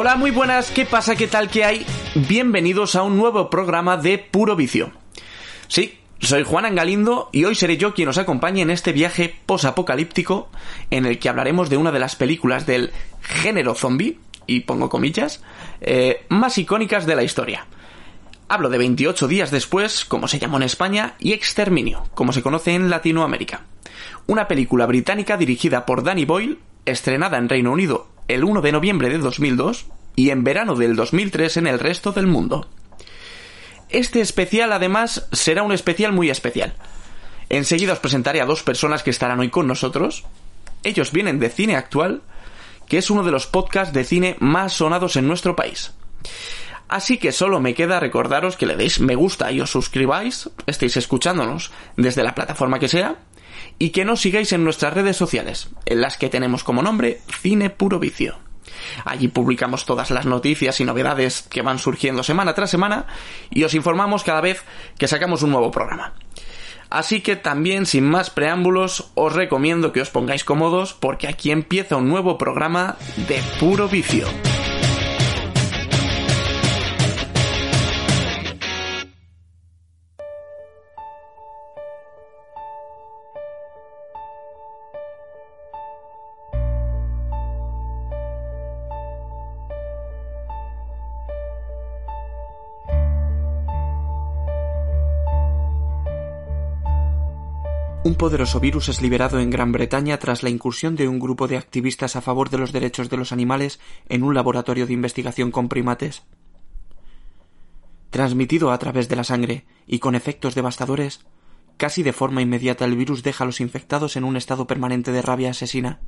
Hola, muy buenas, ¿qué pasa? ¿Qué tal? ¿Qué hay? Bienvenidos a un nuevo programa de Puro Vicio. Sí, soy Juan Angalindo y hoy seré yo quien os acompañe en este viaje posapocalíptico en el que hablaremos de una de las películas del género zombie, y pongo comillas, eh, más icónicas de la historia. Hablo de 28 días después, como se llamó en España, y Exterminio, como se conoce en Latinoamérica. Una película británica dirigida por Danny Boyle, estrenada en Reino Unido el 1 de noviembre de 2002 y en verano del 2003 en el resto del mundo. Este especial además será un especial muy especial. Enseguida os presentaré a dos personas que estarán hoy con nosotros. Ellos vienen de Cine Actual, que es uno de los podcasts de cine más sonados en nuestro país. Así que solo me queda recordaros que le deis me gusta y os suscribáis, estéis escuchándonos desde la plataforma que sea, y que nos sigáis en nuestras redes sociales, en las que tenemos como nombre Cine Puro Vicio. Allí publicamos todas las noticias y novedades que van surgiendo semana tras semana y os informamos cada vez que sacamos un nuevo programa. Así que también sin más preámbulos os recomiendo que os pongáis cómodos porque aquí empieza un nuevo programa de Puro Vicio. Un poderoso virus es liberado en Gran Bretaña tras la incursión de un grupo de activistas a favor de los derechos de los animales en un laboratorio de investigación con primates. Transmitido a través de la sangre y con efectos devastadores, casi de forma inmediata el virus deja a los infectados en un estado permanente de rabia asesina.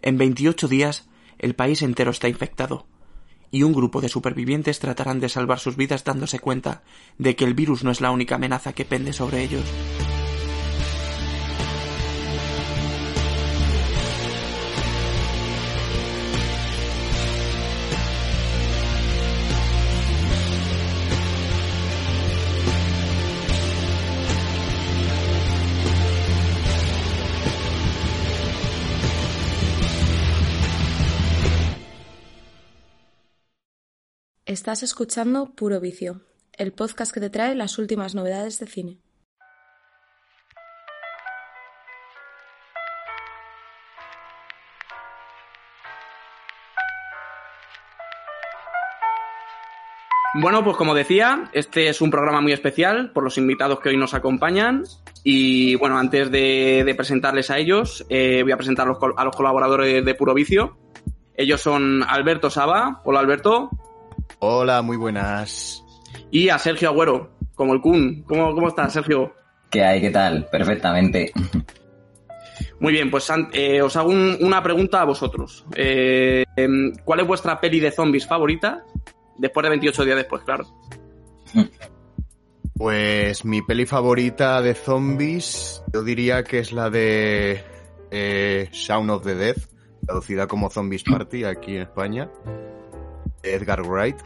En 28 días, el país entero está infectado, y un grupo de supervivientes tratarán de salvar sus vidas dándose cuenta de que el virus no es la única amenaza que pende sobre ellos. Estás escuchando Puro Vicio, el podcast que te trae las últimas novedades de cine. Bueno, pues como decía, este es un programa muy especial por los invitados que hoy nos acompañan. Y bueno, antes de, presentarles a ellos, eh, voy a presentar a los colaboradores de Puro Vicio. Ellos son Alberto Saba. Hola Alberto. Hola, muy buenas. Y a Sergio Agüero, como el Kun. ¿Cómo, cómo estás, Sergio? ¿Qué hay? ¿Qué tal? Perfectamente. Muy bien, pues eh, os hago una pregunta a vosotros. Eh, em, ¿Cuál es vuestra peli de zombies favorita? Después de 28 días después, claro. Pues mi peli favorita de zombies, yo diría que es la de eh, Shaun of the Dead, traducida como Zombies Party aquí en España. Edgar Wright.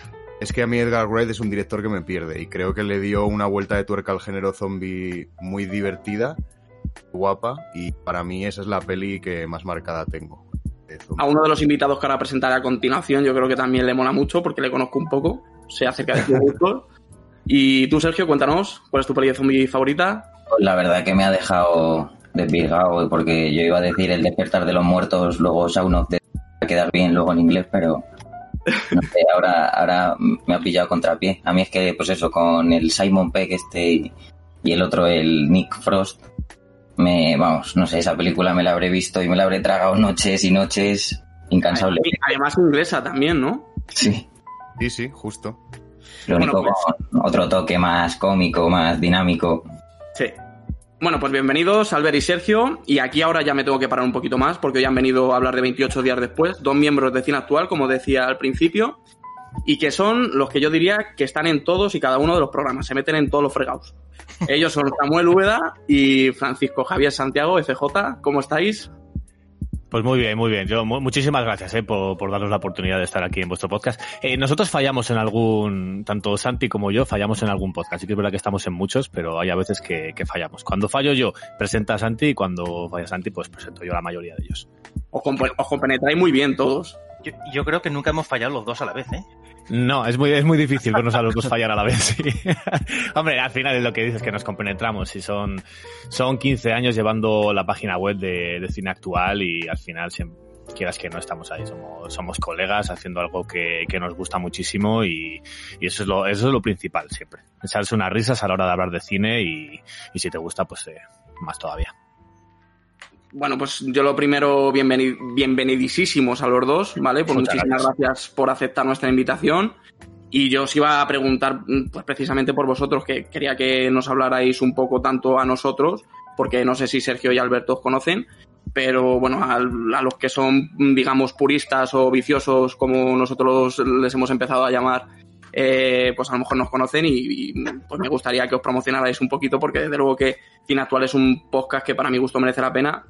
Es que a mí Edgar Wright es un director que me pierde y creo que le dio una vuelta de tuerca al género zombie muy divertida, guapa y para mí esa es la peli que más marcada tengo. A uno de los invitados que ahora presentaré a continuación yo creo que también le mola mucho porque le conozco un poco, sé acerca de su gusto. y tú Sergio, cuéntanos, ¿cuál es tu peli de zombie favorita? Pues la verdad que me ha dejado desvirgado porque yo iba a decir El despertar de los muertos, luego Shaun of the a quedar bien luego en inglés, pero no sé, ahora, ahora me ha pillado contrapié. A mí es que, pues eso, con el Simon Peck este y el otro, el Nick Frost, me, vamos, no sé, esa película me la habré visto y me la habré tragado noches y noches incansable. Además inglesa también, ¿no? Sí. Sí, sí, justo. Lo único pues con otro toque más cómico, más dinámico. Sí. Bueno, pues bienvenidos Albert y Sergio. Y aquí ahora ya me tengo que parar un poquito más porque hoy han venido a hablar de 28 días después, dos miembros de Cine Actual, como decía al principio, y que son los que yo diría que están en todos y cada uno de los programas, se meten en todos los fregados. Ellos son Samuel Úbeda y Francisco Javier Santiago, FJ. ¿Cómo estáis? Pues muy bien, muy bien. Yo muchísimas gracias eh, por, por, darnos la oportunidad de estar aquí en vuestro podcast. Eh, nosotros fallamos en algún, tanto Santi como yo, fallamos en algún podcast. Así que es verdad que estamos en muchos, pero hay a veces que, que fallamos. Cuando fallo yo, presenta a Santi y cuando falla Santi, pues presento yo a la mayoría de ellos. Os, os compenetráis muy bien todos. Yo, yo creo que nunca hemos fallado los dos a la vez, ¿eh? No, es muy, es muy difícil vernos a los dos fallar a la vez. Hombre, al final es lo que dices, que nos compenetramos y son, son 15 años llevando la página web de, de cine actual y al final siempre, quieras que no estamos ahí, somos, somos colegas haciendo algo que, que nos gusta muchísimo y, y eso, es lo, eso es lo principal siempre. Echarse unas risas a la hora de hablar de cine y, y si te gusta, pues eh, más todavía. Bueno, pues yo lo primero, bienveni- bienvenidísimos a los dos, ¿vale? Pues Muchas muchísimas gracias. por aceptar nuestra invitación. Y yo os iba a preguntar, mm, pues precisamente por vosotros, que quería que nos hablarais un poco tanto a nosotros, porque no sé si Sergio y Alberto os conocen, pero bueno, al- a, los que son, digamos, puristas o viciosos, como nosotros les hemos empezado a llamar, eh, pues a lo mejor nos conocen y, y, pues me gustaría que os promocionarais un poquito, porque desde luego que Cine Actual es un podcast que para mi gusto merece la pena.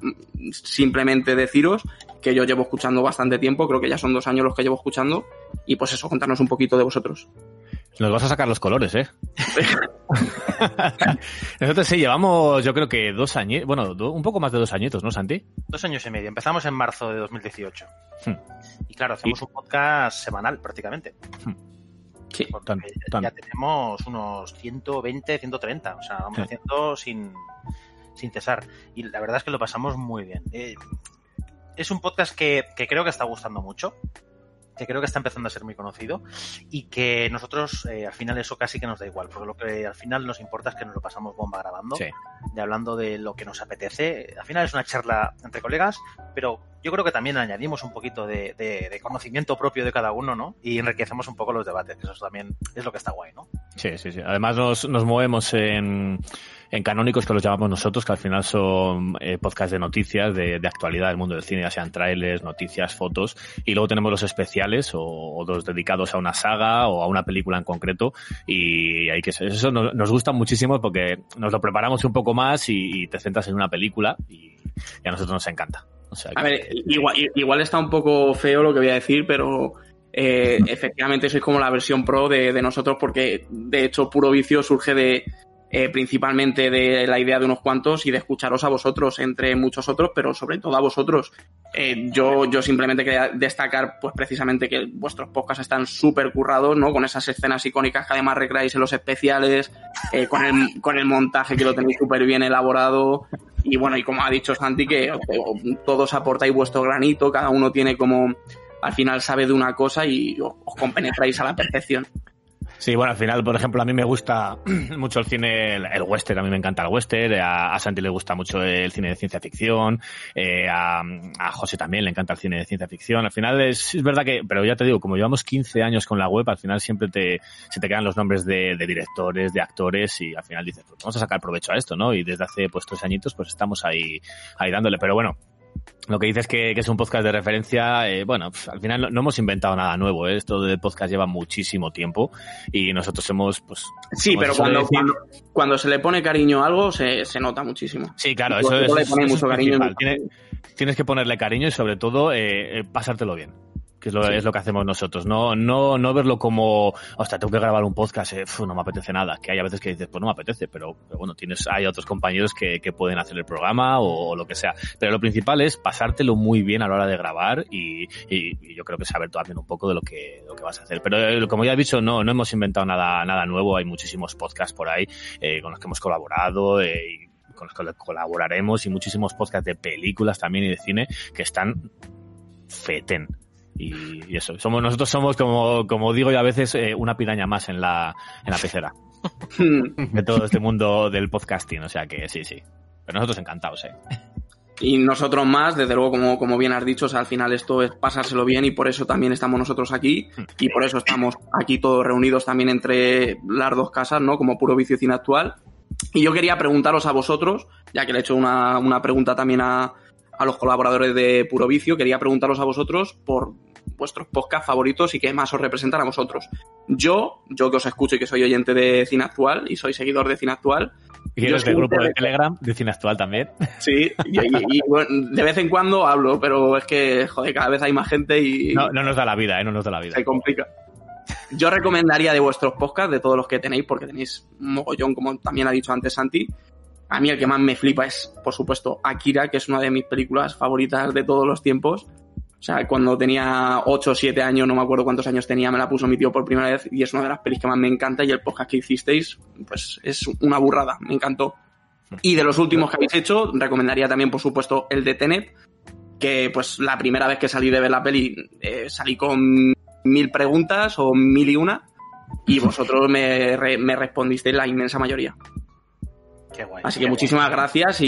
Simplemente deciros que yo llevo escuchando bastante tiempo, creo que ya son dos años los que llevo escuchando, y pues eso, contarnos un poquito de vosotros. Nos vas a sacar los colores, ¿eh? Nosotros sí, llevamos yo creo que dos años, bueno, do- un poco más de dos añitos, ¿no, Santi? Dos años y medio. Empezamos en marzo de 2018. Hmm. Y claro, hacemos un podcast semanal prácticamente. Sí. Porque Tan- ya- tan. ya tenemos unos 120, 130. O sea, vamos Sí. haciendo sin, sin cesar. Y la verdad es que lo pasamos muy bien. Eh, es un podcast que, que creo que está gustando mucho. Que creo que está empezando a ser muy conocido. Y que nosotros, eh, al final, eso casi que nos da igual. Porque lo que al final nos importa es que nos lo pasamos bomba grabando Sí. de hablando de lo que nos apetece. Al final es una charla entre colegas, pero yo creo que también añadimos un poquito de, de- de conocimiento propio de cada uno, ¿no? Y enriquecemos un poco los debates, que eso también es lo que está guay, ¿no? Sí, sí, sí. Además nos, nos movemos en, en canónicos que los llamamos nosotros, que al final son eh, podcasts de noticias, de, de actualidad del mundo del cine, ya sean trailers, noticias, fotos, y luego tenemos los especiales o, o los dedicados a una saga o a una película en concreto, y hay que eso nos, nos gusta muchísimo porque nos lo preparamos un poco más y, y te centras en una película y, y a nosotros nos encanta. O sea, A ver, igual, igual está un poco feo lo que voy a decir, pero eh, efectivamente sois como la versión pro de, de nosotros, porque de hecho Puro Vicio surge de eh, principalmente de la idea de unos cuantos y de escucharos a vosotros, entre muchos otros, pero sobre todo a vosotros. Eh, yo, yo simplemente quería destacar, pues precisamente que vuestros podcasts están súper currados, ¿no? Con esas escenas icónicas que además recreáis en los especiales, eh, con, el, con el montaje que lo tenéis súper bien elaborado. Y bueno, y como ha dicho Santi, que eh, todos aportáis vuestro granito, cada uno tiene como, al final sabe de una cosa y os, os compenetráis a la perfección. Sí, bueno, al final, por ejemplo, a mí me gusta mucho el cine, el, western, a mí me encanta el western, a, a Santi le gusta mucho el cine de ciencia ficción, eh, a, a José también le encanta el cine de ciencia ficción. Al final es, es verdad que, pero ya te digo, como llevamos 15 años con la web, al final siempre te, se te quedan los nombres de, de directores, de actores y al final dices, pues vamos a sacar provecho a esto, ¿no? Y desde hace pues tres añitos pues estamos ahí, ahí dándole. Pero bueno, lo que dices que, que es un podcast de referencia, eh, bueno, pues, al final no, no hemos inventado nada nuevo, ¿eh? esto del podcast lleva muchísimo tiempo y nosotros hemos, pues... Sí, pero cuando, decir- cuando, cuando se le pone cariño a algo, se, se nota muchísimo. Sí, claro, eso, eso le es, eso es mucho cariño. principal. Tiene- tienes que ponerle cariño y sobre todo eh, pasártelo bien. Que es lo, Sí. es lo que hacemos nosotros. No, no, no verlo como, hostia, tengo que grabar un podcast, eh, no me apetece nada. Que hay a veces que dices, pues no me apetece, pero, pero bueno, tienes, hay otros compañeros que, que pueden hacer el programa o, lo que sea. Pero lo principal es pasártelo muy bien a la hora de grabar y, y- y yo creo que saber también un poco de lo que, lo que vas a hacer. Pero eh, como ya he dicho, no, no hemos inventado nada, nada nuevo. Hay muchísimos podcasts por ahí eh, con los que hemos colaborado y con los que colaboraremos y muchísimos podcasts de películas también y de cine que están feten. Y, y eso, somos, nosotros somos como, como digo yo a veces, eh, una piraña más en la, en la pecera de todo este mundo del podcasting. O sea que sí, sí. Pero nosotros encantados, eh. Y nosotros más, desde luego, como, como bien has dicho, o sea, al final esto es pasárselo bien y por eso también estamos nosotros aquí y por eso estamos aquí todos reunidos también entre las dos casas, ¿no? Como puro vicio cine actual. Y yo quería preguntaros a vosotros, ya que le he hecho una, una pregunta también a, a los colaboradores de Puro Vicio, quería preguntaros a vosotros por vuestros podcasts favoritos y qué más os representan a vosotros. Yo, yo que os escucho y que soy oyente de cine actual y soy seguidor de cine actual, Y eres del grupo de Telegram de Cine Actual también. Sí, y, y- y, bueno, de vez en cuando hablo, pero es que, joder, cada vez hay más gente y No, no nos da la vida, eh, no nos da la vida. se complica. Yo recomendaría de vuestros podcasts, de todos los que tenéis, porque tenéis un mogollón, como también ha dicho antes Santi. A mí el que más me flipa es, por supuesto, Akira, que es una de mis películas favoritas de todos los tiempos. O sea, cuando tenía 8 o 7 años, no me acuerdo cuántos años tenía, me la puso mi tío por primera vez y es una de las pelis que más me encanta y el podcast que hicisteis, pues es una burrada, me encantó. Y de los últimos que habéis hecho, recomendaría también, por supuesto, el de Tenet, que pues la primera vez que salí de ver la peli eh, salí con mil preguntas o mil y una y vosotros me, re- me respondisteis la inmensa mayoría. Qué guay. Así qué que guay. muchísimas gracias y,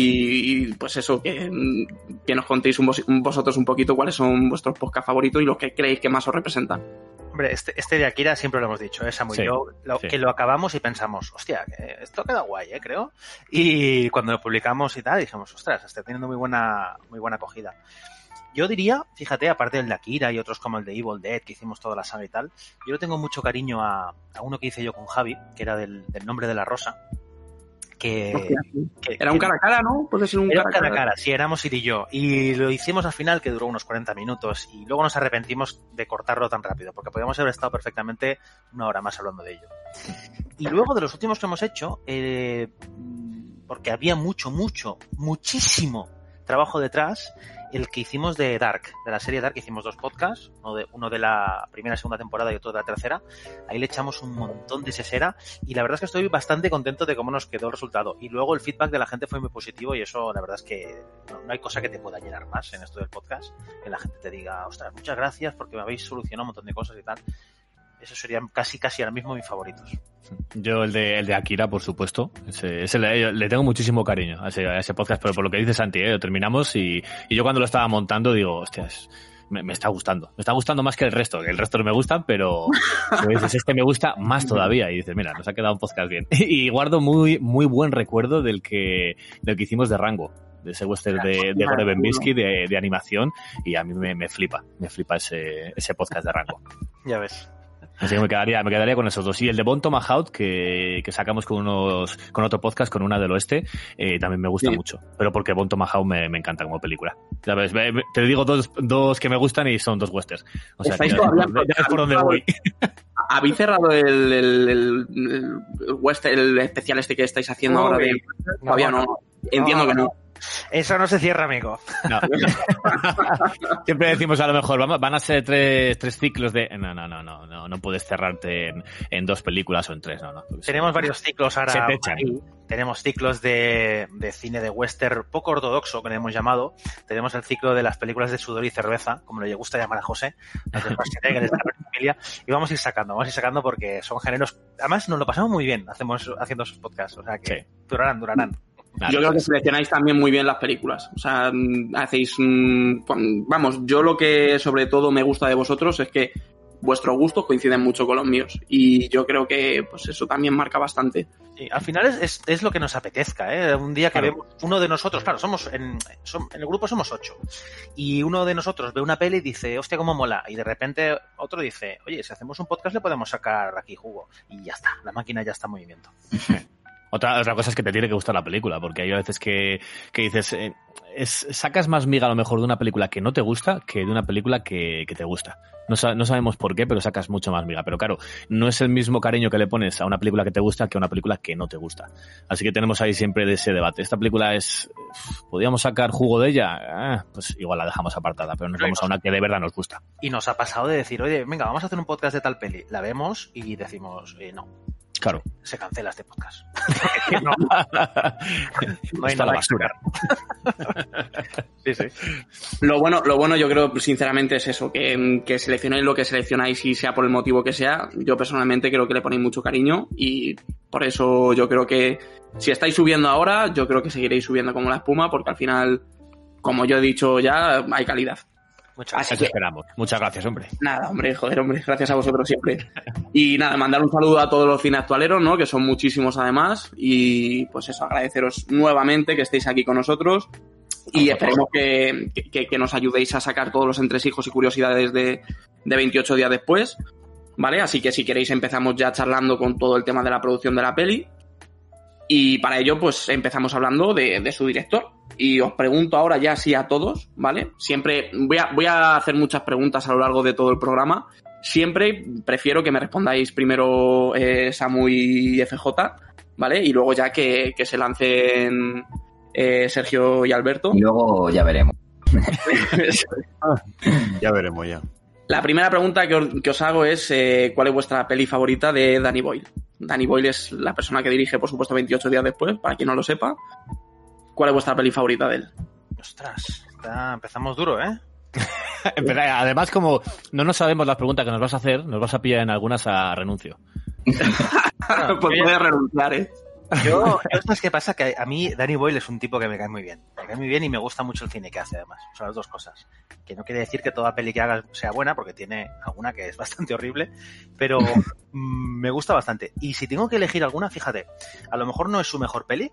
y, pues eso, que, mm, que nos contéis un vos- un vosotros un poquito cuáles son vuestros podcast favoritos y los que creéis que más os representan. Hombre, este, este de Akira siempre lo hemos dicho, ¿eh? Samu y yo, lo- sí. que lo acabamos y pensamos, hostia, que esto queda guay, ¿eh? Creo. Y cuando lo publicamos y tal, dijimos, ostras, está teniendo muy buena, muy buena acogida. Yo diría, fíjate, aparte del de Akira y otros como el de Evil Dead, que hicimos toda la saga y tal, yo le tengo mucho cariño a, a uno que hice yo con Javi, que era del, del nombre de la rosa. Que, Hostia, que- Era un cara a cara, ¿no? Puede ser un era cara un a cara a cara. cara, sí, éramos Siri y yo. Y lo hicimos al final, que duró unos 40 minutos. Y luego nos arrepentimos de cortarlo tan rápido, porque podíamos haber estado perfectamente una hora más hablando de ello. Y luego de los últimos que hemos hecho, eh, mm, porque había mucho, mucho, muchísimo trabajo detrás, el que hicimos de Dark, de la serie Dark, hicimos dos podcasts, uno de, uno de la primera segunda temporada y otro de la tercera. Ahí le echamos un montón de sesera y la verdad es que estoy bastante contento de cómo nos quedó el resultado. Y luego el feedback de la gente fue muy positivo y eso la verdad es que no, no hay cosa que te pueda llenar más en esto del podcast, que la gente te diga, ostras, muchas gracias porque me habéis solucionado un montón de cosas y tal. Esos serían casi, casi ahora mismo mis favoritos. Yo el de, el de Akira, por supuesto. Ese, ese le, le tengo muchísimo cariño a ese, a ese podcast, pero por lo que dice Santi, ¿eh? lo terminamos y, y yo cuando lo estaba montando digo, hostias, me, me está gustando. Me está gustando más que el resto, que el resto no me gustan, pero pero dices, este me gusta más todavía. Y dices, mira, nos ha quedado un podcast bien. Y guardo muy, muy buen recuerdo del que, del que hicimos de Rango. De ese western de, de Gore de, de animación, y a mí me, me flipa, me flipa ese, ese podcast de Rango. Ya ves. Así que me quedaría, me quedaría con esos dos. Y el de Bon Tomahawk, que, que sacamos con unos, con otro podcast, con una del oeste, eh, también me gusta Sí. mucho. Pero porque Bon Tomahawk me, me encanta como película. Te digo dos, dos que me gustan y son dos westerns. O sea, que Estáis ya, ves todavía- por- ya por dónde voy. ¿Habéis cerrado el, el, el, el, el western, el especial este que estáis haciendo ahora? De... Todavía no. Entiendo que no. Eso no se cierra, amigo. No. Siempre decimos a lo mejor, van a ser tres, tres ciclos de... No, no, no, no, no, no puedes cerrarte en, en dos películas o en tres, no, no. Tenemos varios ciclos ahora. Se te echan. ahí. Tenemos ciclos de, de cine de western poco ortodoxo, que le hemos llamado. Tenemos el ciclo de las películas de sudor y cerveza, como le gusta llamar a José, las de Schwarzenegger, familia. Y vamos a ir sacando, vamos a ir sacando porque son géneros. Además, nos lo pasamos muy bien hacemos, haciendo esos podcasts. O sea que Sí. durarán, durarán. Yo creo que seleccionáis también muy bien las películas. O sea, mm, hacéis. mm, Vamos, yo lo que sobre todo me gusta de vosotros es que vuestros gustos coinciden mucho con los míos. Y yo creo que pues eso también marca bastante. Sí, al final es, es, es lo que nos apetezca, ¿eh? Un día que Claro. vemos uno de nosotros, claro, somos en, som- en el grupo somos ocho, y uno de nosotros ve una peli y dice, hostia, cómo mola, y de repente otro dice, oye, si hacemos un podcast le podemos sacar aquí jugo, y ya está, la máquina ya está en movimiento. Otra, otra cosa es que te tiene que gustar la película, porque hay veces que, que dices, eh, es, sacas más miga a lo mejor de una película que no te gusta que de una película que, que te gusta. No, sa- no sabemos por qué, pero sacas mucho más miga. Pero claro, no es el mismo cariño que le pones a una película que te gusta que a una película que no te gusta. Así que tenemos ahí siempre ese debate. Esta película es, ¿podríamos sacar jugo de ella? Ah, pues igual la dejamos apartada, pero nos vamos a una que de verdad nos gusta. Y nos ha pasado de decir, oye, venga, vamos a hacer un podcast de tal peli, la vemos y decimos, eh, no, Claro. se cancela este podcast. no, no hay Está nada la que basura. sí, sí. Lo bueno, lo bueno yo creo, sinceramente, es eso, que, que seleccionéis lo que seleccionáis y sea por el motivo que sea. Yo personalmente creo que le ponéis mucho cariño y por eso yo creo que si estáis subiendo ahora, yo creo que seguiréis subiendo como la espuma, porque al final, como yo he dicho ya, hay calidad. Muchas Así que- esperamos. Muchas gracias, hombre. Nada, hombre, joder, hombre, gracias a vosotros siempre. Y nada, mandar un saludo a todos los cine actualeros, ¿no? Que son muchísimos además. Y pues eso, agradeceros nuevamente que estéis aquí con nosotros. Y esperemos que, que- que nos ayudéis a sacar todos los entresijos y curiosidades de, de 28 días después. ¿Vale? Así que si queréis empezamos ya charlando con todo el tema de la producción de la peli. Y para ello, pues empezamos hablando de, de su director. Y os pregunto ahora ya sí a todos, ¿vale? Siempre voy a, voy a hacer muchas preguntas a lo largo de todo el programa. Siempre prefiero que me respondáis primero eh, Samu y FJ, ¿vale? Y luego ya que, que se lancen eh, Sergio y Alberto. Y luego ya veremos. Ya veremos ya. La primera pregunta que os, que os hago es eh, ¿cuál es vuestra peli favorita de Danny Boyle? Danny Boyle es la persona que dirige, por supuesto, 28 días después, para quien no lo sepa. ¿Cuál es vuestra peli favorita de él? Ostras, está- empezamos duro, ¿eh? Además, como no nos sabemos las preguntas que nos vas a hacer, nos vas a pillar en algunas a renuncio. Pues voy a renunciar, ¿eh? Yo, ¿sabes qué pasa? Que a mí Danny Boyle es un tipo que me cae muy bien. Me cae muy bien y me gusta mucho el cine que hace, además. Son las dos cosas. Que no quiere decir que toda peli que haga sea buena, porque tiene alguna que es bastante horrible, pero mm, me gusta bastante. Y si tengo que elegir alguna, fíjate, a lo mejor no es su mejor peli,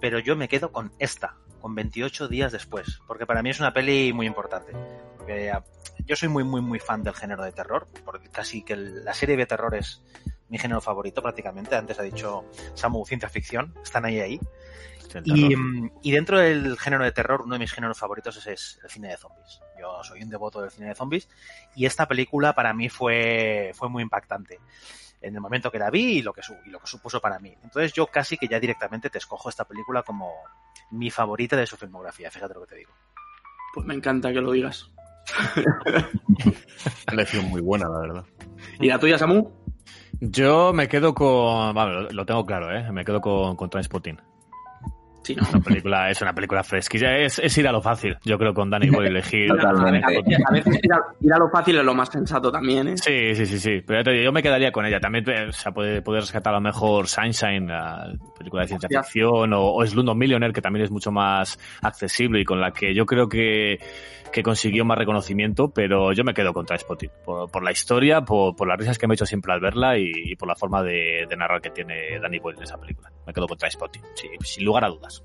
pero yo me quedo con esta, con 28 días después, porque para mí es una peli muy importante. Porque ah, yo soy muy, muy, muy fan del género de terror, porque casi que la serie de terror es mi género favorito prácticamente. Antes ha dicho Samu, ciencia ficción, están ahí ahí. El Y, mm, y dentro del género de terror, uno de mis géneros favoritos es, es el cine de zombies. Yo soy un devoto del cine de zombies y esta película para mí fue, fue muy impactante en el momento que la vi y lo que, su- y lo que supuso para mí. Entonces yo casi que ya directamente te escojo esta película como mi favorita de su filmografía, fíjate lo que te digo. Pues me encanta que lo digas. Una lección muy buena, la verdad. ¿Y la tuya, Samu? Yo me quedo con. Vamos, lo tengo claro, ¿eh? Me quedo con, con Trainspotting. Sí, no. Una película, es una película fresquilla. Es, es ir a lo fácil, yo creo, con Danny Boyle elegir. Totalmente. A veces, ir, a, ir a lo fácil es lo más sensato también, ¿eh? Sí, sí, sí, sí. Pero ya te digo, yo me quedaría con ella. También eh, o sea, puede, puede rescatar a lo mejor Sunshine, la película de ciencia ficción, o, o Slumdog Millionaire, que también es mucho más accesible y con la que yo creo que, que consiguió más reconocimiento, pero yo me quedo con Trainspotting. Por, por la historia, por, por las risas que me he hecho siempre al verla y, y por la forma de, de narrar que tiene Danny Boyle en esa película. Me quedo con Trainspotting, sí, sin lugar a dudas.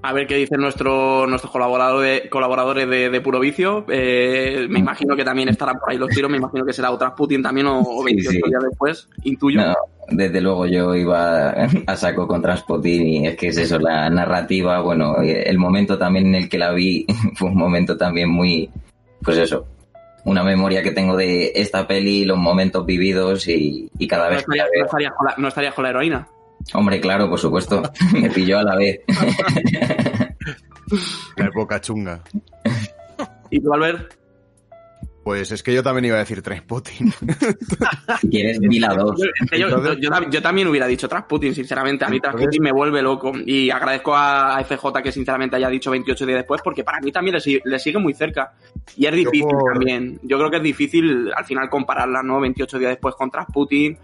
A ver qué dicen nuestro, nuestros colaboradores, colaboradores de, de Puro Vicio. Eh, me imagino que también estarán por ahí los tiros. Me imagino que será otra Putin también o, o 28 sí. días después. Intuyo. No, desde luego yo iba a saco con Transpotting y es que es eso, la narrativa, bueno, el momento también en el que la vi fue un momento también muy, pues eso, una memoria que tengo de esta peli, los momentos vividos y, y cada No vez que la no estarías con la, no estarías con la heroína. Hombre, claro, por supuesto, me pilló a la vez. La época chunga. ¿Y tú, Albert? Pues es que yo también iba a decir Trainspotting. Si quieres, vi la 2. Yo, yo- yo tam- yo también hubiera dicho Trasputin, sinceramente. A mí Trasputin me vuelve loco. Y agradezco a FJ que sinceramente haya dicho 28 días después, porque para mí también le, sigue- le sigue muy cerca. Y es difícil por- también. Yo creo que es difícil al final compararla, ¿no? 28 días después con Trasputin.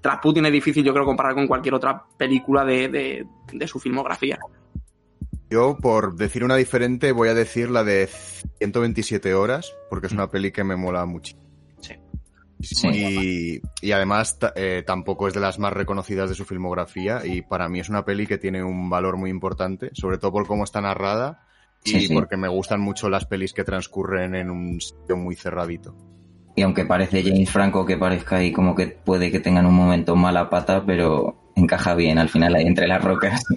Trasputin es difícil, yo creo, comparar con cualquier otra película de, de- de su filmografía. Yo, por decir una diferente, voy a decir la de 127 horas, porque es una peli que me mola mucho. Sí. Y, y además eh, tampoco es de las más reconocidas de su filmografía y para mí es una peli que tiene un valor muy importante, sobre todo por cómo está narrada y Sí, sí. porque me gustan mucho las pelis que transcurren en un sitio muy cerradito. Y aunque parece James Franco que parezca ahí como que puede que tengan un momento mala pata, pero encaja bien al final ahí entre las rocas.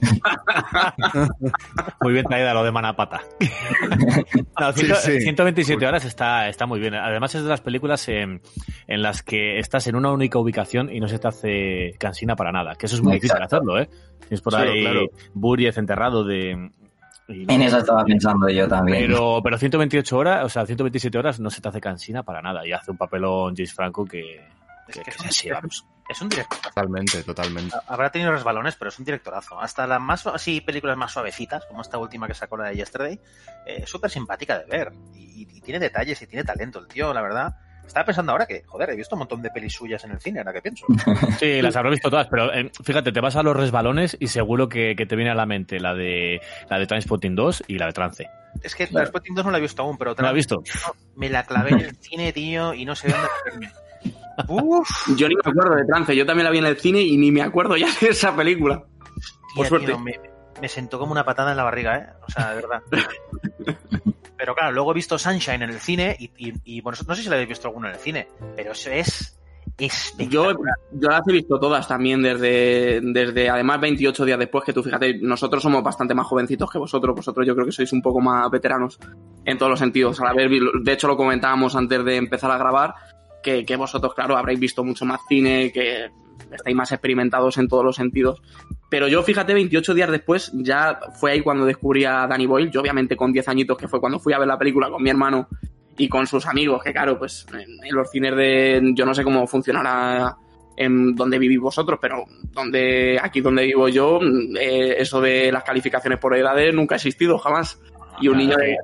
Muy bien traída lo de Manapata. No, Sí, ciento- sí. 127 horas está, está muy bien. Además es de las películas en, en las que estás en una única ubicación y no se te hace cansina para nada. Que eso es muy difícil Exacto. hacerlo, ¿eh? Tienes por Claro, ahí claro. Buriez enterrado de... y- En eso estaba pensando yo también. pero, pero 128 horas, o sea, 127 horas no se te hace cansina para nada. Y hace un papelón James Franco que... Es que- que que es un- sí, vamos. Es un director. Totalmente, totalmente. Habrá tenido resbalones, pero es un directorazo. Hasta las más así películas más suavecitas, como esta última que sacó la de Yesterday, eh, es súper simpática de ver. Y, y tiene detalles y tiene talento el tío, la verdad. Estaba pensando ahora que, joder, he visto un montón de pelis suyas en el cine, ahora que pienso. Sí, las habré visto todas, pero eh, fíjate, te vas a los resbalones y seguro que, que te viene a la mente la de la de Transpotting 2 y la de Trance. Es que Claro. Transpotting 2 no la he visto aún, pero ¿No la otra visto? me la clavé en el cine, tío, y no sé dónde meterme. Uf, Yo ni me acuerdo de Trance. Yo también la vi en el cine y ni me acuerdo ya de esa película. Por tía, suerte. tío, me, me sentó como una patada en la barriga, ¿eh? O sea, de verdad. Pero claro, luego he visto Sunshine en el cine y, y, y, bueno, no sé si la habéis visto alguno en el cine, pero eso es Yo, espectacular. yo las he visto todas también desde, desde, además, 28 días después, que tú fíjate, nosotros somos bastante más jovencitos que vosotros. Vosotros yo creo que sois un poco más veteranos en todos los sentidos. Al haber, de hecho, lo comentábamos antes de empezar a grabar, que, que vosotros, claro, habréis visto mucho más cine, que estáis más experimentados en todos los sentidos. Pero yo, fíjate, 28 días después, ya fue ahí cuando descubrí a Danny Boyle. Yo, obviamente, con 10 añitos, que fue cuando fui a ver la película con mi hermano y con sus amigos, que claro, pues en, los cines de. Yo no sé cómo funcionará en donde vivís vosotros, pero donde aquí donde vivo yo, eh, eso de las calificaciones por edades nunca ha existido jamás. Y un niño de.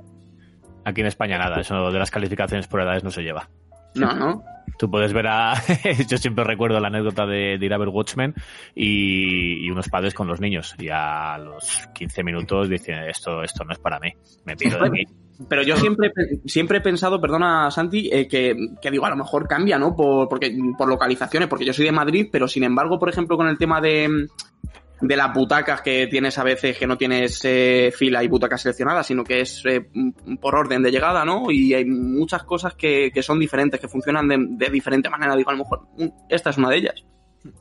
Aquí en España nada, eso de las calificaciones por edades no se lleva. No, no. Tú puedes ver a. Yo siempre recuerdo la anécdota de, de ir a ver Watchmen y, y, unos padres con los niños. Y a los 15 minutos dicen: Esto, esto no es para mí. Me pido de mí. Pero yo siempre, siempre he pensado, perdona Santi, eh, que, que, digo, a lo mejor cambia, ¿no? Por, porque, por localizaciones, porque yo soy de Madrid, pero sin embargo, por ejemplo, con el tema de, de las butacas que tienes a veces que no tienes eh, fila y butacas seleccionadas, sino que es eh, por orden de llegada, ¿no? Y hay muchas cosas que, que son diferentes, que funcionan de, de, diferente manera. Digo, a lo mejor mm, esta es una de ellas.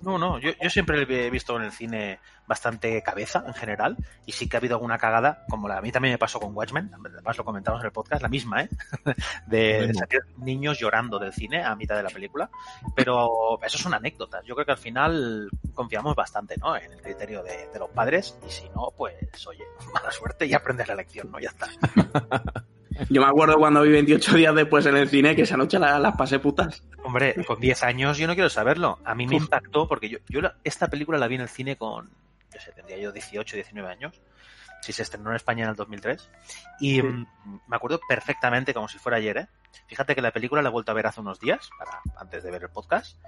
No, no, yo, yo siempre he visto en el cine bastante cabeza en general y sí que ha habido alguna cagada, como la, a mí también me pasó con Watchmen, además lo comentamos en el podcast, la misma, ¿eh? De, de salir niños llorando del cine a mitad de la película, pero eso son anécdotas. Yo creo que al final confiamos bastante, ¿no? En el criterio de, de los padres y si no, pues oye, mala suerte y aprendes la lección, ¿no? Ya está. Yo me acuerdo cuando vi 28 días después en el cine que esa noche las, las pasé putas. Hombre, con 10 años yo no quiero saberlo. A mí me impactó porque yo, yo la, esta película la vi en el cine con, yo sé, tendría yo 18, 19 años. Si se estrenó en España en el 2003. Y sí. me acuerdo perfectamente como si fuera ayer, ¿eh? Fíjate que la película la he vuelto a ver hace unos días, para, antes de ver el podcast.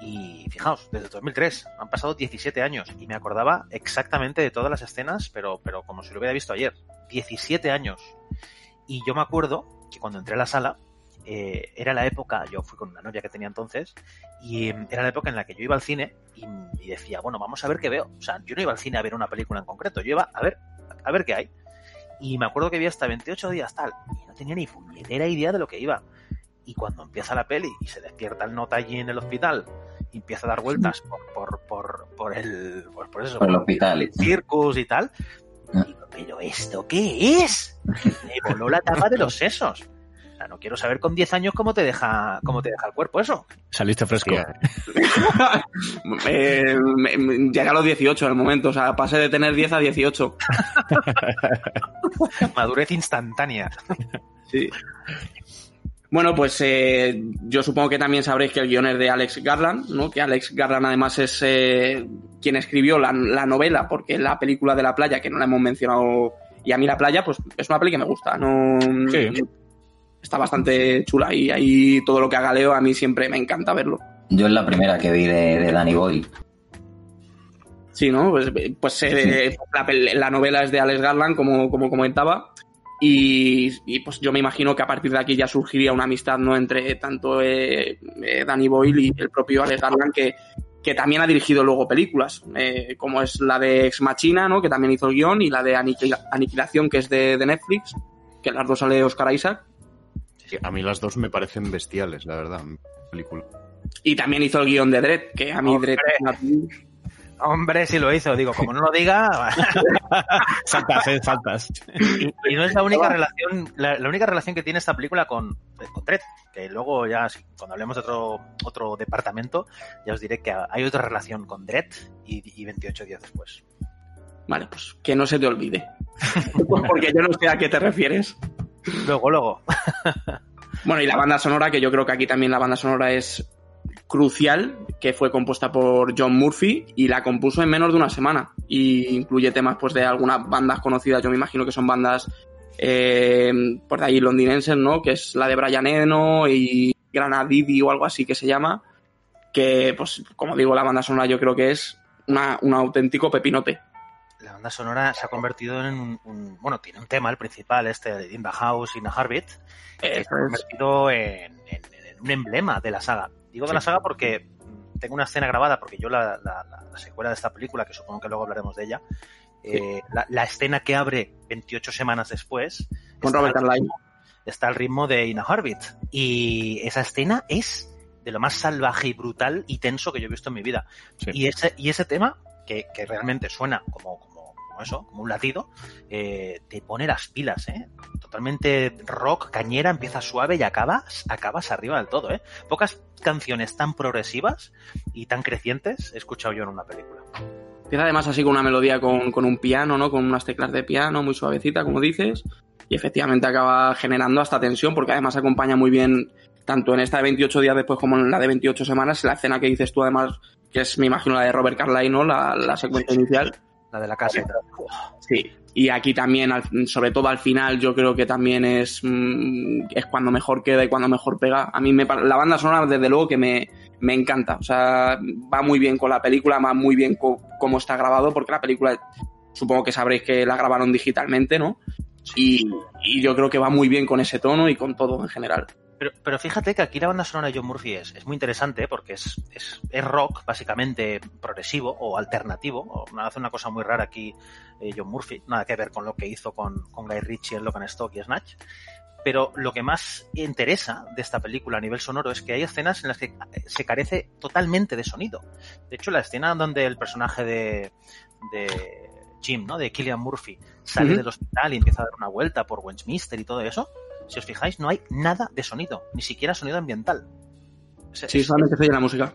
Y fijaos, desde 2003, han pasado 17 años y me acordaba exactamente de todas las escenas, pero, pero como si lo hubiera visto ayer. 17 años. Y yo me acuerdo que cuando entré a la sala, eh, era la época, yo fui con una novia que tenía entonces, y eh, era la época en la que yo iba al cine y, y, decía, bueno, vamos a ver qué veo. O sea, yo no iba al cine a ver una película en concreto, yo iba a ver, a ver qué hay. Y me acuerdo que vi hasta 28 días tal, y no tenía ni puñetera idea de lo que iba. Y cuando empieza la peli y se despierta el nota allí en el hospital y empieza a dar vueltas por, por, por, por el, por, por eso, por el hospital, el circus y tal, digo, pero ¿esto qué es? Me voló la tapa de los sesos. O sea, no quiero saber con 10 años cómo te deja cómo te deja el cuerpo eso. Saliste fresco. eh, me, a los 18 en el momento, o sea, pasé de tener 10 a 18. Madurez instantánea. Sí. Bueno, pues eh, yo supongo que también sabréis que el guion es de Alex Garland, ¿no? Que Alex Garland además es eh, quien escribió la, la, novela, porque la película de la playa, que no la hemos mencionado, y a mí la playa, pues es una peli que me gusta, no sí. está bastante chula y ahí todo lo que haga Leo a mí siempre me encanta verlo. Yo es la primera que vi de, de Danny Boyle. Sí, ¿no? Pues, pues eh, sí. La, la, novela es de Alex Garland, como, como comentaba. Y, y, pues yo me imagino que a partir de aquí ya surgiría una amistad no entre tanto eh, eh, Danny Boyle y el propio Alex Garland que, que también ha dirigido luego películas eh, como es la de Ex Machina ¿no? que también hizo el guion y la de Aniquil Aniquilación que es de, de, Netflix que las dos sale Oscar Isaac. Sí, a mí las dos me parecen bestiales la verdad película. Y también hizo el guion de Dredd que a mí Dredd Hombre, si lo hizo, digo, como no lo diga. saltas, eh, saltas. Y, y, no es la única relación, la, la, única relación que tiene esta película con, con Dredd, que luego ya, cuando hablemos de otro, otro departamento, ya os diré que hay otra relación con Dredd y, y 28 días después. Vale, pues que no se te olvide. Porque yo no sé a qué te refieres. Luego, luego. bueno, y la banda sonora, que yo creo que aquí también la banda sonora es crucial que fue compuesta por John Murphy y la compuso en menos de una semana. Y incluye temas pues de algunas bandas conocidas. Yo me imagino que son bandas eh, por ahí londinenses no que es la de Brian Eno y Granadidi o algo así que se llama que pues como digo la banda sonora yo creo que es una, un auténtico pepinote. La banda sonora se ha convertido en un, un bueno tiene un tema el principal este de In the House in a Heartbeat que se ha convertido en un emblema de la saga Digo de sí. la saga porque tengo una escena grabada, porque yo la, la, la, secuela de esta película, que supongo que luego hablaremos de ella, sí. eh, la, la, escena que abre 28 semanas después con Robert Carlyle está al ritmo de Ina Harvit y esa escena es de lo más salvaje y brutal y tenso que yo he visto en mi vida sí. y ese y ese tema que, que realmente suena como, como como eso, como un latido, eh, te pone las pilas, ¿eh? Totalmente rock, cañera, empieza suave y acabas, acabas arriba del todo, ¿eh? Pocas canciones tan progresivas y tan crecientes he escuchado yo en una película. Empieza además así con una melodía con, con un piano, ¿no? Con unas teclas de piano muy suavecita, como dices. Y efectivamente acaba generando hasta tensión, porque además acompaña muy bien, tanto en esta de 28 días después como en la de 28 semanas, la escena que dices tú además, que es, me imagino, la de Robert Carlyle, ¿no? La, la secuencia inicial. La de la casa. Sí. Y aquí también, sobre todo al final, yo creo que también es, mm, es cuando mejor queda y cuando mejor pega. A mí me, la banda sonora, desde luego, que me, me encanta. O sea, va muy bien con la película, va muy bien con cómo está grabado, porque la película, supongo que sabréis que la grabaron digitalmente, ¿no? Y, y yo creo que va muy bien con ese tono y con todo en general. Pero, pero fíjate que aquí la banda sonora de John Murphy es, es muy interesante porque es, es, es rock, básicamente progresivo o alternativo. O, hace una cosa muy rara aquí eh, John Murphy, nada que ver con lo que hizo con, con Guy Ritchie en Lock and Stock y Snatch. Pero lo que más interesa de esta película a nivel sonoro es que hay escenas en las que se carece totalmente de sonido. De hecho, la escena donde el personaje de, de Jim, ¿no? De Killian Murphy, sale del hospital y empieza a dar una vuelta por Westminster y todo eso. Si os fijáis, no hay nada de sonido, ni siquiera sonido ambiental. Sí, es solamente se oye la música.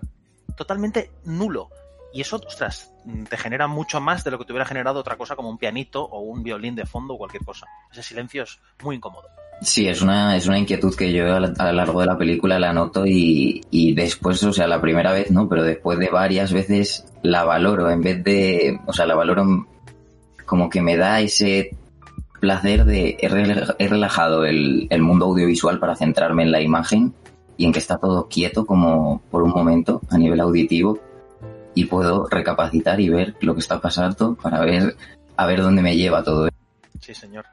totalmente nulo. Y eso, ostras, mm, te genera mucho más de lo que te hubiera generado otra cosa como un pianito o un violín de fondo o cualquier cosa. Ese silencio es muy incómodo. Sí, es una, es una inquietud que yo a lo largo de la película la noto y, y después, o sea, la primera vez no, pero después de varias veces la valoro en vez de, o sea, la valoro como que me da ese placer de he rela- he relajado el, el mundo audiovisual para centrarme en la imagen y en que está todo quieto como por un momento a nivel auditivo y puedo recapacitar y ver lo que está pasando para ver a ver dónde me lleva todo Sí, señor.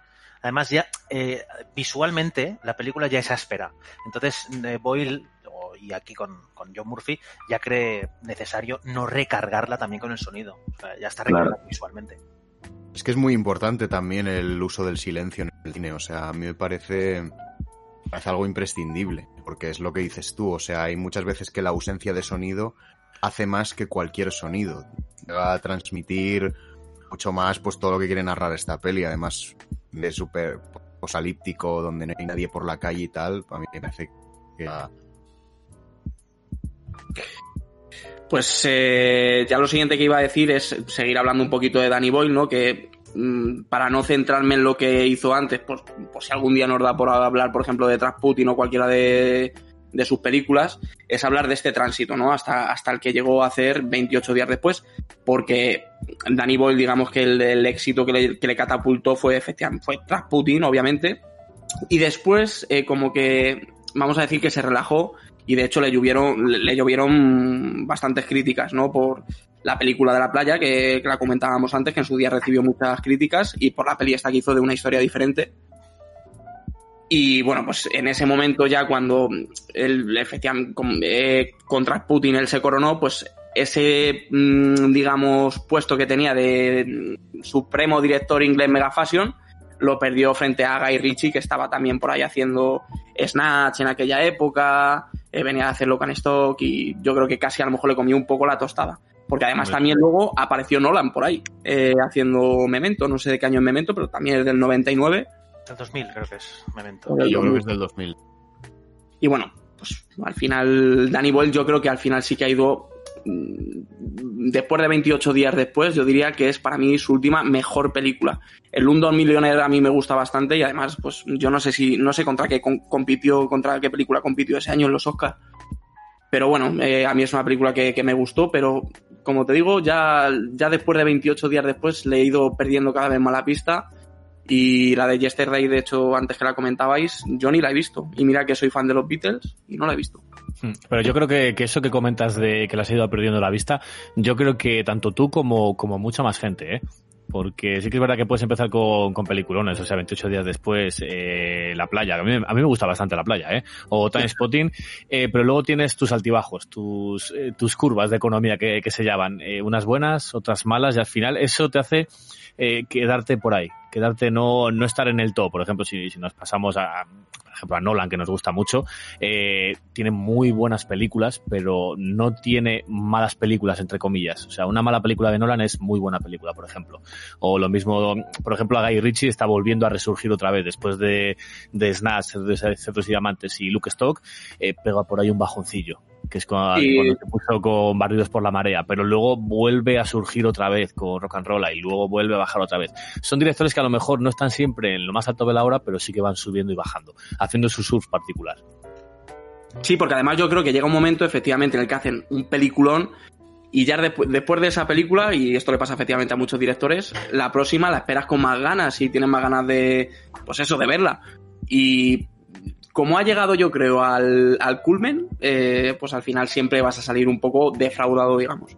Además, ya eh, visualmente la película ya es áspera. Entonces, eh, Boyle, y aquí con, con John Murphy, ya cree necesario no recargarla también con el sonido. O sea, ya está Claro. recargada visualmente. Es que es muy importante también el uso del silencio en el cine. O sea, a mí me parece, parece algo imprescindible. Porque es lo que dices tú. O sea, hay muchas veces que la ausencia de sonido hace más que cualquier sonido. Va a transmitir mucho más pues todo lo que quiere narrar esta peli. Además de súper posalíptico, donde no hay nadie por la calle y tal. A mí me parece que... Pues eh, ya lo siguiente que iba a decir es seguir hablando un poquito de Danny Boyle, ¿no? Que mm, para no centrarme en lo que hizo antes, pues, pues si algún día nos da por hablar, por ejemplo, de Trasputin o cualquiera de, sus películas, es hablar de este tránsito, ¿no? Hasta, hasta el que llegó a hacer 28 días después, porque Danny Boyle, digamos que el, éxito que le, catapultó fue efectivamente, Trasputin, obviamente, y después eh, como que, vamos a decir que se relajó y de hecho le llovieron, le, llovieron bastantes críticas, ¿no? Por la película de la playa, que, la comentábamos antes, que en su día recibió muchas críticas, y por la peli esta que hizo de una historia diferente. Y bueno, pues en ese momento ya cuando él efectivamente eh, contra Putin él se coronó, pues ese, mm, digamos, puesto que tenía de supremo director inglés Mega Fashion, lo perdió frente a Guy Ritchie, que estaba también por ahí haciendo Snatch en aquella época, eh, venía a hacer Locan Stock y yo creo que casi a lo mejor le comió un poco la tostada. Porque además también luego apareció Nolan por ahí, eh, haciendo Memento, no sé de qué año es Memento, pero también es del 99. El 2000 creo que es, Memento. Yo creo 2000. que es del 2000. Y bueno, pues al final, Danny Boyle yo creo que al final sí que ha ido, después de 28 días después, yo diría que es para mí su última mejor película. El Un Millionaire a mí me gusta bastante y además, pues yo no sé si, no sé contra qué compitió, contra qué película compitió ese año en los Oscars. Pero bueno, eh, a mí es una película que, que me gustó, pero como te digo, ya, ya después de 28 días después le he ido perdiendo cada vez más la pista. Y la de Yesterday, de hecho, antes que la comentabais, yo ni la he visto. Y mira que soy fan de los Beatles y no la he visto. Hmm. Pero yo creo que, que eso que comentas de que le has ido perdiendo la vista, yo creo que tanto tú como, como mucha más gente, ¿eh? Porque sí que es verdad que puedes empezar con, con peliculones, o sea, 28 días después, eh, La Playa, a mí, a mí me gusta bastante La Playa, ¿eh? O Time Spotting, eh, pero luego tienes tus altibajos, tus, eh, tus curvas de economía que, que se llaman, eh, unas buenas, otras malas, y al final eso te hace eh, quedarte por ahí. quedarte no, no estar en el top. Por ejemplo, si, si nos pasamos a, por ejemplo, a Nolan, que nos gusta mucho, eh, tiene muy buenas películas, pero no tiene malas películas, entre comillas. O sea, una mala película de Nolan es muy buena película, por ejemplo. O lo mismo, por ejemplo, a Guy Ritchie está volviendo a resurgir otra vez después de, de Snatch, de Cerdos y Diamantes y Luke Stock, eh, pega por ahí un bajoncillo que es cuando, se puso con Barridos por la Marea, pero luego vuelve a surgir otra vez con Rock and Roll y luego vuelve a bajar otra vez. Son directores que a lo mejor no están siempre en lo más alto de la hora, pero sí que van subiendo y bajando, haciendo su surf particular. Sí, porque además yo creo que llega un momento, efectivamente, en el que hacen un peliculón y ya despu- después de esa película, y esto le pasa efectivamente a muchos directores, la próxima la esperas con más ganas y tienes más ganas de, pues eso, de verla. Y como ha llegado yo creo al, al culmen, eh, pues al final siempre vas a salir un poco defraudado, digamos.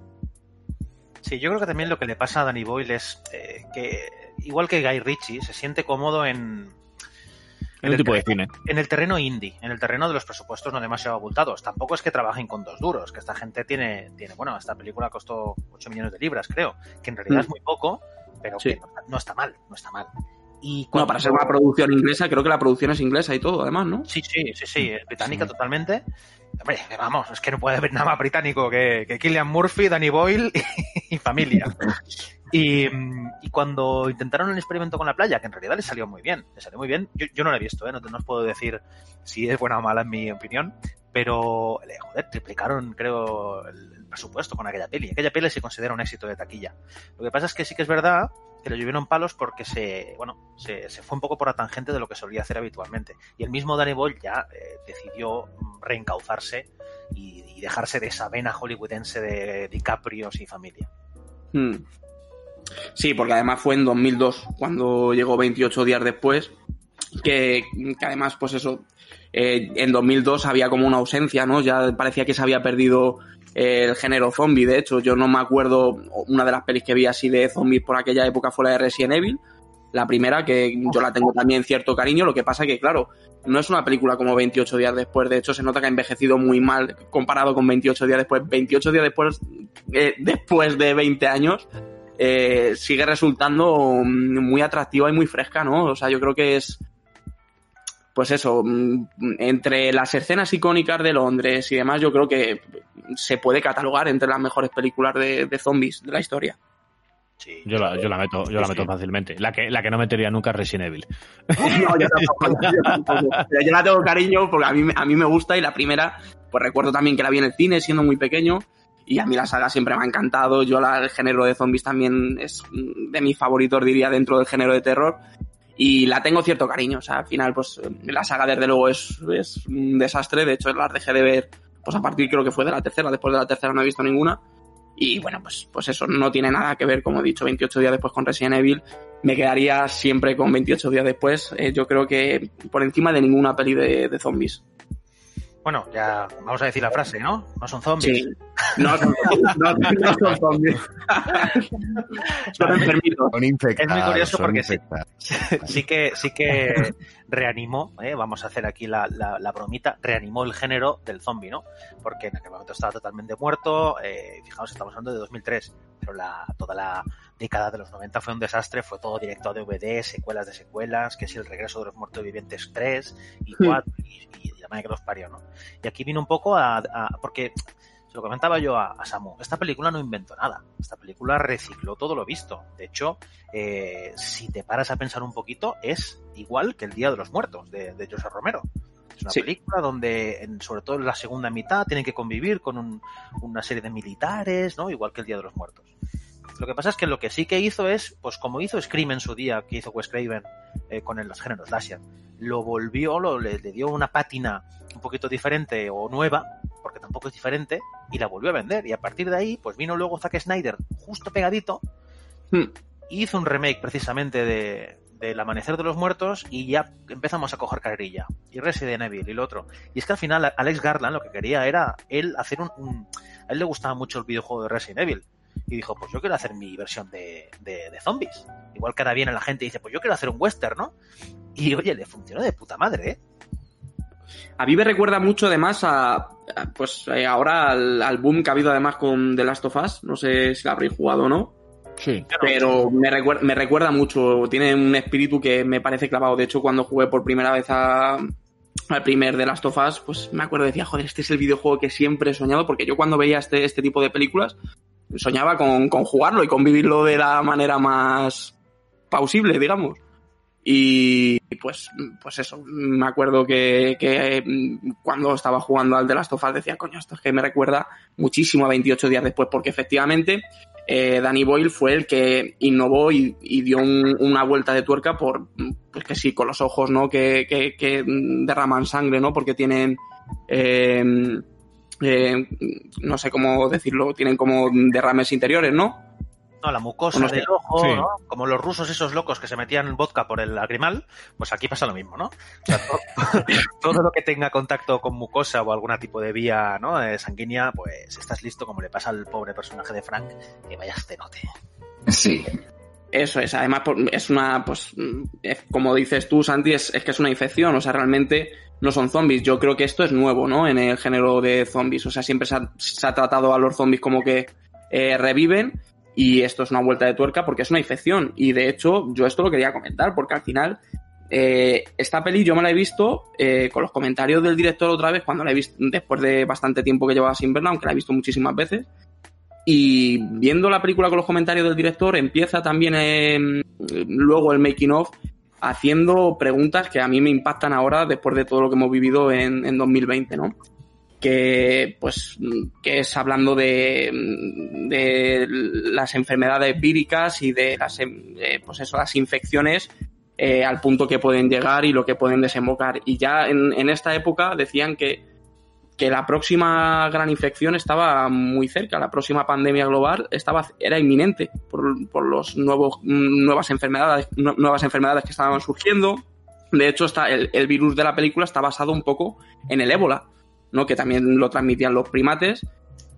Sí, yo creo que también lo que le pasa a Danny Boyle es eh, que, igual que Guy Ritchie, se siente cómodo en, En un tipo de cine. en el terreno indie, en el terreno de los presupuestos no demasiado abultados. Tampoco es que trabajen con dos duros, que esta gente tiene, tiene bueno, esta película costó 8 millones de libras, creo, que en realidad Mm. es muy poco, pero Sí. que no, no está mal, no está mal. Y Bueno, para ser una producción inglesa, creo que la producción es inglesa y todo, además, ¿no? Sí, sí, sí, sí, es británica totalmente. Hombre, vamos, es que no puede haber nada más británico que, que Killian Murphy, Danny Boyle y, familia. Y, y cuando intentaron el experimento con la playa, que en realidad les salió muy bien, les salió muy bien, yo, yo no lo he visto, ¿eh? no, no os puedo decir si es buena o mala en mi opinión, pero, eh, joder, triplicaron, creo, el presupuesto con aquella peli. Aquella peli se considera un éxito de taquilla. Lo que pasa es que sí que es verdad que le llovieron palos porque se, bueno, se, se fue un poco por la tangente de lo que solía hacer habitualmente. Y el mismo Boyle ya eh, decidió mm, reencauzarse y, dejarse de esa vena hollywoodense de DiCaprios y familia. Hmm. Sí, porque además fue en 2002, cuando llegó 28 días después, que, además, pues eso, eh, en 2002 había como una ausencia, ¿no? Ya parecía que se había perdido el género zombie, de hecho, yo no me acuerdo, una de las pelis que vi así de zombies por aquella época fue la de Resident Evil, la primera, que yo la tengo también cierto cariño, lo que pasa que, claro, no es una película como 28 días después, de hecho se nota que ha envejecido muy mal comparado con 28 días después, 28 días después, eh, después de 20 años, eh, sigue resultando muy atractiva y muy fresca, ¿no? O sea, yo creo que es, pues eso, mm, entre las escenas icónicas de Londres y demás, yo creo que se puede catalogar entre las mejores películas de, de zombies de la historia. Sí. Yo la, yo la meto, yo la meto fácilmente. La que, la que no metería nunca es Resident Evil. No, yo tampoco, yo tampoco. Pero yo la tengo cariño porque a mí, me- a mí me gusta y la primera, pues recuerdo también que la vi en el cine siendo muy pequeño y a mí la saga siempre me ha encantado. Yo la, el género de zombies también es mm, de mis favoritos, diría, dentro del género de terror. Y la tengo cierto cariño, o sea, al final, pues la saga desde luego es, es un desastre. De hecho, las dejé de ver, pues a partir creo que fue de la tercera. Después de la tercera no he visto ninguna. Y bueno, pues, pues eso no tiene nada que ver, como he dicho, 28 días después con Resident Evil. Me quedaría siempre con 28 días después. eh, yo creo que por encima de ninguna peli de, de zombies. Bueno, ya vamos a decir la frase, ¿no? No son zombies. Sí. No son, no, no son zombies. son enfermitos. Son infectados. Es muy curioso son porque sí. sí que sí que reanimó, ¿eh? vamos a hacer aquí la, la- la bromita, reanimó el género del zombie, ¿no? Porque en aquel momento estaba totalmente muerto, eh, fijaos, estamos hablando de 2003, pero la, toda la década de los 90 fue un desastre, fue todo directo a DVD, secuelas de secuelas, que si el regreso de los muertos vivientes 3 y 4 y, y la madre que los parió, ¿no? Y aquí vino un poco a, a- porque se lo comentaba yo a, a Samu, esta película no inventó nada, esta película recicló todo lo visto, de hecho, eh, si te paras a pensar un poquito, es igual que el Día de los Muertos de, de José Romero. Es una Sí. película donde, en- sobre todo en la segunda mitad, tienen que convivir con un- una serie de militares, ¿no? Igual que el Día de los Muertos. Lo que pasa es que lo que sí que hizo es, pues como hizo Scream en su día, que hizo Wes Craven eh, con el- los géneros slasher, lo volvió, lo, le, le dio una pátina un poquito diferente o nueva, porque tampoco es diferente, y la volvió a vender. Y a partir de ahí, pues vino luego Zack Snyder justo pegadito Hmm. hizo un remake precisamente de del Amanecer de los Muertos y ya empezamos a coger carrilla. Y Resident Evil y lo otro. Y es que al final Alex Garland lo que quería era él hacer un, A él le gustaba mucho el videojuego de Resident Evil. Y dijo, pues yo quiero hacer mi versión de, de, zombies. Igual que ahora viene la gente y dice, pues yo quiero hacer un western, ¿no? Y oye, le funcionó de puta madre, ¿eh? A mí me recuerda mucho además a, a, pues eh, ahora al, al boom que ha habido además con The Last of Us. No sé si la habréis jugado o no. Sí. Pero me recuerda, me recuerda mucho, tiene un espíritu que me parece clavado. De hecho, cuando jugué por primera vez a, al primer de Last of Us, pues me acuerdo, decía, joder, este es el videojuego que siempre he soñado, porque yo cuando veía este, este tipo de películas, soñaba con, con jugarlo y con vivirlo de la manera más pausible, digamos. Y pues, pues eso, me acuerdo que, que mm, cuando estaba jugando al The Last of Us decía, coño, esto es que me recuerda muchísimo a 28 días después, porque efectivamente eh, Danny Boyle fue el que innovó y, y dio un- una vuelta de tuerca por, pues que sí, con los ojos, ¿no? Que, derraman sangre, ¿no? Porque tienen, eh, eh, no sé cómo decirlo, tienen como derrames interiores, ¿no? No, la mucosa del ojo, Sí. ¿no? Como los rusos esos locos que se metían vodka por el lagrimal, pues aquí pasa lo mismo, ¿no? O sea, to- todo, lo que tenga contacto con mucosa o algún tipo de vía ¿no? eh, sanguínea, pues estás listo como le pasa al pobre personaje de Frank, que vaya cenote. Sí. Eso es, además es una, pues, es- como dices tú, Santi, es, es que es una infección, o sea, realmente no son zombies. Yo creo que esto es nuevo, ¿no? En el género de zombies, o sea, siempre se ha, se ha tratado a los zombies como que eh, reviven y esto es una vuelta de tuerca porque es una infección. Y de hecho, yo esto lo quería comentar porque al final eh, esta peli yo me la he visto eh, con los comentarios del director otra vez cuando la he visto después de bastante tiempo que llevaba sin verla, aunque la he visto muchísimas veces. Y viendo la película con los comentarios del director, empieza también eh, luego el making of haciendo preguntas que a mí me impactan ahora después de todo lo que hemos vivido en, en 2020, ¿no? Que, pues, que es hablando de, de las enfermedades víricas y de las, em- eh, pues eso, las infecciones eh, al punto que pueden llegar y lo que pueden desembocar. Y ya en, esta época decían que que la próxima gran infección estaba muy cerca, la próxima pandemia global estaba era inminente por, por los nuevos nuevas enfermedades nu- nuevas enfermedades que estaban surgiendo. De hecho, está el, el virus de la película está basado un poco en el ébola, ¿no? Que también lo transmitían los primates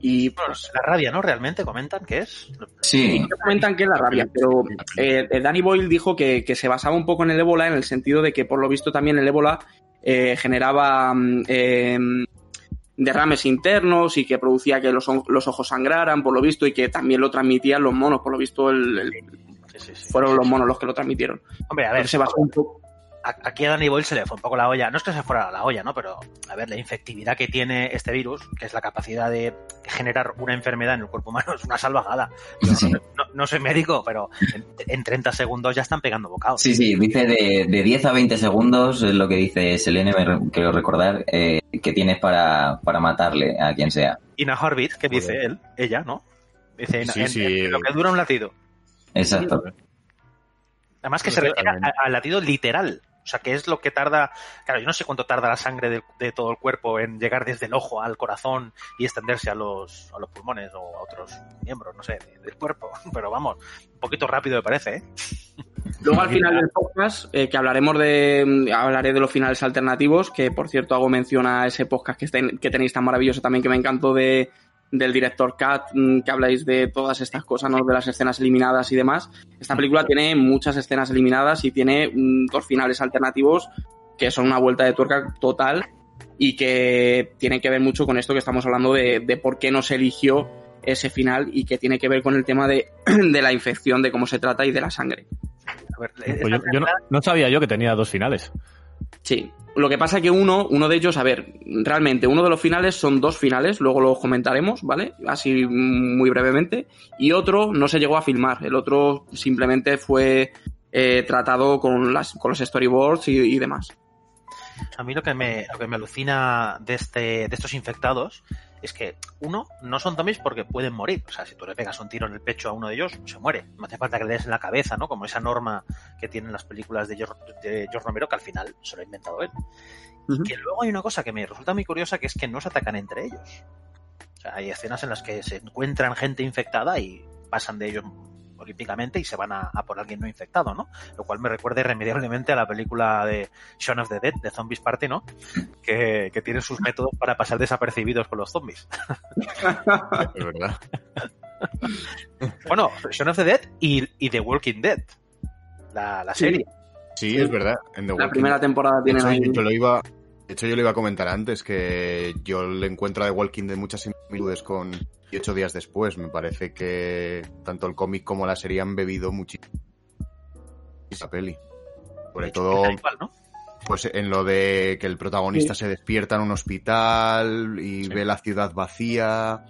y pues, la rabia, ¿no? Realmente comentan que es. Sí. comentan que es la rabia, pero eh, eh, Danny Boyle dijo que, que se basaba un poco en el ébola en el sentido de que por lo visto también el ébola eh, generaba mm, eh, derrames internos y que producía que los, los ojos sangraran, por lo visto, y que también lo transmitían los monos, por lo visto el- el- Sí, sí, sí. fueron los monos los que lo transmitieron. Hombre, a ver, Entonces se basó un poco... aquí a Danny Boyle se le fue un poco la olla. No es que se fuera la olla, ¿no? Pero, a ver, la infectividad que tiene este virus, que es la capacidad de generar una enfermedad en el cuerpo humano, es una salvajada. Yo Sí. no, no- no soy médico, pero en, en 30 segundos ya están pegando bocados. Sí, sí, dice de, de 10 a 20 segundos, es lo que dice Selene, creo recordar, eh, que tienes para, para matarle a quien sea. Ina Harvit, que dice él, ella, ¿no? Dice, Sí, en- sí. en lo que dura un latido. Exacto. Además que se refiere al latido literal. O sea, que es lo que tarda. Claro, yo no sé cuánto tarda la sangre de, de todo el cuerpo en llegar desde el ojo al corazón y extenderse a los, a los pulmones o a otros miembros, no sé, de- del cuerpo. Pero vamos, un poquito rápido me parece, ¿eh? Luego al final del podcast, eh, que hablaremos de hablaré de los finales alternativos, que por cierto hago mención a ese podcast que, ten- que tenéis tan maravilloso también, que me encantó de, del director Cat, mm, que habláis de todas estas cosas, ¿no? de las escenas eliminadas y demás. Esta película tiene muchas escenas eliminadas y tiene mm, dos finales alternativos que son una vuelta de tuerca total y que tiene que ver mucho con esto que estamos hablando de, de por qué no se eligió ese final y que tiene que ver con el tema de, de la infección, de cómo se trata y de la sangre. A ver, Pues esta yo, yo no, no sabía yo que tenía dos finales. Sí. Lo que pasa que uno, uno de ellos, a ver, realmente uno de los finales son dos finales, luego los comentaremos, ¿vale? Así mm, muy brevemente. Y otro no se llegó a filmar, el otro simplemente fue eh, tratado con, las, con los storyboards y, y demás. A mí lo que me, lo que me alucina de, este, de estos infectados es que, uno, no son zombies porque pueden morir. O sea, si tú le pegas un tiro en el pecho a uno de ellos, se muere. No hace falta que le des en la cabeza, ¿no? Como esa norma que tienen las películas de George, de George Romero, que al final se lo ha inventado él. Y que luego hay una cosa que me resulta muy curiosa, que es que no se atacan entre ellos. O sea, hay escenas en las que se encuentran gente infectada y pasan de ellos olímpicamente y se van a, a por alguien no infectado, ¿no? Lo cual me recuerda irremediablemente a la película de Shaun of the Dead, de Zombies Party, ¿no? Que, que tienen sus métodos para pasar desapercibidos con los zombies. Es verdad. Bueno, Shaun of the Dead y, y The Walking Dead, la, la Sí. serie. Sí, es verdad. En The La Walking primera Dead. temporada hecho, ahí. yo lo iba, de hecho, yo lo iba a comentar antes, que yo le encuentro a The Walking Dead muchas similitudes con, y ocho días después. Me parece que tanto el cómic como la serie han bebido muchísimo esa peli. Sobre hecho, todo, igual, ¿no? pues en lo de que el protagonista Sí. se despierta en un hospital y Sí. ve la ciudad vacía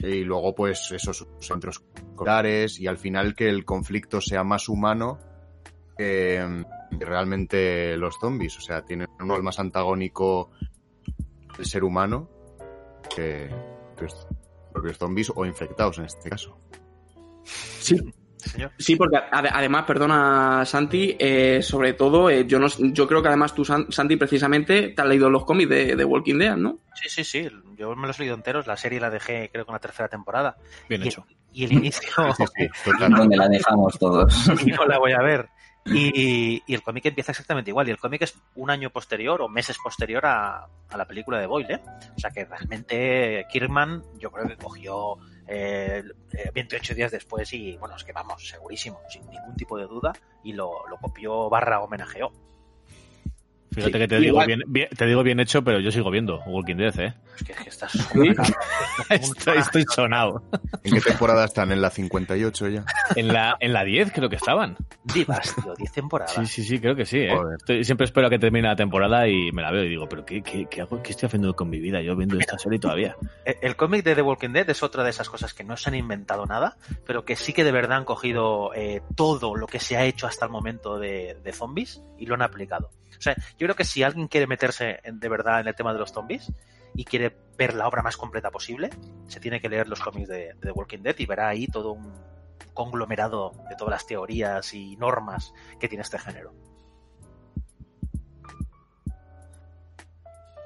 y luego pues esos centros escolares y al final que el conflicto sea más humano que, que realmente los zombies. O sea, tienen un rol más antagónico el ser humano que, propios zombies o infectados en este caso. Sí, Sí, señor. Sí, porque ade- además, perdona Santi, eh, sobre todo, eh, yo no, yo creo que además tú, San- Santi, precisamente te has leído los cómics de, de Walking Dead, ¿no? Sí, sí, sí. Yo me los he leído enteros. La serie la dejé, creo, con la tercera temporada. Bien y, hecho. y el inicio Sí, donde la dejamos todos. y no la voy a ver. Y, y el cómic empieza exactamente igual. Y el cómic es un año posterior o meses posterior a, la película de Boyle. ¿eh? O sea que realmente Kirkman, yo creo que cogió eh, eh, 28 días después y, bueno, es que vamos, segurísimo, sin ningún tipo de duda. Y lo, lo copió barra homenajeó. Fíjate Sí, que te digo, bien, bien- te digo bien hecho, pero yo sigo viendo Walking Dead, ¿eh? Es que, es que estás... Estoy, estoy sonado. ¿En qué temporada están? ¿En la 58 ya? En la, en la 10 creo que estaban. Divas, tío, 10 temporadas. Sí, sí, sí, creo que sí, ¿eh? Estoy- siempre espero a que termine la temporada y me la veo y digo, pero ¿qué, qué, qué hago? ¿Qué estoy haciendo con mi vida? Yo viendo esta serie todavía. El, el cómic de The Walking Dead es otra de esas cosas que no se han inventado nada, pero que sí que de verdad han cogido eh, todo lo que se ha hecho hasta el momento de, de zombies y lo han aplicado. O sea, yo creo que si alguien quiere meterse de verdad en el tema de los zombies y quiere ver la obra más completa posible, se tiene que leer los cómics de, de The Walking Dead y verá ahí todo un conglomerado de todas las teorías y normas que tiene este género.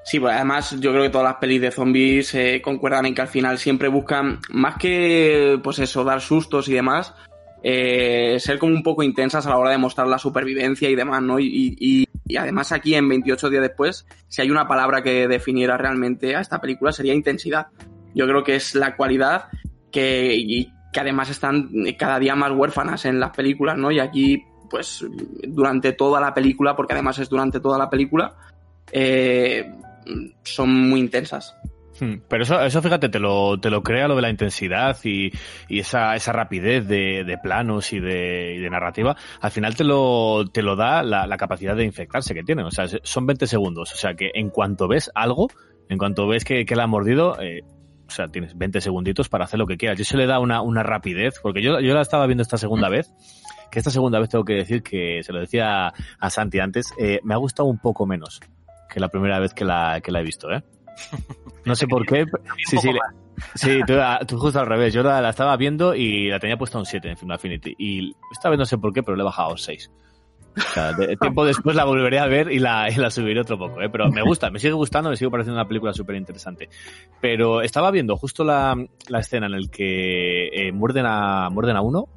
Sí, pues además yo creo que todas las pelis de zombies eh, concuerdan en que al final siempre buscan, más que pues eso, dar sustos y demás, eh, ser como un poco intensas a la hora de mostrar la supervivencia y demás, ¿no? Y, y- y además aquí en 28 días después, si hay una palabra que definiera realmente a esta película sería intensidad. Yo creo que es la cualidad que, y que además están cada día más huérfanas en las películas, ¿no? Y aquí, pues, durante toda la película, porque además es durante toda la película, eh, son muy intensas. Hmm, Pero eso, eso fíjate, te lo, te lo crea lo de la intensidad y, y esa, esa rapidez de, de planos y de, y de narrativa. Al final te lo, te lo da la, la capacidad de infectarse que tienen. O sea, son 20 segundos. O sea, que en cuanto ves algo, en cuanto ves que, que la ha mordido, eh, o sea, tienes 20 segunditos para hacer lo que quieras. Y eso le da una, una rapidez, porque yo, yo la estaba viendo esta segunda vez, que esta segunda vez tengo que decir que, se lo decía a, a Santi antes, eh, me ha gustado un poco menos que la primera vez que la, que la he visto, ¿eh? No sé por qué. Sí, sí, sí tú, ah, tú justo al revés. Yo la, la estaba viendo y la tenía puesta un 7 en Film Affinity. Y esta vez no sé por qué, pero le he bajado a un 6. O sea, de- tiempo después la volveré a ver y la, y la subiré otro poco, ¿eh? Pero me gusta, me sigue gustando, me sigue pareciendo una película súper interesante. Pero estaba viendo justo la, la escena en la que eh, muerden, a, muerden a uno,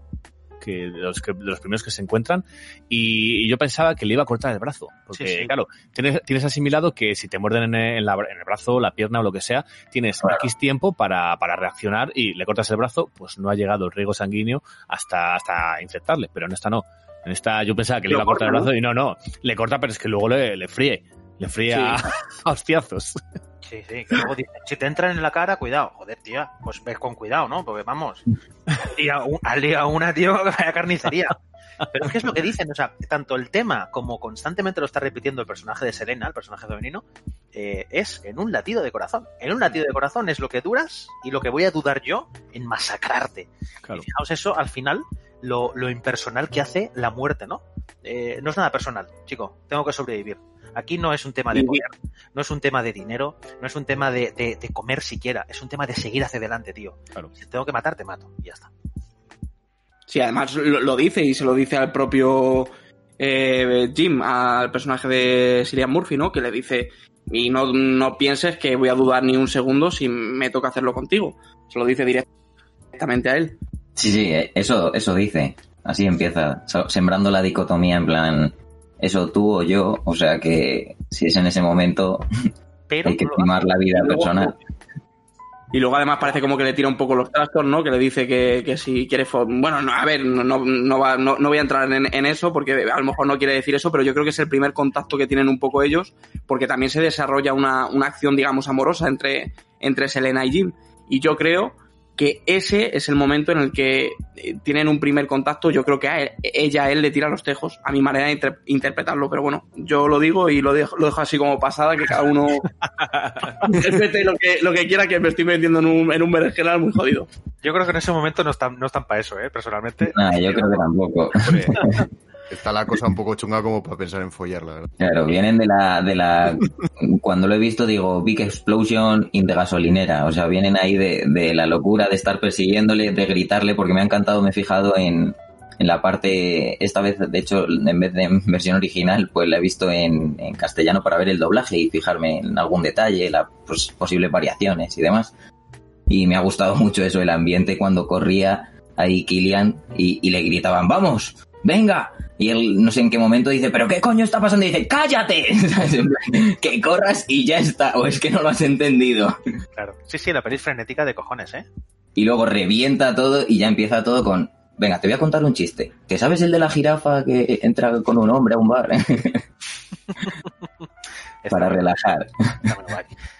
que de, los que de los primeros que se encuentran, y, y yo pensaba que le iba a cortar el brazo. Porque, Sí, sí. claro, tienes, tienes asimilado que si te muerden en el, en la- en el brazo, la pierna o lo que sea, tienes Claro. X tiempo para, para reaccionar y le cortas el brazo, pues no ha llegado el riego sanguíneo hasta, hasta infectarle, pero en esta no. En esta yo pensaba que le iba a cortar el brazo y no, no, le corta, pero es que luego le, le fríe, le fríe Sí. a hostiazos. Sí, sí, que luego dicen, si te entran en la cara, cuidado. Joder, tía, pues ves con cuidado, ¿no? Porque vamos, al día una, tío, vaya carnicería. Pero es que es lo que dicen, o sea, tanto el tema como constantemente lo está repitiendo el personaje de Selena, el personaje femenino, eh, es en un latido de corazón. En un latido de corazón es lo que duras y lo que voy a dudar yo en masacrarte. Claro. Y fijaos eso, al final, lo, lo impersonal que hace la muerte, ¿no? Eh, no es nada personal, chico, tengo que sobrevivir. Aquí no es un tema de poder, no es un tema de dinero, no es un tema de, de- de comer siquiera, es un tema de seguir hacia adelante, tío. Claro. Si tengo que matar, te mato, y ya está. Sí, además lo, lo dice y se lo dice al propio eh, Jim, al personaje de Cillian Murphy, ¿no? Que le dice, y no, no pienses que voy a dudar ni un segundo si me toca hacerlo contigo. Se lo dice directamente a él. Sí, sí, eh, eso, eso dice. Así empieza, sembrando la dicotomía en plan, eso tú o yo, o sea que si es en ese momento Pero hay que primar la vida luego- personal. Y luego además parece como que le tira un poco los trastos, ¿no? Que le dice que, que si quiere... Bueno, no, a ver, no, no, no, va- no, no voy a entrar en, en eso porque a lo mejor no quiere decir eso, pero yo creo que es el primer contacto que tienen un poco ellos porque también se desarrolla una, una acción, digamos, amorosa entre, entre Selena y Jim. Y yo creo que ese es el momento en el que eh, tienen un primer contacto. Yo creo que a él- ella a él le tira los tejos, a mi manera de inter- interpretarlo, pero bueno, yo lo digo y lo dejo, lo dejo así como pasada, que cada uno interprete lo que, lo que quiera, que me estoy metiendo en un, en un berenjenal muy jodido. Yo creo que en ese momento no están, no están para eso, ¿eh? personalmente. Nah, yo creo que tampoco. Está la cosa un poco chunga como para pensar en follar, la verdad. Claro, vienen de la, de la, cuando lo he visto digo, Big Explosion in the gasolinera, o sea, vienen ahí de, de la locura de estar persiguiéndole, de gritarle, porque me ha encantado, me he fijado en, en la parte, esta vez, de hecho, en vez de en versión original, pues la he visto en, en castellano para ver el doblaje y fijarme en algún detalle, las pues, posibles variaciones y demás. Y me ha gustado mucho eso, el ambiente cuando corría ahí Killian y, y le gritaban, vamos, venga. Y él no sé en qué momento dice, pero ¿qué coño está pasando? Y dice, cállate, que corras y ya está, o es que no lo has entendido. Claro. Sí, sí, la peli es frenética de cojones, ¿eh? Y luego revienta todo y ya empieza todo con, venga, te voy a contar un chiste. ¿Te sabes el de la jirafa que entra con un hombre a un bar? Para relajar.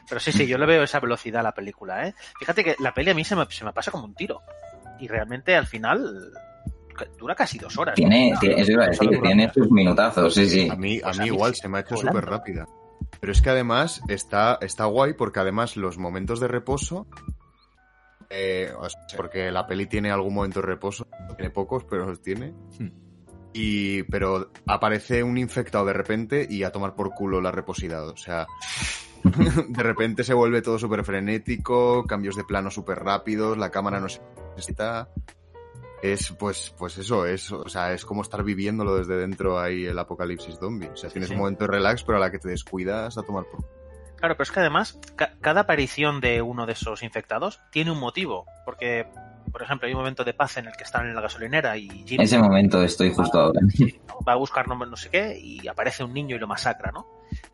Pero sí, sí, yo le veo esa velocidad a la película, ¿eh? Fíjate que la peli a mí se me, se me pasa como un tiro. Y realmente al final dura casi dos horas. Tiene, ¿no? tiene- eso iba a decir, que tiene sus minutazos, sí, sí. A mí, a Pues mí igual se me ha hecho súper rápida. Pero es que además está, está guay porque además los momentos de reposo. eh, o sea, porque la peli tiene algún momento de reposo, tiene pocos, pero los tiene. Hmm. Y, pero aparece un infectado de repente y a tomar por culo la reposidad. O sea, de repente se vuelve todo súper frenético, cambios de plano súper rápidos, la cámara no se necesita. Es pues, pues eso, es, o sea, es como estar viviéndolo desde dentro ahí el apocalipsis zombie. O sea, tienes sí. un momento de relax, pero a la que te descuidas a tomar por Claro, pero es que además, ca- cada aparición de uno de esos infectados tiene un motivo. Porque, por ejemplo, hay un momento de paz en el que están en la gasolinera y Jim Ese momento estoy justo ahora. va a buscar no, no sé qué y aparece un niño y lo masacra, ¿no?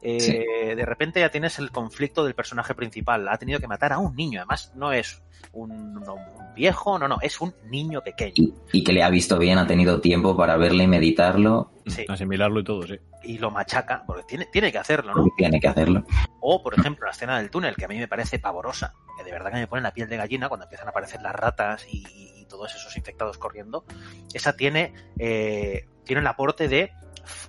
Eh, Sí. De repente ya tienes el conflicto del personaje principal. Ha tenido que matar a un niño. Además, no es un, no, un viejo, no, no, es un niño pequeño. Y, y que le ha visto bien, ha tenido tiempo para verle y meditarlo, Sí. Asimilarlo y todo, sí. Y lo machaca, porque tiene, tiene que hacerlo, ¿no? porque tiene que hacerlo. O, por ejemplo, la escena del túnel, que a mí me parece pavorosa, que de verdad que me pone la piel de gallina cuando empiezan a aparecer las ratas y, y todos esos infectados corriendo. Esa tiene, eh, tiene el aporte de,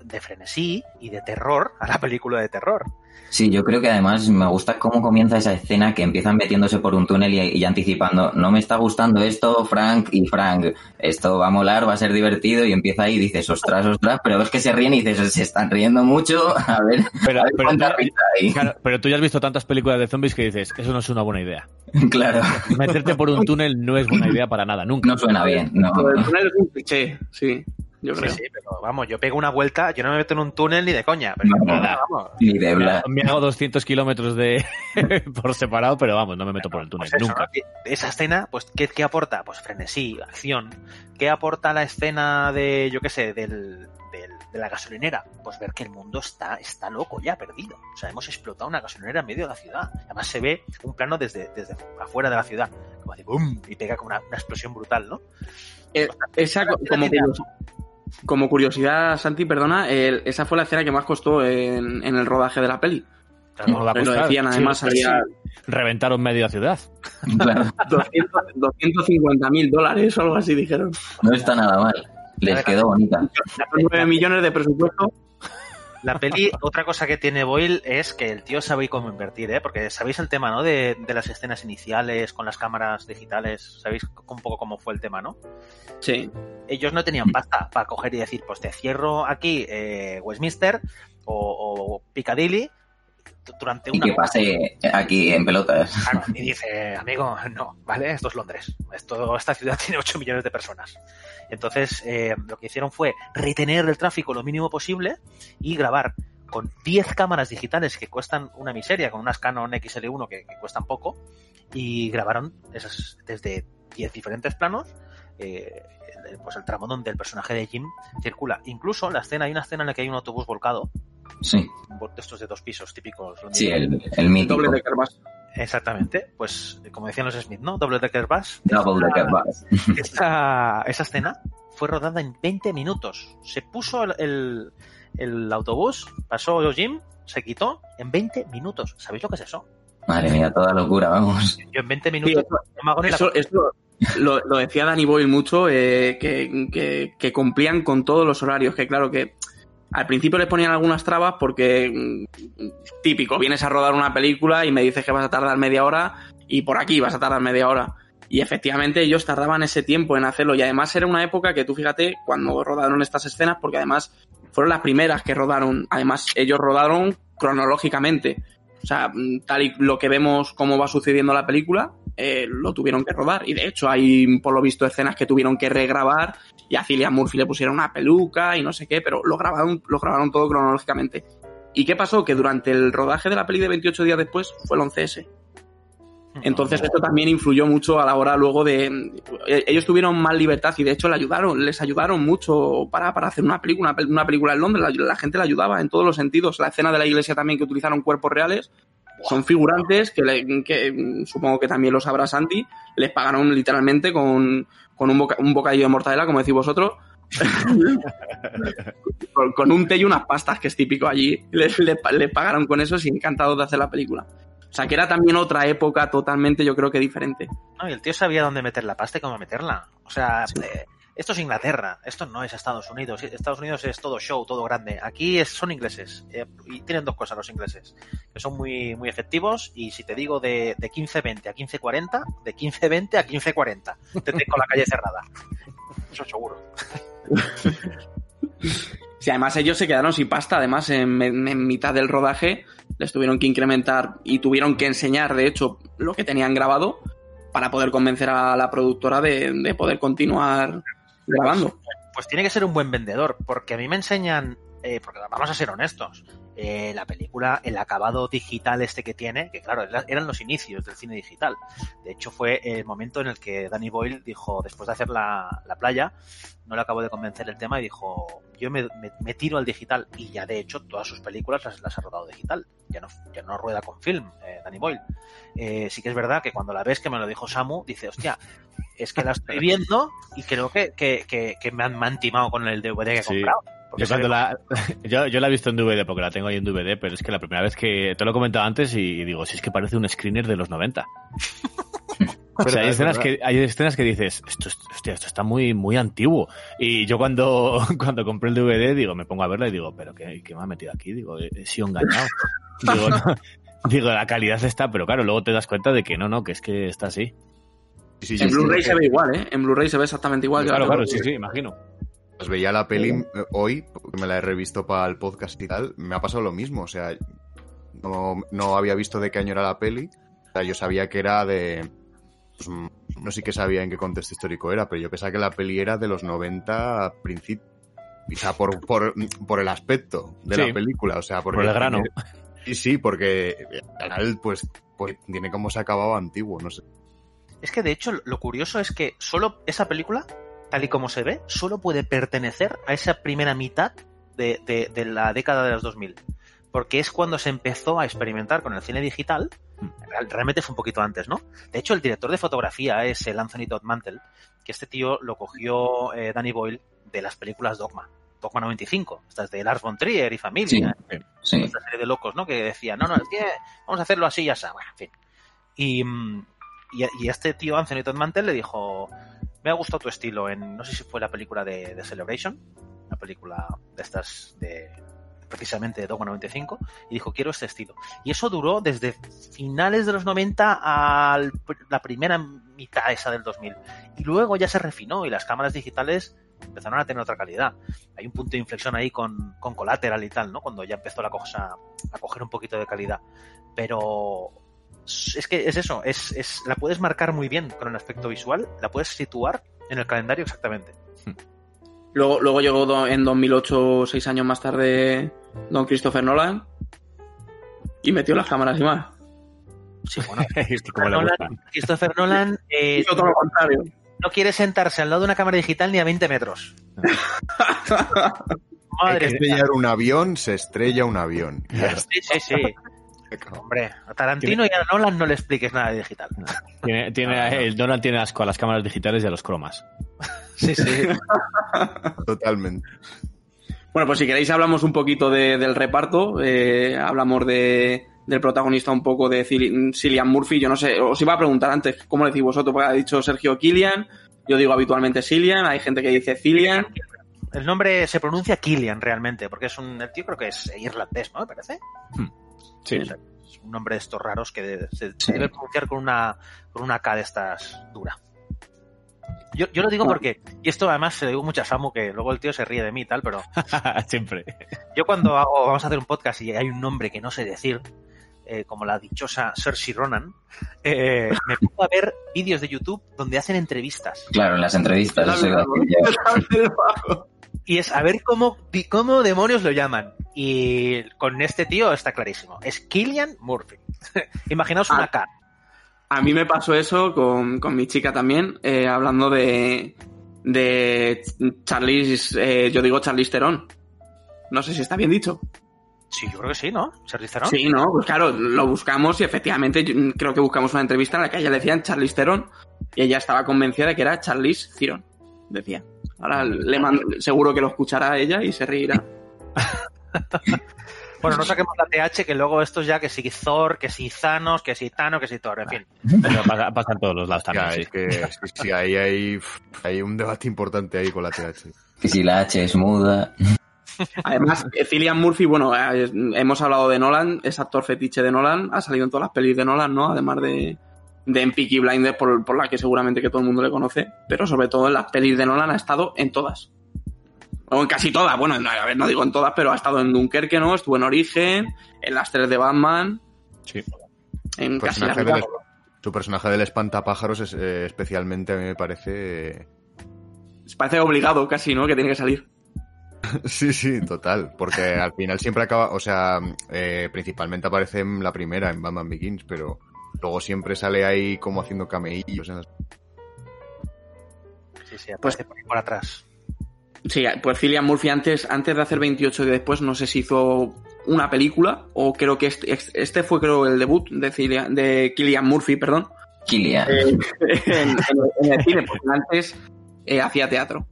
de frenesí y de terror a la película de terror. Sí, yo creo que además me gusta cómo comienza esa escena que empiezan metiéndose por un túnel y, y anticipando, no me está gustando esto, Frank y Frank, esto va a molar, va a ser divertido y empieza ahí y dices, ostras, ostras, pero ves que se ríen y dices, se están riendo mucho, a ver, Pero, a ver pero, cuánta tú, claro, pero tú ya has visto tantas películas de zombies que dices, eso no es una buena idea. Claro, Meterte por un túnel no es buena idea para nada, nunca. no suena bien, no. Del túnel es un cliché, sí, yo Sí, creo. sí, pero vamos, yo pego una vuelta, yo no me meto en un túnel ni de coña. Pero No, nada, no. vamos. Ni de bla. Me hago 200 kilómetros de por separado, pero vamos, no me meto por el túnel, Pues eso, nunca. ¿no? Esa escena, pues, ¿qué, qué aporta? Pues frenesí, acción. ¿Qué aporta la escena de, yo qué sé, del, del- de la gasolinera? Pues ver que el mundo está, está loco ya, perdido. O sea, hemos explotado una gasolinera en medio de la ciudad. Además se ve un plano desde, desde afuera de la ciudad. Como hace ¡bum! Y pega como una, una explosión brutal, ¿no? Eh, esa, como curiosidad, Santi, perdona, el- esa fue la escena que más costó en, en el rodaje de la peli. Claro, No va a Lo decían, además, Sí, había Reventaron media ciudad. Claro, 200 250 mil dólares o algo así, dijeron. no está nada mal. Les quedó bonita. 9 millones de presupuesto. La peli, otra cosa que tiene Boyle es que el tío sabe cómo invertir, ¿eh? Porque sabéis el tema, ¿no? De, de las escenas iniciales con las cámaras digitales. Sabéis un poco cómo fue el tema, ¿no? Sí. Ellos no tenían pasta para coger y decir, pues te cierro aquí eh, Westminster o, o Piccadilly durante Y una que hora. pase aquí en pelotas. Claro, y dice, amigo, no, ¿vale? Esto es Londres. Esto, esta ciudad tiene 8 millones de personas. Entonces, eh, lo que hicieron fue retener el tráfico lo mínimo posible y grabar con 10 cámaras digitales que cuestan una miseria, con unas Canon XL1 que, que cuestan poco, y grabaron esas, desde 10 diferentes planos, eh, pues el tramo donde el personaje de Jim circula. Incluso la escena, hay una escena en la que hay un autobús volcado, Sí, un bo- de estos de dos pisos típicos. sí, el, el mítico. Doble de Carvas. Exactamente, pues como decían los Smith, ¿no? Double Decker Bus. Double Esta- decker bus. esta, esa escena fue rodada en 20 minutos. Se puso el, el, el autobús, pasó Jim, se quitó en 20 minutos. ¿Sabéis lo que es eso? Madre mía, toda locura, vamos. Yo en 20 minutos Sí, la eso lo, lo decía Danny Boyle mucho, eh, que, que- que cumplían con todos los horarios, que claro que al principio les ponían algunas trabas porque mm, típico, vienes a rodar una película y me dices que vas a tardar media hora y por aquí vas a tardar media hora. Y efectivamente ellos tardaban ese tiempo en hacerlo y además era una época que tú fíjate cuando rodaron estas escenas porque además fueron las primeras que rodaron, además ellos rodaron cronológicamente. O sea, mm, tal y lo que vemos cómo va sucediendo la película, eh, lo tuvieron que rodar. Y de hecho hay, por lo visto, escenas que tuvieron que regrabar y a Cillian Murphy le pusieron una peluca y no sé qué, pero lo grabaron, lo grabaron todo cronológicamente. ¿Y qué pasó? Que durante el rodaje de la peli de 28 días después fue el 11S. Entonces esto también influyó mucho a la hora luego de... eh, Ellos tuvieron más libertad y de hecho le ayudaron, les ayudaron mucho para, para hacer una película, una, pel- una película en Londres, la, la gente le ayudaba en todos los sentidos. La escena de la iglesia también que utilizaron cuerpos reales, son figurantes que, le- que, supongo que también lo sabrá Santi, les pagaron literalmente con, con un, boca- un bocadillo de mortadela, como decís vosotros, con, con un té y unas pastas, que es típico allí. Le, le- le pagaron con eso y encantados de hacer la película. O sea, que era también otra época totalmente, yo creo que diferente. No, y el tío sabía dónde meter la pasta y cómo meterla. O sea, eh, esto es Inglaterra, esto no es Estados Unidos. Estados Unidos es todo show, todo grande. Aquí son ingleses. eh, y tienen dos cosas los ingleses, que son muy, muy efectivos. Y si te digo de, de 15-20 a 15-40, de 15-20 a 15-40, te tengo la calle cerrada. Eso seguro. Sí, además ellos se quedaron sin pasta, además en, mitad del rodaje les tuvieron que incrementar y tuvieron que enseñar, de hecho, lo que tenían grabado para poder convencer a la productora de poder continuar grabando. Pues tiene que ser un buen vendedor, porque a mí me enseñan, eh, porque vamos a ser honestos, eh, la película, el acabado digital este que tiene, que claro, era- eran los inicios del cine digital. De hecho, fue el momento en el que Danny Boyle dijo, después de hacer la, la playa, no le acabó de convencer el tema y dijo, yo me, me- me tiro al digital. Y ya de hecho, todas sus películas las, las ha rodado digital. Ya no, ya no rueda con film, eh, Danny Boyle. Eh, sí que es verdad que cuando la ves, que me lo dijo Samu, dice, hostia, es que la estoy viendo y creo que, que, que, que me, han, me han timado con el DVD que he Sí. comprado. Yo, cuando la, yo, yo la he visto en DVD porque la tengo ahí en DVD, pero es que la primera vez que te lo he comentado antes y digo, si es que parece un screener de los 90. O sea, hay escenas, que, hay escenas que dices, esto, hostia, esto está muy, muy antiguo. Y yo cuando, cuando compré el DVD, digo, me pongo a verla y digo, pero ¿qué, qué me ha metido aquí? Digo, he, he sido engañado. digo, no, digo, la calidad está, pero claro, luego te das cuenta de que no, no, que es que está así. Sí, sí, En Blu-ray se ve igual, ¿eh? En Blu-ray se ve exactamente igual. que Claro, la claro, sí, sí, imagino. Veía la peli eh, hoy, porque me la he revisto para el podcast y tal, me ha pasado lo mismo, o sea, no, no había visto de qué año era la peli, o sea, yo sabía que era de... pues, mm, no sé qué sabía en qué contexto histórico era, pero yo pensaba que la peli era de los 90 a principios, o sea, por, por, por el aspecto de Sí. la película, o sea, porque... Por el grano. Sí, sí, porque al final, pues, pues tiene como se acababa antiguo, no sé. Es que de hecho lo curioso es que solo esa película, tal y como se ve, solo puede pertenecer a esa primera mitad de, de- de la década de los 2000. Porque es cuando se empezó a experimentar con el cine digital. Real- Realmente fue un poquito antes, ¿no? De hecho, el director de fotografía es el Anthony Todd Mantle, que este tío lo cogió eh, Danny Boyle de las películas Dogma. Dogma 95, estas de Lars von Trier y familia Sí, esta serie de locos, ¿no? Que decían, no, no, es que vamos a hacerlo así y ya está. Bueno, en fin. Y, mm, y, y este tío, Anthony Todd Mantel, le dijo, me ha gustado tu estilo en, no sé si fue la película de, de Celebration, la película de estas, de precisamente de Dogma 95, y dijo, quiero este estilo. Y eso duró desde finales de los 90 a la primera mitad esa del 2000. Y luego ya se refinó y las cámaras digitales empezaron a tener otra calidad. Hay un punto de inflexión ahí con, con y tal, ¿no? Cuando ya empezó la cosa a coger un poquito de calidad. Pero es que es eso, es, es, la puedes marcar muy bien con el aspecto visual, la puedes situar en el calendario exactamente. Luego, luego llegó en 2008, seis años más tarde, Don Christopher Nolan y metió las cámaras y más. Sí, bueno, que Nolan-. Christopher Nolan eh, Hizo todo lo contrario. no quiere sentarse al lado de una cámara digital ni a 20 metros. Hay Madre que mía. estrellar un avión, se estrella un avión. Está. Sí, sí, Hombre, a Tarantino y a Nolan no le expliques nada de digital. Tiene, tiene, el Donald tiene asco a las cámaras digitales y a los cromas. Sí, sí. Totalmente. Bueno, pues si queréis hablamos un poquito de- del reparto. Eh, hablamos de, del protagonista un poco de Cil- Cillian Murphy. Yo no sé, os iba a preguntar antes cómo le decís vosotros, porque ha dicho Sergio Killian, yo digo habitualmente Cillian, hay gente que dice Cillian. El nombre se pronuncia Killian realmente, porque es un. El tío creo que es irlandés, ¿no? Me parece. Sí. Es un nombre de estos raros que de- se Sí. debe pronunciar con una, con una K de estas dura. Yo, yo lo digo Ah. porque, y esto además se lo digo mucho a Samu, que luego el tío se ríe de mí y tal, pero Siempre. yo cuando hago, vamos a hacer un podcast y hay un nombre que no sé decir, eh, como la dichosa Cersei Ronan, eh, me pongo a ver vídeos de YouTube donde hacen entrevistas. Claro, en las entrevistas. eso. Y es a ver cómo, cómo demonios lo llaman. Y con este tío está clarísimo. Es Killian Murphy. Imaginaos una Ah. K. A mí me pasó eso con, con mi chica también, eh, hablando de, de Charlize, eh, yo digo Charlize Theron. No sé si está bien dicho. Sí, yo creo que sí, ¿no? Charlize Theron. Sí, no, pues claro, lo buscamos y efectivamente yo creo que buscamos una entrevista en la que a ella le decían Charlize Theron y ella estaba convencida de que era Charlize Theron, decía. Ahora le mando- seguro que lo escuchará ella y se reirá. Bueno, no saquemos la TH, que luego estos ya que si Thor, que si Thanos, que si Thanos, que si Thor, en fin. Pero pasa, pasa en todos los lados también, Ya, sí. es que sí, sí, ahí hay, hay un debate importante ahí con la TH. Que si la H es muda. Además, eh, Cillian Murphy, bueno, eh, hemos hablado de Nolan, es actor fetiche de Nolan, ha salido en todas las pelis de Nolan, ¿no? Además de, de en Peaky Blinders, por, por la que seguramente que todo el mundo le conoce, pero sobre todo en las pelis de Nolan ha estado en todas. O en casi todas, bueno, no, a ver, no digo en todas, pero ha estado en Dunkerque, ¿no? Estuvo en Origen, en las tres de Batman, Sí. en casi Personaje del, personaje del espantapájaros es, eh, especialmente a mí me parece... eh, Parece obligado casi, ¿no? Que tiene que salir. Sí, sí, total. Porque al final siempre acaba, o sea, eh, principalmente aparece en la primera, en Batman Begins, pero luego siempre sale ahí como haciendo cameillos. en las- Sí, sí, aparece por ahí por atrás. Sí, pues Cillian Murphy antes, antes de hacer 28 y después, no sé si hizo una película, o creo que este, este fue creo el debut de, Cillian, de Cillian Murphy, perdón, Killian. en, en- en el cine, porque antes eh, hacía teatro.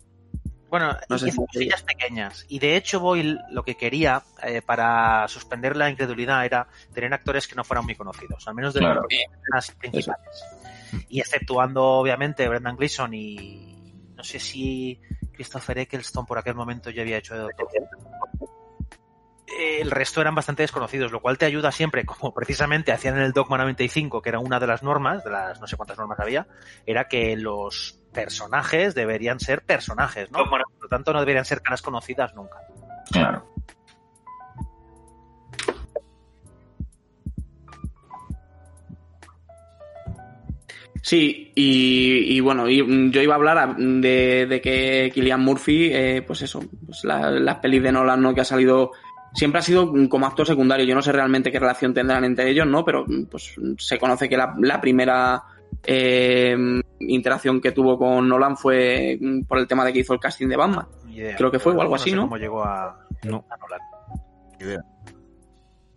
Bueno, No sé si- cosillas pequeñas. Y de hecho, Boyle lo que quería eh, para suspender la incredulidad era tener actores que no fueran muy conocidos, al menos de Claro. las principales. Y exceptuando, obviamente, Brendan Gleeson y no sé si Christopher Eccleston por aquel momento ya había hecho de doctor. El resto eran bastante desconocidos, lo cual te ayuda siempre, como precisamente hacían en el Dogma 95, que era una de las normas, de las no sé cuántas normas había, era que los personajes deberían ser personajes, ¿no? Por lo tanto, no deberían ser caras conocidas nunca. Claro. Sí, y, y bueno, y, mm, yo iba a hablar de, de que Killian Murphy, eh, pues eso, pues la- las pelis de Nolan, ¿no? Que ha salido, siempre ha sido mm, como actor secundario. Yo no sé realmente qué relación tendrán entre ellos, ¿no? Pero mm, pues se conoce que la, la primera eh, interacción que tuvo con Nolan fue mm, por el tema de que hizo el casting de Batman. Creo que fue o algo No así, sé ¿no? cómo llegó a, No. a Nolan. idea.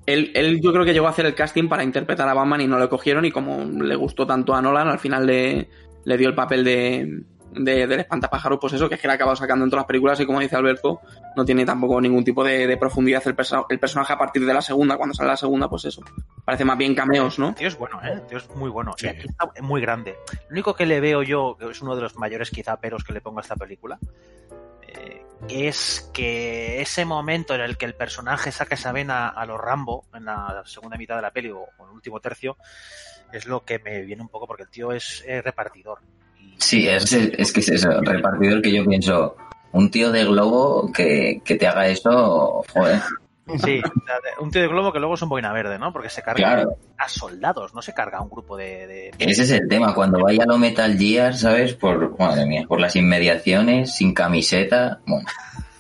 Él, él yo creo que llegó a hacer el casting para interpretar a Batman y no le cogieron y como le gustó tanto a Nolan, al final le, le dio el papel de, de- del espantapájaros, pues eso, que es que le ha acabado sacando en todas las películas y como dice Alberto, no tiene tampoco ningún tipo de, de profundidad el, perso- el personaje a partir de la segunda, cuando sale la segunda, pues eso. Parece más bien cameos, ¿no? El tío es bueno, ¿eh? El tío es muy bueno. Sí. Y aquí está muy grande. Lo único que le veo yo, que es uno de los mayores quizá peros que le pongo a esta película, eh, es que ese momento en el que el personaje saca esa vena a los Rambo, en la segunda mitad de la peli o, o en el último tercio, es lo que me viene un poco porque el tío es eh, repartidor. Sí, es, es que es eso, repartidor que yo pienso, un tío de globo que, que te haga eso, joder, Sí, un tío de globo que luego es un boina verde, ¿no? Porque se carga claro. a soldados, no se carga a un grupo de... de- Ese es el tema, cuando vaya a lo Metal Gear, ¿sabes? Por, madre mía, por las inmediaciones, sin camiseta, bueno,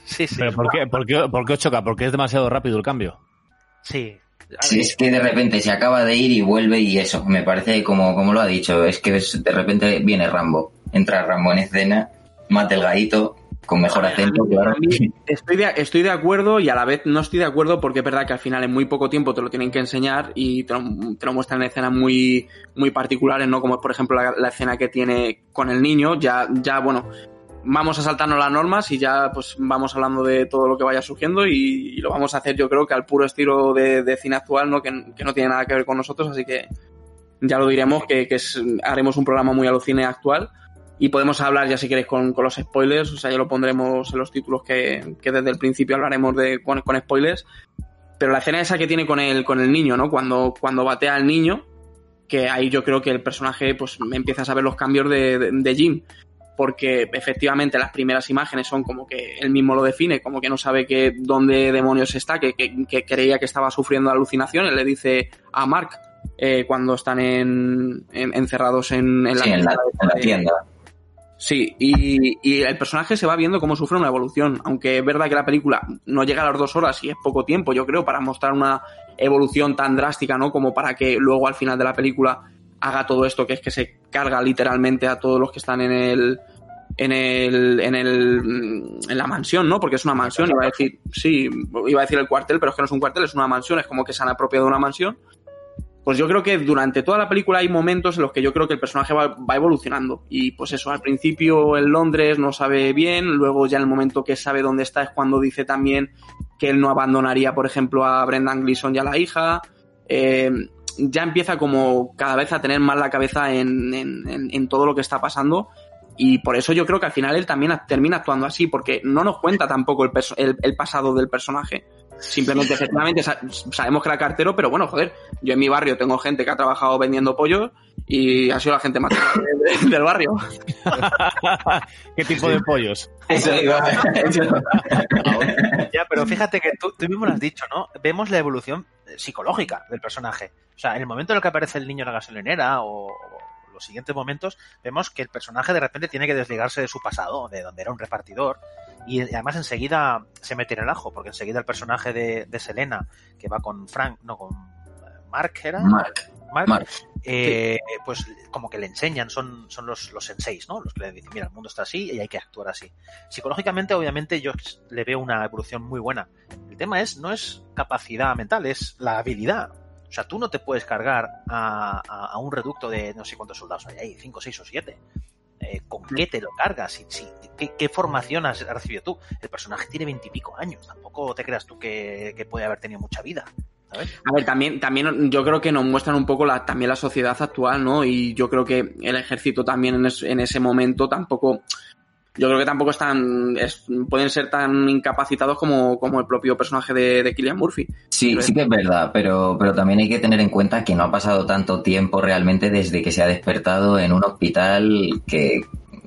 Sí, sí. ¿Pero por qué, por, qué, por qué os choca? ¿Porque es demasiado rápido el cambio? Sí. Si es que de repente se acaba de ir y vuelve y eso, me parece como, como lo ha dicho, es que es- de repente viene Rambo, entra Rambo en escena, mata el gallito, con mejor acento, claro. Estoy de, estoy de acuerdo y a la vez no estoy de acuerdo porque es verdad que al final en muy poco tiempo te lo tienen que enseñar y te lo, te lo muestran en escenas muy, muy particulares, ¿no? Como por ejemplo la, la escena que tiene con el niño, ya, ya bueno, vamos a saltarnos las normas y ya pues vamos hablando de todo lo que vaya surgiendo y, lo vamos a hacer yo creo que al puro estilo de, de cine actual, ¿no? Que, que, no tiene nada que ver con nosotros, así que ya lo diremos, que, es, haremos un programa muy a lo cine actual y podemos hablar ya si queréis con, con, los spoilers, o sea, ya lo pondremos en los títulos que, que desde el principio hablaremos de con, con, spoilers. Pero la escena esa que tiene con el, con el niño, ¿no? Cuando, cuando batea al niño, que ahí yo creo que el personaje pues empieza a saber los cambios de, de Jim porque efectivamente las primeras imágenes son como que él mismo lo define, como que no sabe que dónde demonios está, que, que, que creía que estaba sufriendo alucinaciones, le dice a Mark eh, cuando están en, en, encerrados en, en, la, sí, en, la, en la tienda. Sí, y, y, el personaje se va viendo cómo sufre una evolución, aunque es verdad que la película no llega a las dos horas y es poco tiempo, yo creo, para mostrar una evolución tan drástica, ¿no? Como para que luego al final de la película haga todo esto, que es que se carga literalmente a todos los que están en el en el en el en la mansión, ¿no? Porque es una mansión, iba a decir, sí, iba a decir el cuartel, pero es que no es un cuartel, es una mansión, es como que se han apropiado de una mansión. Pues yo creo que durante toda la película hay momentos en los que yo creo que el personaje va, va evolucionando. Y pues eso, al principio en Londres no sabe bien, luego ya en el momento que sabe dónde está es cuando dice también que él no abandonaría, por ejemplo, a Brendan Gleeson y a la hija. Eh, ya empieza como cada vez a tener más la cabeza en, en, en, en, todo lo que está pasando y por eso yo creo que al final él también termina actuando así, porque no nos cuenta tampoco el, el, el pasado del personaje. Simplemente, efectivamente, sabemos que era cartero, pero bueno, joder, yo en mi barrio tengo gente que ha trabajado vendiendo pollos y ha sido la gente más de, del barrio. ¿Qué tipo de pollos? Eso digo. ya, pero fíjate que tú, tú, mismo lo has dicho, ¿no? Vemos la evolución psicológica del personaje. O sea, en el momento en el que aparece el niño en la gasolinera o, los siguientes momentos, vemos que el personaje de repente tiene que desligarse de su pasado, de donde era un repartidor, y además enseguida se mete en el ajo, porque enseguida el personaje de, de Selena, que va con Frank, no, con Mark, ¿era? Mark. Mark, Mark. Eh, sí. pues como que le enseñan, son, son los, los senseis, ¿no? Los que le dicen, mira, el mundo está así y hay que actuar así. Psicológicamente, obviamente, yo le veo una evolución muy buena. El tema es, no es capacidad mental, es la habilidad. O sea, tú no te puedes cargar a, a, a un reducto de no sé cuántos soldados hay ahí, cinco, seis o siete. Eh, ¿Con qué te lo cargas? ¿Sí, sí, ¿Qué, ¿Qué, formación has recibido tú? El personaje tiene veintipico años, tampoco te creas tú que, que puede haber tenido mucha vida. A ver, también, también yo creo que nos muestran un poco la, también la sociedad actual, ¿no? Y yo creo que el ejército también en, es, en ese momento tampoco yo creo que tampoco están es, pueden ser tan incapacitados como, como el propio personaje de, de Killian Murphy. Sí, sí que es verdad, pero, pero también hay que tener en cuenta que no ha pasado tanto tiempo realmente desde que se ha despertado en un hospital que...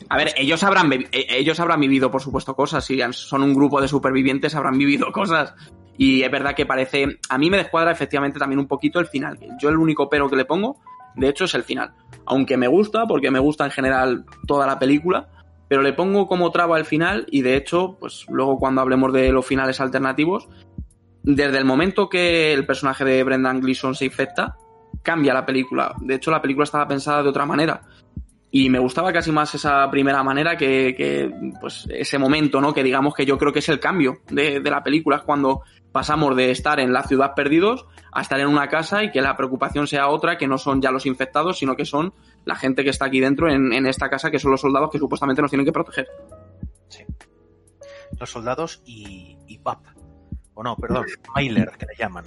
A ver, ellos habrán, ellos habrán vivido, por supuesto, cosas. Si son un grupo de supervivientes, habrán vivido cosas. Y es verdad que parece... A mí me descuadra efectivamente también un poquito el final. Yo el único pero que le pongo, de hecho, es el final. Aunque me gusta, porque me gusta en general toda la película pero le pongo como traba al final y de hecho, pues luego cuando hablemos de los finales alternativos, desde el momento que el personaje de Brendan Gleeson se infecta, cambia la película. De hecho, la película estaba pensada de otra manera. Y me gustaba casi más esa primera manera que, que pues ese momento, ¿no? Que digamos que yo creo que es el cambio de, de la película, es cuando pasamos de estar en la ciudad perdidos a estar en una casa y que la preocupación sea otra, que no son ya los infectados, sino que son la gente que está aquí dentro en, en esta casa, que son los soldados que supuestamente nos tienen que proteger. Sí. Los soldados y, y BAP. O no, perdón, Mailer, que le llaman.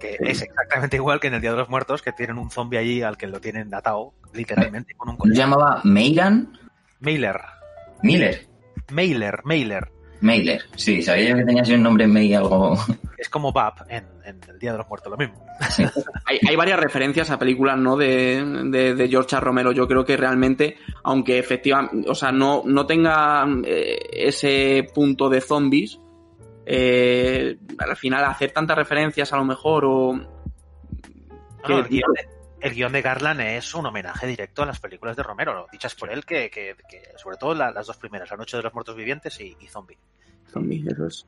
Que es exactamente igual que en el Día de los Muertos, que tienen un zombie allí al que lo tienen atado, literalmente, con un ¿Se llamaba Meiran? Mailer. Miller. Mailer, Mailer. Mailer, sí, sabía que tenía así un nombre May algo. Es como BAP en, en, El Día de los Muertos, lo mismo. Sí. hay, hay, varias referencias a películas, ¿no? De, de, de, George Romero. Yo creo que realmente, aunque efectivamente, o sea, no, no tenga eh, ese punto de zombies, eh, al final hacer tantas referencias a lo mejor o. No, no, el, guion de, Garland es un homenaje directo a las películas de Romero, dichas por él, que, que, que sobre todo la, las dos primeras, La Noche de los Muertos Vivientes y, y Zombie. Zombie, eso es.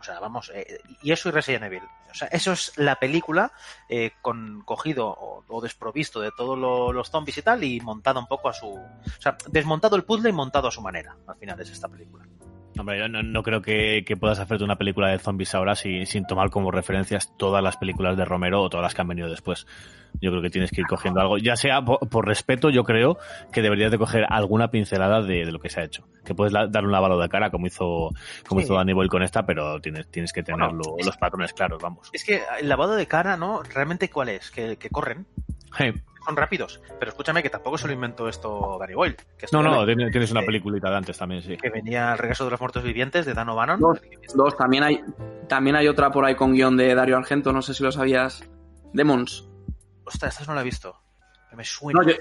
O sea, vamos, eh, y eso y Resident Evil. O sea, eso es la película eh, con cogido o, o, desprovisto de todos lo, los zombies y tal y montado un poco a su... O sea, desmontado el puzzle y montado a su manera. Al final es esta película. Hombre, yo no, no creo que, que puedas hacerte una película de zombies ahora sin, sin tomar como referencias todas las películas de Romero o todas las que han venido después. Yo creo que tienes que ir cogiendo algo, ya sea por, por respeto, yo creo que deberías de coger alguna pincelada de, de lo que se ha hecho. Que puedes la- darle un lavado de cara como hizo, como Sí. hizo Danny Boyle con esta, pero tienes, tienes que tener Bueno, lo- es- los patrones claros, vamos. Es que el lavado de cara, ¿no? ¿Realmente cuál es? Que, que corren, Hey. Son rápidos. Pero escúchame que tampoco se lo inventó esto Danny Boyle. Que esto No, no, tienes una peliculita de antes también, sí. que venía el regreso de los muertos vivientes de Dan O'Bannon. Dos, dos. También hay, también hay otra por ahí con guion de Dario Argento, no sé si lo sabías. Demons. Ostras, esta no la he visto. Me suena. No, yo,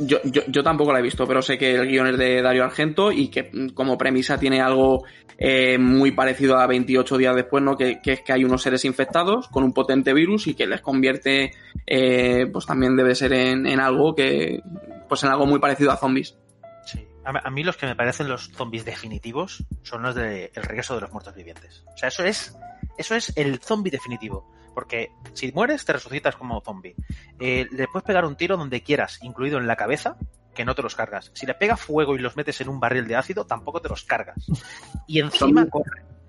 yo, yo, yo tampoco la he visto, pero sé que el guion es de Dario Argento y que mm, como premisa tiene algo eh, muy parecido a 28 días después, ¿no? Que, que es que hay unos seres infectados con un potente virus y que les convierte, eh, pues también debe ser en, en algo que, pues en algo muy parecido a zombies. Sí. A, a mí los que me parecen los zombies definitivos son los de El regreso de los muertos vivientes. O sea, eso es, eso es el zombie definitivo. Porque si mueres, te resucitas como zombie. Eh, le puedes pegar un tiro donde quieras, incluido en la cabeza, que no te los cargas. Si le pega fuego y los metes en un barril de ácido, tampoco te los cargas. Y encima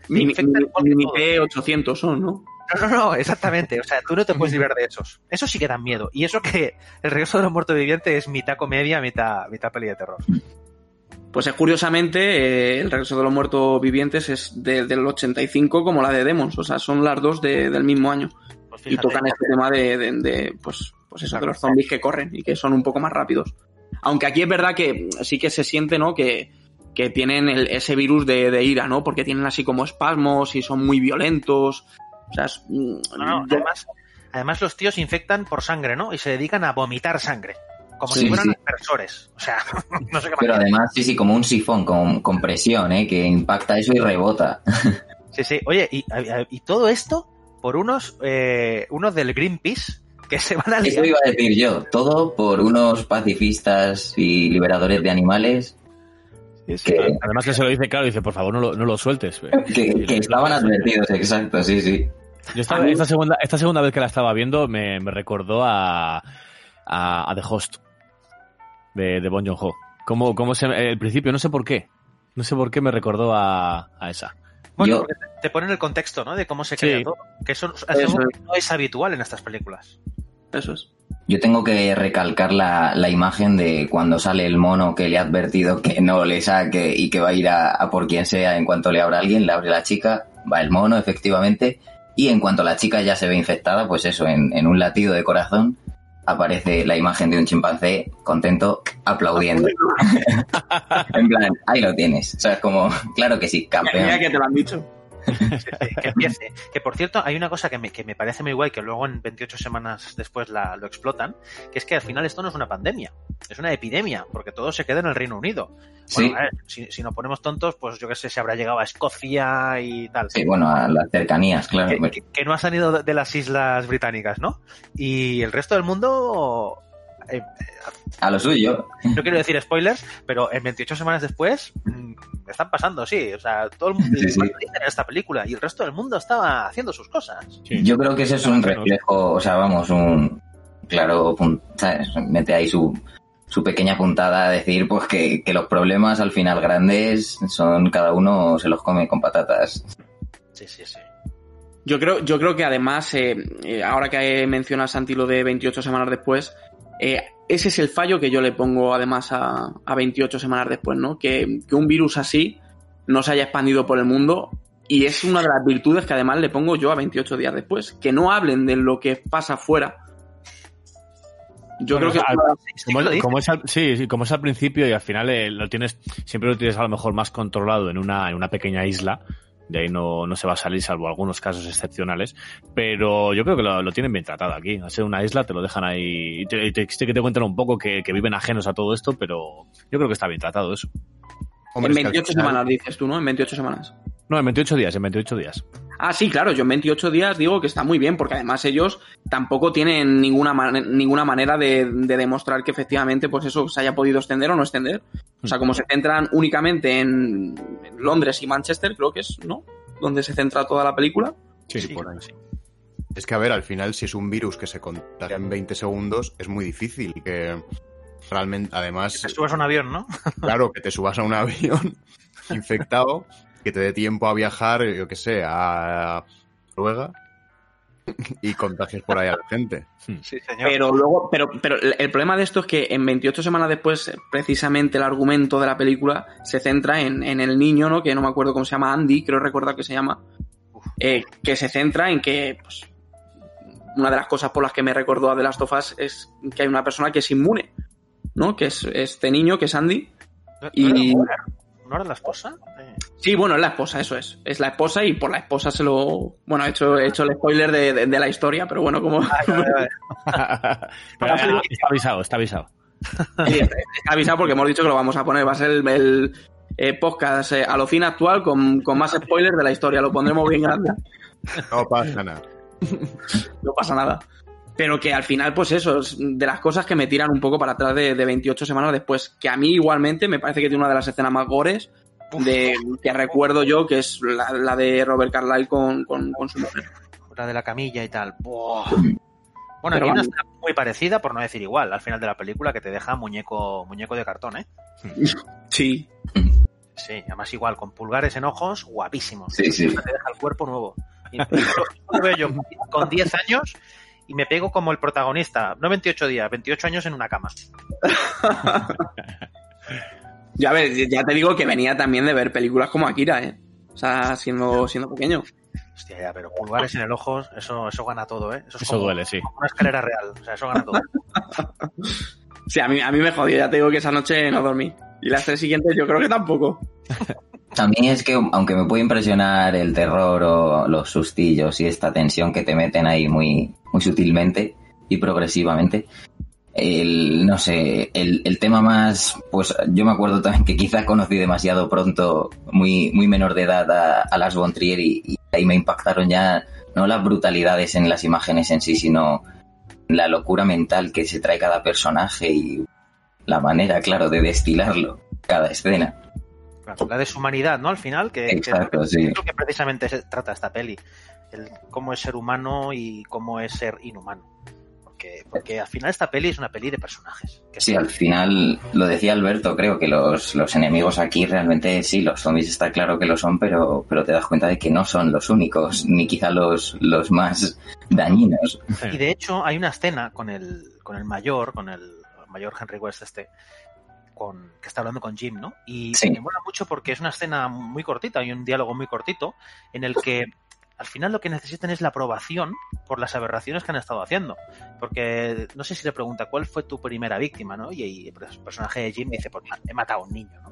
infectan igual que mini todos. P800 son, ¿no? No, no, no, exactamente. O sea, tú no te puedes librar de esos. Eso sí que dan miedo. Y eso que el regreso de los muertos vivientes es mitad comedia, mitad, mitad peli de terror. Pues es curiosamente, eh, el regreso de los muertos vivientes es de- del 85 como la de Demons, o sea, son las dos de- del mismo año. Pues y tocan este tema de, pues, pues eso, de los zombies que corren y que son un poco más rápidos. Aunque aquí es verdad que sí que se siente, ¿no? Que, que tienen el- ese virus de, de ira, ¿no? Porque tienen así como espasmos y son muy violentos. O sea, es- No, no, además, además los tíos infectan por sangre, ¿no? Y se dedican a vomitar sangre. Como Sí, si fueran sí. aspersores. O sea, no sé qué Pero más. además, sí, sí, como un sifón con, con presión, ¿eh? Que impacta eso y rebota. Sí, sí. Oye, y, y todo esto por unos, eh, unos del Greenpeace que se van a Eso liar. iba a decir yo. Todo por unos pacifistas y liberadores de animales que, Además que se lo dice claro, dice, por favor, no lo, no lo sueltes. que, que estaban advertidos, exacto, sí, sí. Yo estaba, esta, segunda, esta segunda vez que la estaba viendo me, me recordó a, a, a The Host de, de Bon Joon-ho. Cómo, cómo se, el principio, no sé por qué. No sé por qué me recordó a, a esa. Bueno, Yo- te- te ponen el contexto, ¿no? De cómo se Sí. crea todo. Que eso, es Eso algo que no es habitual en estas películas. Eso es. Yo tengo que recalcar la, la imagen de cuando sale el mono que le ha advertido que no le saque y que va a ir a, a por quien sea en cuanto le abra alguien, le abre la chica, va el mono, efectivamente, y en cuanto la chica ya se ve infectada, pues eso, en, en un latido de corazón, aparece la imagen de un chimpancé contento aplaudiendo. en plan, ahí lo tienes. O sea, es como, claro que sí, campeón. Mira que te lo han dicho. que empiece. Que por cierto, hay una cosa que me, que me parece muy guay, que luego en 28 semanas después la, lo explotan, que es que al final esto no es una pandemia, es una epidemia, porque todo se queda en el Reino Unido. Sí. Bueno, a ver, si, si nos ponemos tontos, pues yo qué sé, se habrá llegado a Escocia y tal. Sí, bueno, a las cercanías, claro. que, que- que no ha salido de las islas británicas, ¿no? Y el resto del mundo, eh, A lo suyo. no quiero decir spoilers, pero en 28 semanas después mm, están pasando, sí. O sea, todo el mundo Sí, sí. en esta película y el resto del mundo estaba haciendo sus cosas. Sí. Yo creo que ese es un reflejo, o sea, vamos, un claro, ¿sabes? mete ahí su, su pequeña puntada a decir pues que, que los problemas al final grandes son cada uno se los come con patatas. Sí, sí, sí. Yo creo, yo creo que además, eh, eh, ahora que mencionas Santi lo de 28 semanas después, eh, ese es el fallo que yo le pongo además a, a 28 semanas después, ¿no? Que, que un virus así no se haya expandido por el mundo y es una de las virtudes que además le pongo yo a 28 días después, que no hablen de lo que pasa fuera. Yo Bueno, creo que al- Como, como es al, sí, sí, como es al principio y al final eh, lo tienes, siempre lo tienes a lo mejor más controlado en una, en una pequeña isla. De ahí no, no se va a salir, salvo algunos casos excepcionales. Pero yo creo que lo, lo tienen bien tratado aquí. Al ser una isla, te lo dejan ahí. Y te, y te, sí que te cuentan un poco que, que viven ajenos a todo esto, pero yo creo que está bien tratado eso. Hombre, en es que al 28 final- semanas dices tú, ¿no? En 28 semanas. No, en 28 días, en 28 días. Ah, sí, claro, yo en 28 días digo que está muy bien, porque además ellos tampoco tienen ninguna, man- ninguna manera de, de demostrar que efectivamente pues eso se haya podido extender o no extender. O sea, como se centran únicamente en en Londres y Manchester, creo que es, ¿no? Donde se centra toda la película. Sí, Sí, por ahí. sí. Es que, a ver, al final, si es un virus que se contagia en 20 segundos, es muy difícil que realmente, además, Te subes a un avión, ¿no? claro, que te subas a un avión infectado que te dé tiempo a viajar, yo qué sé, a Noruega y contagies por ahí a la gente. Sí, señor. Pero luego, pero, pero el problema de esto es que en 28 semanas después, precisamente el argumento de la película se centra en, en el niño, ¿no? Que no me acuerdo cómo se llama, Andy, creo recordar que se llama. eh, que se centra en que, pues, una de las cosas por las que me recordó a The Last of Us es que hay una persona que es inmune, ¿no? Que es este niño, que es Andy. ¿No, no y-? ¿No era la esposa? Sí, bueno, es la esposa, eso es. Es la esposa y por la esposa se lo. Bueno, he hecho, he hecho el spoiler de, de- de la historia, pero bueno, como. Pero, está avisado, está avisado. Sí, está avisado porque hemos dicho que lo vamos a poner. Va a ser el, el, eh, podcast eh, Alocina actual con, con más spoilers de la historia. Lo pondremos bien grande. No pasa nada. No pasa nada. Pero que al final, pues eso, es de las cosas que me tiran un poco para atrás de, de 28 semanas después. Que a mí igualmente me parece que tiene una de las escenas más gores de, que recuerdo yo, que es la, la de Robert Carlyle con, con, con su mujer. la de la camilla y tal. Buah. Bueno, Pero aquí hay una escena muy parecida, por no decir igual, al final de la película, que te deja muñeco, muñeco de cartón, ¿eh? Sí. Sí, además igual, con pulgares en ojos, guapísimos. Sí, sí. Te deja el cuerpo nuevo. Y esto lo veo yo con 10 años y me pego como el protagonista. No 28 días, 28 años en una cama. Ya ves, ya te digo que venía también de ver películas como Akira, ¿eh? O sea, siendo, siendo pequeño. Hostia, ya, pero pulgares en el ojo, eso, eso gana todo, ¿eh? Eso, es Eso como, duele, sí. como una escalera real. O sea, eso gana todo. Sí, a mí, a mí me jodió, ya te digo que esa noche no dormí. Y las tres siguientes yo creo que tampoco. A mí es que, aunque me puede impresionar el terror o los sustillos y esta tensión que te meten ahí muy, muy sutilmente y progresivamente, el, no sé, el, el tema más, pues yo me acuerdo también que quizá conocí demasiado pronto, muy, muy menor de edad, a, a las Von Trier y, y ahí me impactaron ya no las brutalidades en las imágenes en sí, sino la locura mental que se trae cada personaje y la manera, claro, de destilarlo cada escena. Claro, la deshumanidad, ¿no? Al final, que, que Exacto, sí. es lo que precisamente se trata esta peli. El cómo es ser humano y cómo es ser inhumano. Porque, porque al final esta peli es una peli de personajes. Que Sí, al final lo decía Alberto, creo que los, los enemigos aquí realmente sí, los zombies está claro que lo son, pero, pero te das cuenta de que no son los únicos, ni quizá los, los más dañinos. Y de hecho hay una escena con el, con el mayor, con el mayor Henry West este, con, que está hablando con Jim, ¿no? Y Sí. me mola mucho porque es una escena muy cortita y un diálogo muy cortito en el que al final lo que necesitan es la aprobación por las aberraciones que han estado haciendo. Porque no sé si le pregunta cuál fue tu primera víctima, ¿no? Y, el personaje de Jim dice, pues he matado a un niño, ¿no?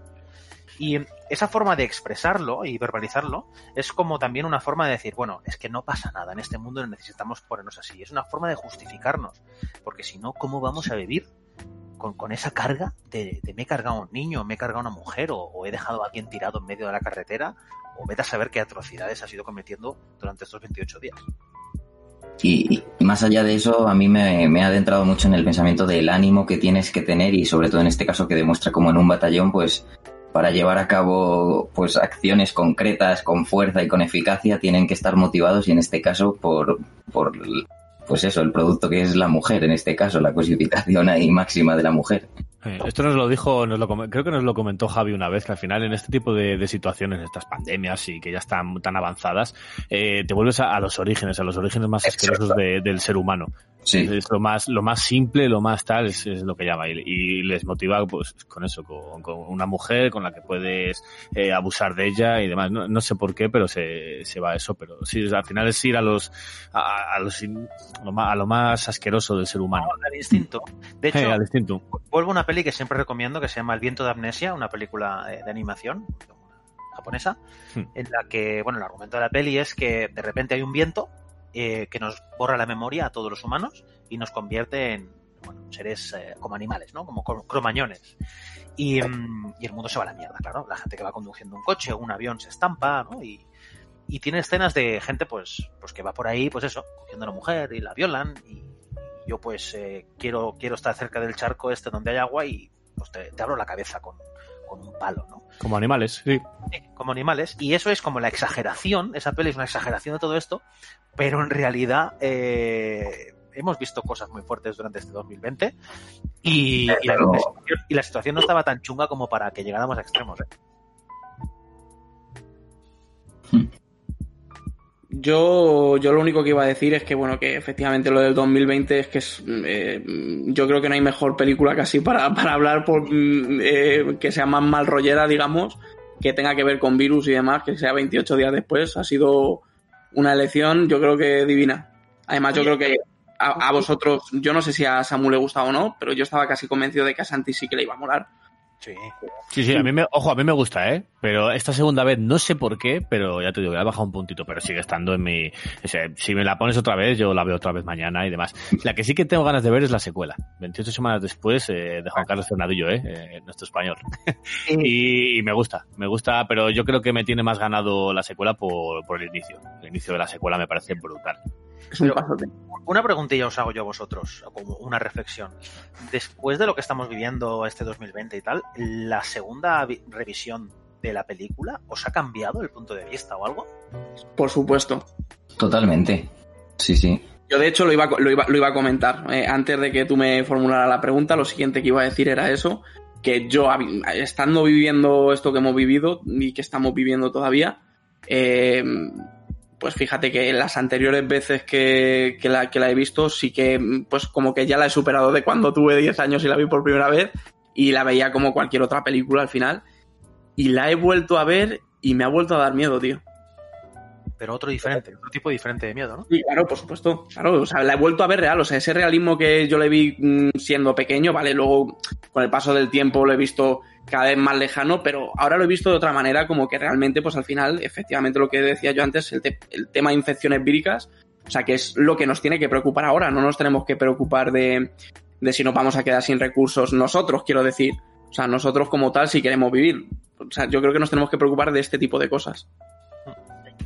Y esa forma de expresarlo y verbalizarlo es como también una forma de decir, bueno, es que no pasa nada en este mundo, necesitamos ponernos así. Es una forma de justificarnos. Porque si no, ¿cómo vamos a vivir con, esa carga de, de me he cargado a un niño, me he cargado a una mujer, o, o he dejado a alguien tirado en medio de la carretera, o vete a saber qué atrocidades has ido cometiendo durante estos 28 días? Y, más allá de eso, a mí me, me ha adentrado mucho en el pensamiento del ánimo que tienes que tener y sobre todo en este caso que demuestra como en un batallón, pues para llevar a cabo pues acciones concretas con fuerza y con eficacia tienen que estar motivados y en este caso por, por pues eso, el producto que es la mujer, en este caso, la cosificación ahí máxima de la mujer. Eh, Esto nos lo dijo, nos lo, creo que nos lo comentó Javi una vez, que al final en este tipo de, de situaciones, estas pandemias y que ya están tan avanzadas, eh, te vuelves a, a los orígenes, a los orígenes más Exacto. asquerosos de- del ser humano. Sí, Es lo más, lo más simple, lo más tal, es, es lo que llama. Y, y les motiva, pues, con eso, con, con una mujer con la que puedes eh, abusar de ella y demás. No, no sé por qué, pero se, se va a eso. Pero sí, al final es ir a los, a, a los, lo más, a lo más asqueroso del ser humano. Al instinto. De hecho, al instinto. vuelvo a una peli que siempre recomiendo que se llama El viento de amnesia, una película eh, de animación japonesa, Hmm. en la que, bueno, el argumento de la peli es que de repente hay un viento eh, que nos borra la memoria a todos los humanos y nos convierte en bueno, seres eh, como animales, ¿no? Como cro- cromañones. Y, mm, y el mundo se va a la mierda, claro. La gente que va conduciendo un coche o un avión se estampa, ¿no? Y, y tiene escenas de gente, pues, pues que va por ahí, pues eso, cogiendo a una mujer y la violan y yo pues eh, quiero, quiero estar cerca del charco este donde hay agua y pues te, te abro la cabeza con, con un palo, ¿no? Como animales, sí. Sí, como animales. Y eso es como la exageración, esa peli es una exageración de todo esto, pero en realidad eh, hemos visto cosas muy fuertes durante este 2020 y, y, la, situación, y la situación no estaba tan chunga como para que llegáramos a extremos. ¿eh? Yo, yo lo único que iba a decir es que, bueno, que efectivamente lo del 2020 es que es, eh, yo creo que no hay mejor película casi para, para hablar por mm, eh, que sea más mal rollera, digamos, que tenga que ver con virus y demás, que sea 28 días después. Ha sido una elección, yo creo que divina. Además, yo creo que a, a vosotros, yo no sé si a Samu le gusta o no, pero yo estaba casi convencido de que a Santi sí que le iba a molar. Sí. Sí, sí, a mí me, ojo, a mí me gusta, ¿eh? Pero esta segunda vez no sé por qué, pero ya te digo, le ha bajado un puntito, pero sigue estando en mi... o sea, si me la pones otra vez, yo la veo otra vez mañana y demás. La que sí que tengo ganas de ver es la secuela. 28 semanas después eh, de Juan Carlos Fernadillo, ¿eh? eh nuestro español. y, y me gusta, me gusta, pero yo creo que me tiene más ganado la secuela por, por el inicio. El inicio de la secuela me parece brutal. Es un pasote. Una preguntilla os hago yo a vosotros, como una reflexión. Después de lo que estamos viviendo este 2020 y tal, ¿la segunda vi- revisión de la película os ha cambiado el punto de vista o algo? Por supuesto. Totalmente. Sí, sí. Yo, de hecho, lo iba, lo iba, lo iba a comentar. Eh, antes de que tú me formularas la pregunta, lo siguiente que iba a decir era eso, que yo, estando viviendo esto que hemos vivido y que estamos viviendo todavía, eh, pues fíjate que las anteriores veces que, la, la he visto, sí que, pues como que ya la he superado de cuando tuve 10 años y la vi por primera vez, y la veía como cualquier otra película al final, y la he vuelto a ver y me ha vuelto a dar miedo, tío. Pero otro diferente, otro tipo diferente de miedo, ¿no? Sí, claro, por supuesto. Claro, o sea, la he vuelto a ver real. O sea, ese realismo que yo le vi mm, siendo pequeño, vale, luego con el paso del tiempo lo he visto cada vez más lejano, pero ahora lo he visto de otra manera, como que realmente, pues al final, efectivamente lo que decía yo antes, el, te- el tema de infecciones víricas, o sea, que es lo que nos tiene que preocupar ahora. No nos tenemos que preocupar de, de si nos vamos a quedar sin recursos nosotros, quiero decir. O sea, nosotros como tal, si queremos vivir. O sea, yo creo que nos tenemos que preocupar de este tipo de cosas.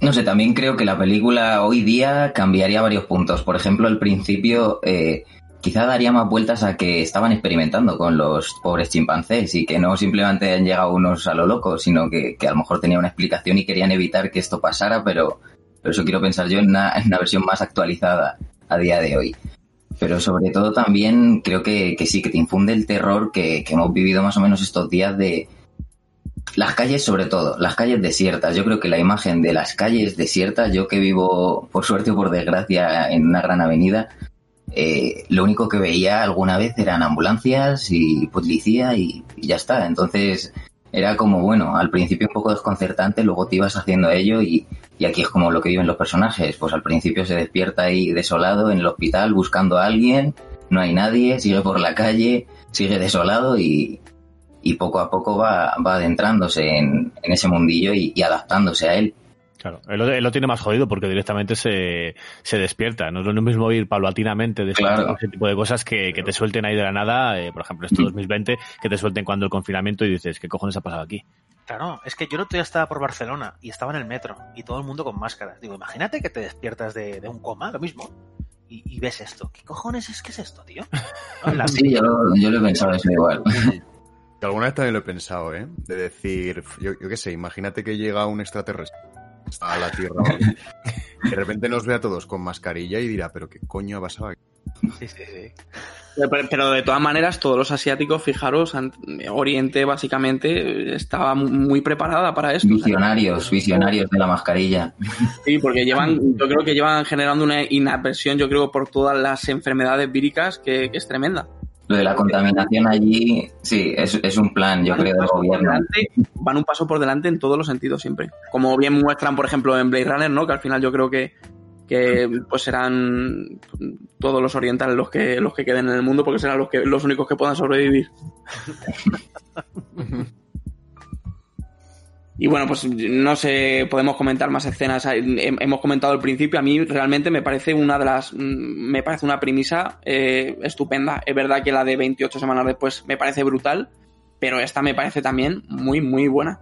No sé, también creo que la película hoy día cambiaría varios puntos. Por ejemplo, al principio eh, quizá daría más vueltas a que estaban experimentando con los pobres chimpancés y que no simplemente han llegado unos a lo loco, sino que, que a lo mejor tenía una explicación y querían evitar que esto pasara, pero, pero eso quiero pensar yo en una, en una versión más actualizada a día de hoy. Pero sobre todo también creo que, que sí, que te infunde el terror que, que hemos vivido más o menos estos días de, las calles sobre todo, las calles desiertas. Yo creo que la imagen de las calles desiertas, yo que vivo por suerte o por desgracia en una gran avenida, eh, lo único que veía alguna vez eran ambulancias y policía y, ya está. Entonces era como, bueno, al principio un poco desconcertante, luego te ibas haciendo ello y, y aquí es como lo que viven los personajes. Pues al principio se despierta ahí desolado en el hospital buscando a alguien, no hay nadie, sigue por la calle, sigue desolado y, y poco a poco va, va adentrándose en, en ese mundillo y, y adaptándose a él. Claro, él, lo- él lo tiene más jodido porque directamente se, se despierta. No es lo mismo ir paulatinamente de Claro. ese tipo de cosas que, que te suelten ahí de la nada, eh, por ejemplo, esto 2020, que te suelten cuando el confinamiento y dices, ¿qué cojones ha pasado aquí? Claro, es que yo el otro día estaba por Barcelona y estaba en el metro y todo el mundo con máscaras. Digo, imagínate que te despiertas de, de un coma, lo mismo, y, y ves esto. ¿Qué cojones es que es esto, tío? ¿No? La- Sí, yo, lo- yo lo he pensado eso igual. Que alguna vez también lo he pensado, ¿eh? De decir, yo, yo qué sé, imagínate que llega un extraterrestre a la Tierra. ¿vale? De repente nos ve a todos con mascarilla y dirá, pero qué coño ha pasado aquí. Sí, sí, sí. Pero, pero de todas maneras, todos los asiáticos, fijaros, Oriente básicamente estaba mu- muy preparada para esto. Visionarios, visionarios de la mascarilla. Sí, porque llevan, yo creo que llevan generando una inaversión, yo creo, por todas las enfermedades víricas que, que es tremenda. Lo de la contaminación allí, sí, es, es un plan, yo Van creo, del gobierno. delante- van un paso por delante en todos los sentidos siempre. Como bien muestran, por ejemplo, en Blade Runner, ¿no? Que al final yo creo que, que pues serán todos los orientales los que, los que queden en el mundo porque serán los, que, los únicos que puedan sobrevivir. Y bueno, pues no sé, podemos comentar más escenas. Hem- Hemos comentado al principio, a mí realmente me parece una de las. mm, Me parece una premisa eh, estupenda. Es verdad que la de 28 semanas después me parece brutal, pero esta me parece también muy, muy buena.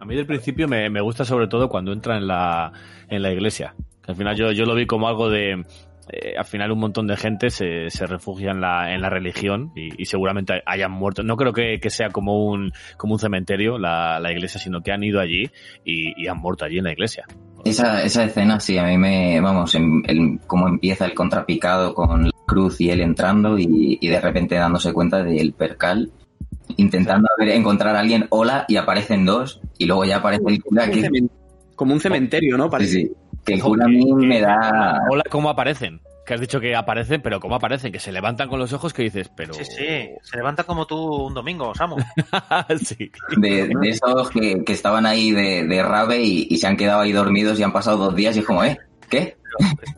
A mí del principio me, me gusta sobre todo cuando entra en la, en la iglesia. Al final yo, yo lo vi como algo de... eh, al final un montón de gente se, se refugia en la, en la religión y, y seguramente hayan muerto. No creo que, que sea como un, como un cementerio la, la iglesia, sino que han ido allí y, y han muerto allí en la iglesia. Esa, esa escena, sí, a mí me, vamos, en, el- cómo empieza el contrapicado con la cruz y él entrando y, y de repente dándose cuenta del percal, intentando ver- encontrar a alguien, hola, y aparecen dos, Y luego ya aparece el cura Como un que... Como un cementerio, ¿no? Sí, Parece. sí. Que cura a mí me da... Hola, ¿cómo aparecen? Que has dicho que aparecen, pero ¿cómo aparecen? Que se levantan con los ojos que dices, pero... Sí, sí. Se levanta como tú un domingo, Samu. sí. De, de esos que, que estaban ahí de, de rave y, y se han quedado ahí dormidos y han pasado dos días y es como, ¿eh? ¿Qué?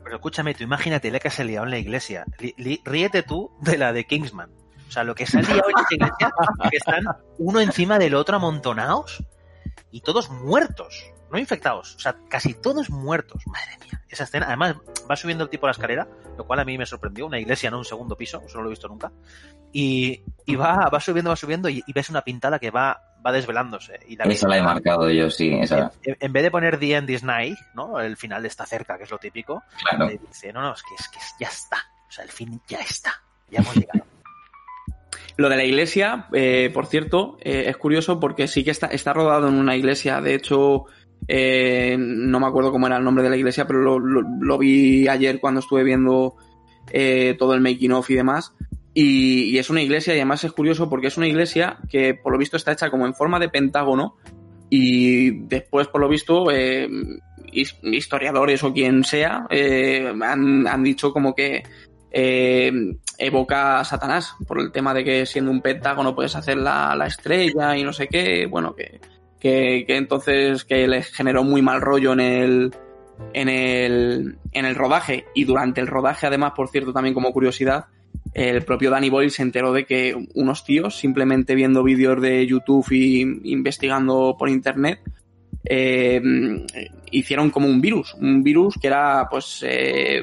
Pero escúchame, tú imagínate la que se ha liado en la iglesia. Li- li- ríete tú de la de Kingsman. O sea, lo que se ha liado en esa iglesia, que están uno encima del otro amontonados y todos muertos, no infectados. O sea, casi todos muertos. Madre mía, esa escena. Además, va subiendo el tipo la escalera, lo cual a mí me sorprendió. Una iglesia en un segundo piso, eso no lo he visto nunca. Y, y va, va subiendo, va subiendo y, y ves una pintada que va, va desvelándose. Y la Esa la he marcado yo, sí. Esa, en, en vez de poner The End is Nigh, ¿no? El final está cerca, que es lo típico. claro. Le dice, no, no, es que, es que ya está. O sea, el fin ya está. Ya hemos llegado. Lo de la iglesia, eh, por cierto, eh, es curioso porque sí que está, está rodado en una iglesia. De hecho, eh, no me acuerdo cómo era el nombre de la iglesia, pero lo, vi ayer cuando estuve viendo eh, todo el making of y demás. Y, es una iglesia, y además es curioso porque es una iglesia que por lo visto está hecha como en forma de pentágono. Y después, por lo visto, eh, his- historiadores o quien sea eh, han, han dicho como que evoca a Satanás por el tema de que siendo un pentágono puedes hacer la, la estrella y no sé qué, bueno, que, que, entonces que le generó muy mal rollo en el, en el, en el rodaje y durante el rodaje además, por cierto, también como curiosidad, el propio Danny Boyle se enteró de que unos tíos, simplemente viendo vídeos de YouTube y investigando por internet, eh, hicieron como un virus, un virus que era pues eh,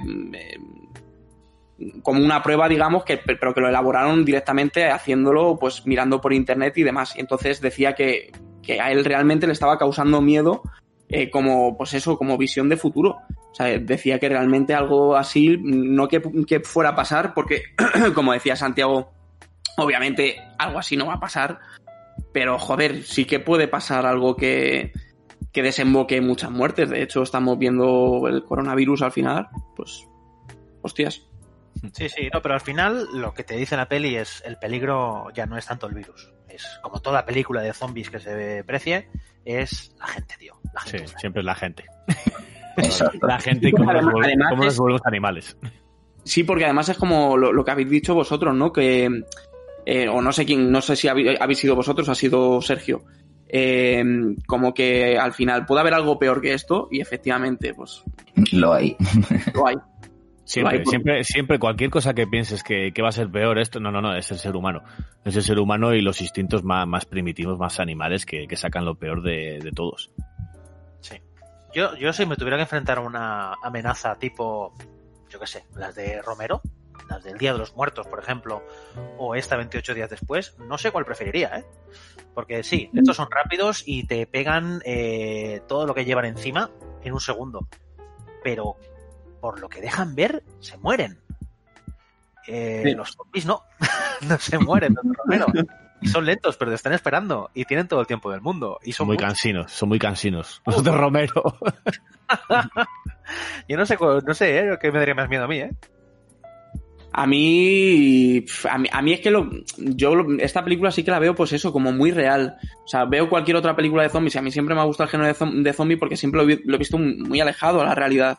como una prueba, digamos, que, pero que lo elaboraron directamente haciéndolo, pues mirando por internet y demás. Y entonces decía que, que a él realmente le estaba causando miedo, eh, como, pues eso, como visión de futuro. O sea, decía que realmente algo así, no que, que fuera a pasar, porque, como decía Santiago, obviamente algo así no va a pasar, pero joder, sí que puede pasar algo que, que desemboque muchas muertes. De hecho, estamos viendo el coronavirus al final, pues, hostias. Sí, sí, no, pero al final lo que te dice la peli es el peligro ya no es tanto el virus. Es como toda película de zombies que se precie, es la gente, tío. La Sí, siempre es la gente. Exacto. La gente y cómo, Además- es- animales. Sí, porque además es como lo, lo que habéis dicho vosotros, ¿no? Que, eh, o no sé quién, no sé si habéis, habéis sido vosotros ha sido Sergio. Eh, como que al final puede haber algo peor que esto y efectivamente, pues Lo hay. lo hay. Siempre, siempre, siempre cualquier cosa que pienses que, que va a ser peor esto, no, no, no, es el ser humano. Es el ser humano y los instintos más, más primitivos, más animales que, que sacan lo peor de, de todos. Sí. Yo, yo si me tuviera que enfrentar a una amenaza tipo, yo qué sé, las de Romero, las del Día de los Muertos, por ejemplo, o esta 28 días después, no sé cuál preferiría, ¿eh? Porque sí, estos son rápidos y te pegan eh, todo lo que llevan encima en un segundo. Pero por lo que dejan ver, se mueren. Eh, Sí. Los zombies no, no se mueren, los de Romero. Y son lentos, pero te están esperando y tienen todo el tiempo del mundo. Y Son muy muchos. cansinos, son muy cansinos. Los de Romero. Yo no sé, no sé, ¿eh? ¿Qué me daría más miedo a mí, eh? A mí, a mí, a mí es que lo, yo lo- esta película sí que la veo pues eso, como muy real. O sea, veo cualquier otra película de zombies y a mí siempre me ha gustado el género de, zom- de zombie porque siempre lo, he vi- lo he visto muy alejado a la realidad.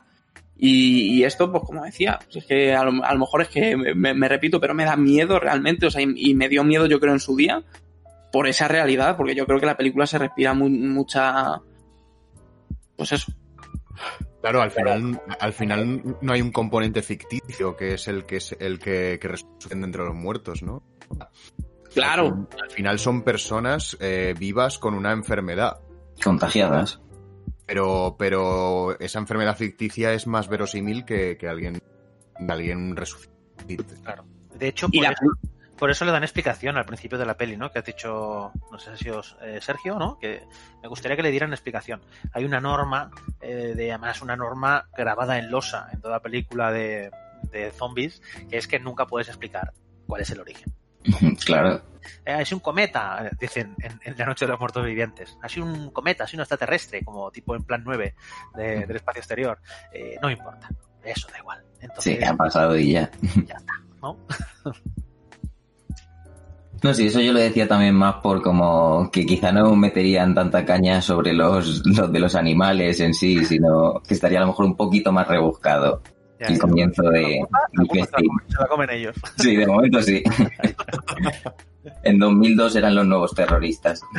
Y, y esto, pues como decía, pues es que a lo, a lo mejor es que me, me- me repito, pero me da miedo realmente, o sea, y, y me dio miedo yo creo en su día por esa realidad, porque yo creo que la película se respira mu- mucha... Pues eso. Claro, al final, al final no hay un componente ficticio que es el que es el que, que resuciten entre los muertos, ¿no? Claro. Al final son personas eh, vivas con una enfermedad. Contagiadas. Pero, pero esa enfermedad ficticia es más verosímil que, que alguien, alguien resucite. Claro. De hecho, por, la, eso, por eso le dan explicación al principio de la peli, ¿no? Que has dicho, no sé si os, eh, Sergio, ¿no? Que me gustaría que le dieran explicación. Hay una norma, eh, de además una norma grabada en losa en toda película de, de zombies, que es que nunca puedes explicar cuál es el origen. Claro. Eh, es un cometa, dicen en, en La Noche de los Muertos Vivientes. Ha sido un cometa, ha sido un extraterrestre, como tipo en plan 9 de- del espacio exterior. Eh, no importa, eso da igual. Entonces, Sí, ha pasado y ya. ¿no? No, sí, eso yo lo decía también más por como que quizá no meterían tanta caña sobre los, los de los animales en sí, sino que estaría a lo mejor un poquito más rebuscado el ya. comienzo de la se la comen ellos. Sí, de momento sí. En 2002 eran los nuevos terroristas.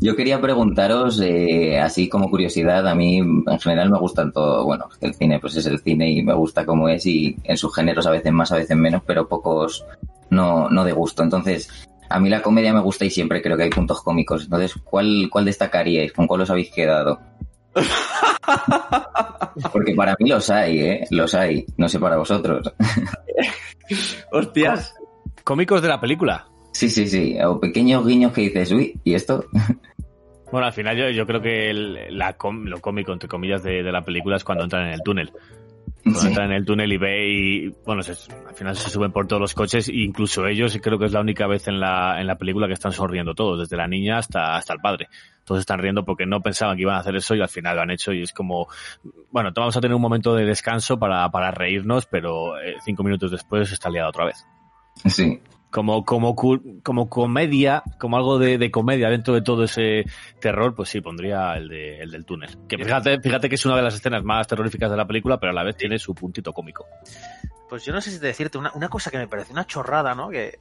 Yo quería preguntaros, eh, así como curiosidad, a mí en general me gustan todo, bueno, el cine pues es el cine y me gusta como es y en sus géneros a veces más, a veces menos, pero pocos no, no de gusto. Entonces, a mí la comedia me gusta y siempre creo que hay puntos cómicos. Entonces, ¿cuál, cuál destacaríais? ¿Con cuál os habéis quedado? Porque para mí los hay, ¿eh? Los hay. No sé para vosotros. Hostias. Cómicos de la película. Sí, sí, sí. O pequeños guiños que dices, uy, ¿y esto? Bueno, al final yo, yo creo que el- la com- lo cómico, entre comillas, de, de la película es cuando entran en el túnel. Cuando Sí. entran en el túnel y ve y, bueno, se- al final se suben por todos los coches, e incluso ellos, y creo que es la única vez en la, en la película que están sonriendo todos, desde la niña hasta, hasta el padre. Todos están riendo porque no pensaban que iban a hacer eso y al final lo han hecho y es como, bueno, vamos a tener un momento de descanso para, para reírnos, pero eh, cinco minutos después está liado otra vez. Sí. Como, como, como comedia, como algo de, de comedia dentro de todo ese terror, pues sí, pondría el, de, el del túnel. Que fíjate, fíjate que es una de las escenas más terroríficas de la película, pero a la vez tiene su puntito cómico. Pues yo no sé si decirte una, una cosa que me parece una chorrada, ¿no? Que,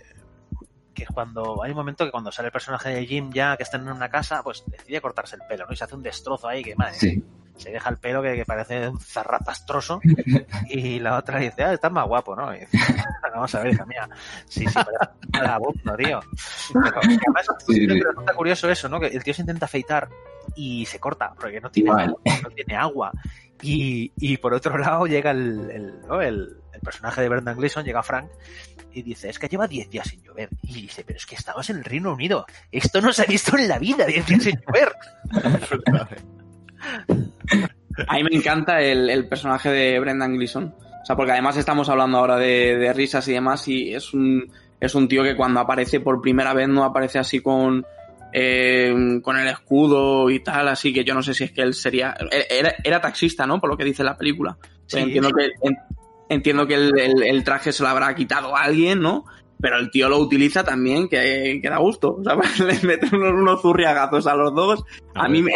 que cuando hay un momento que cuando sale el personaje de Jim ya que está en una casa, pues decide cortarse el pelo, ¿no? Y se hace un destrozo ahí que madre, Sí. Se deja el pelo que, que parece un zarrapastroso y la otra dice, ah, estás más guapo, ¿no? Y dice, vamos a ver, hija mía, sí, sí, vagabundo, tío. Pero, y además, Sí, sí. resulta curioso eso, ¿no? Que el tío se intenta afeitar y se corta porque no tiene, Igual. no tiene agua. Y, y por otro lado llega el, el, ¿no? el, el personaje de Brendan Gleeson, llega Frank y dice, es que lleva 10 días sin llover. Y dice, pero es que estamos en el Reino Unido. Esto no se ha visto en la vida, 10 días sin llover. A mí me encanta el, el personaje de Brendan Gleeson. O sea, porque además estamos hablando ahora de, de risas y demás, y es un, es un tío que cuando aparece por primera vez no aparece así con, eh, con el escudo y tal, así que yo no sé si es que él sería. Era, era taxista, ¿no? Por lo que dice la película. Sí. Entiendo que, en- entiendo que el, el- el traje se lo habrá quitado a alguien, ¿no? Pero el tío lo utiliza también, que, que da gusto. O sea, le mete unos, unos zurriagazos a los dos. A mí me,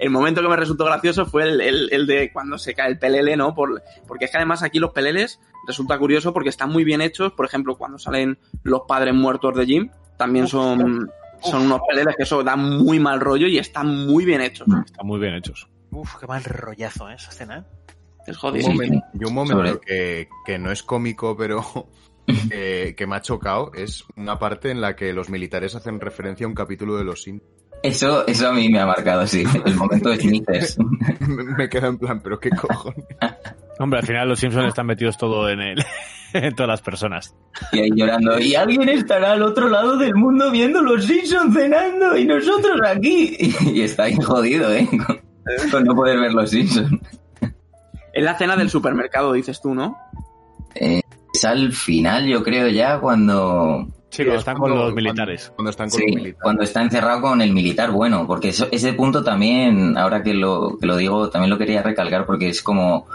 el momento que me resultó gracioso fue el, el- el de cuando se cae el pelele, ¿no? Por, porque es que además aquí los peleles resulta curioso porque están muy bien hechos. Por ejemplo, cuando salen los padres muertos de Jim, también son, son unos peleles que eso da muy mal rollo y están muy bien hechos. Están muy bien hechos. Uf, qué mal rollazo, ¿eh? Esa escena, ¿eh? Es jodido. Y un momento que no es cómico, pero eh, que me ha chocado, es una parte en la que los militares hacen referencia a un capítulo de Los Simpsons. Eso, eso a mí me ha marcado, sí. El momento de Smithers. me queda en plan, pero qué cojones. Hombre, al final los Simpsons están metidos todo en el, en todas las personas. Y ahí llorando. Y alguien estará al otro lado del mundo viendo los Simpsons cenando y nosotros aquí. Y está ahí jodido, ¿eh? Con, con no poder ver los Simpsons. Es la cena del supermercado, dices tú, ¿no? Eh, es al final, yo creo ya, cuando... Sí, cuando Es están con los militares. Cuando, cuando están con Sí, los militares. cuando está encerrado con el militar bueno, porque eso- ese punto también, ahora que lo, que lo digo, también lo quería recalcar porque es como,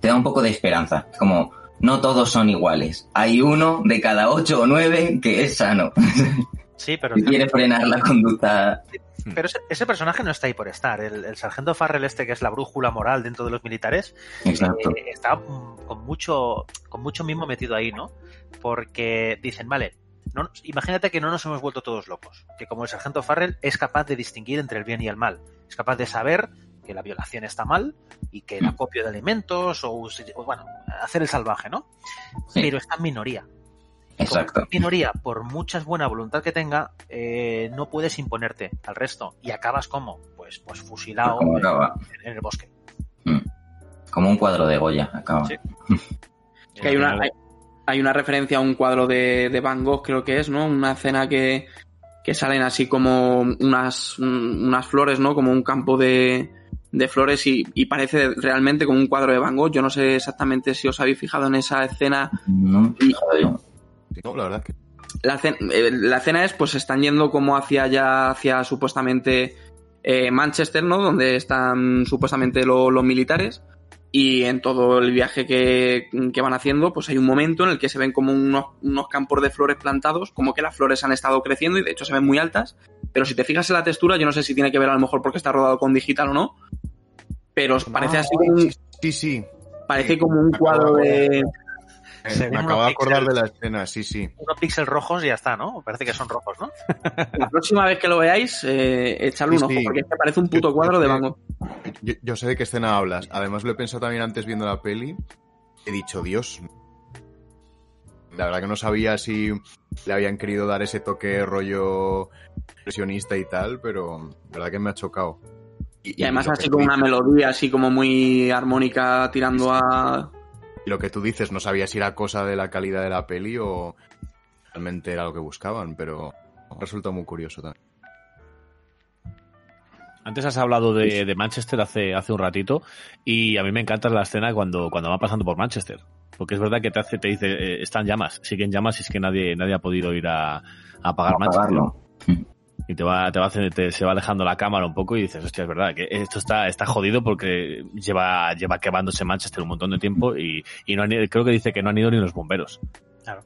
te da un poco de esperanza, es como, no todos son iguales, hay uno de cada ocho o nueve que es sano Sí, pero, y quiere frenar la conducta. pero ese, ese personaje no está ahí por estar. El, el sargento Farrell este, que es la brújula moral dentro de los militares, Exacto. eh, está con mucho, con mucho mismo metido ahí, ¿no? Porque dicen, vale, no, nos- imagínate que no nos hemos vuelto todos locos, que como el sargento Farrell es capaz de distinguir entre el bien y el mal, es capaz de saber que la violación está mal y que el acopio de alimentos o, bueno, hacer el salvaje, ¿no? Sí. Pero está en minoría. Exacto. Como minoría, por mucha buena voluntad que tenga, eh, no puedes imponerte al resto y acabas como, pues, pues fusilado Como en, en el bosque. Mm. Como un cuadro de Goya, acaba. Sí. Que hay una, hay, hay una referencia a un cuadro de, de Van Gogh, creo que es, ¿no? Una escena que, que salen así como unas, unas flores, ¿no? Como un campo de, de flores y, y parece realmente como un cuadro de Van Gogh. Yo no sé exactamente si os habéis fijado en esa escena. No, la verdad es que La, escena- eh, la escena es, pues están yendo como hacia allá, hacia supuestamente eh, Manchester, ¿no? Donde están supuestamente lo- los militares. Y en todo el viaje que, que, van haciendo, pues hay un momento en el que se ven como unos, unos, campos de flores plantados, como que las flores han estado creciendo y de hecho se ven muy altas. Pero si te fijas en la textura, yo no sé si tiene que ver a lo mejor porque está rodado con digital o no, pero parece así como un, Sí, sí. Parece como un cuadro de... Me acabo de acordar de la escena, sí, sí. Unos píxeles rojos y ya está, ¿no? Parece que son rojos, ¿no? La próxima vez que lo veáis, eh, echarle un ojo, porque es que parece un puto cuadro de Van yo, yo, sé de qué escena hablas. Además, lo he pensado también antes viendo la peli. He dicho, Dios. La verdad que no sabía si le habían querido dar ese toque rollo impresionista y tal, pero la verdad que me ha chocado. Y, y además así con una melodía así como muy armónica tirando a... Y lo que tú dices, no sabía si era cosa de la calidad de la peli o realmente era lo que buscaban, pero resulta muy curioso también. Antes has hablado de, de, Manchester hace, hace un ratito y a mí me encanta la escena cuando, cuando va pasando por Manchester. Porque es verdad que te hace, te dice, eh, están llamas, siguen llamas y es que nadie, nadie ha podido ir a, a apagar Manchester. Y te va, te va, te, se va alejando la cámara un poco y dices, hostia, es verdad que esto está, está jodido porque lleva, lleva quemándose Manchester un montón de tiempo y, y no han, creo que dice que no han ido ni los bomberos. Claro.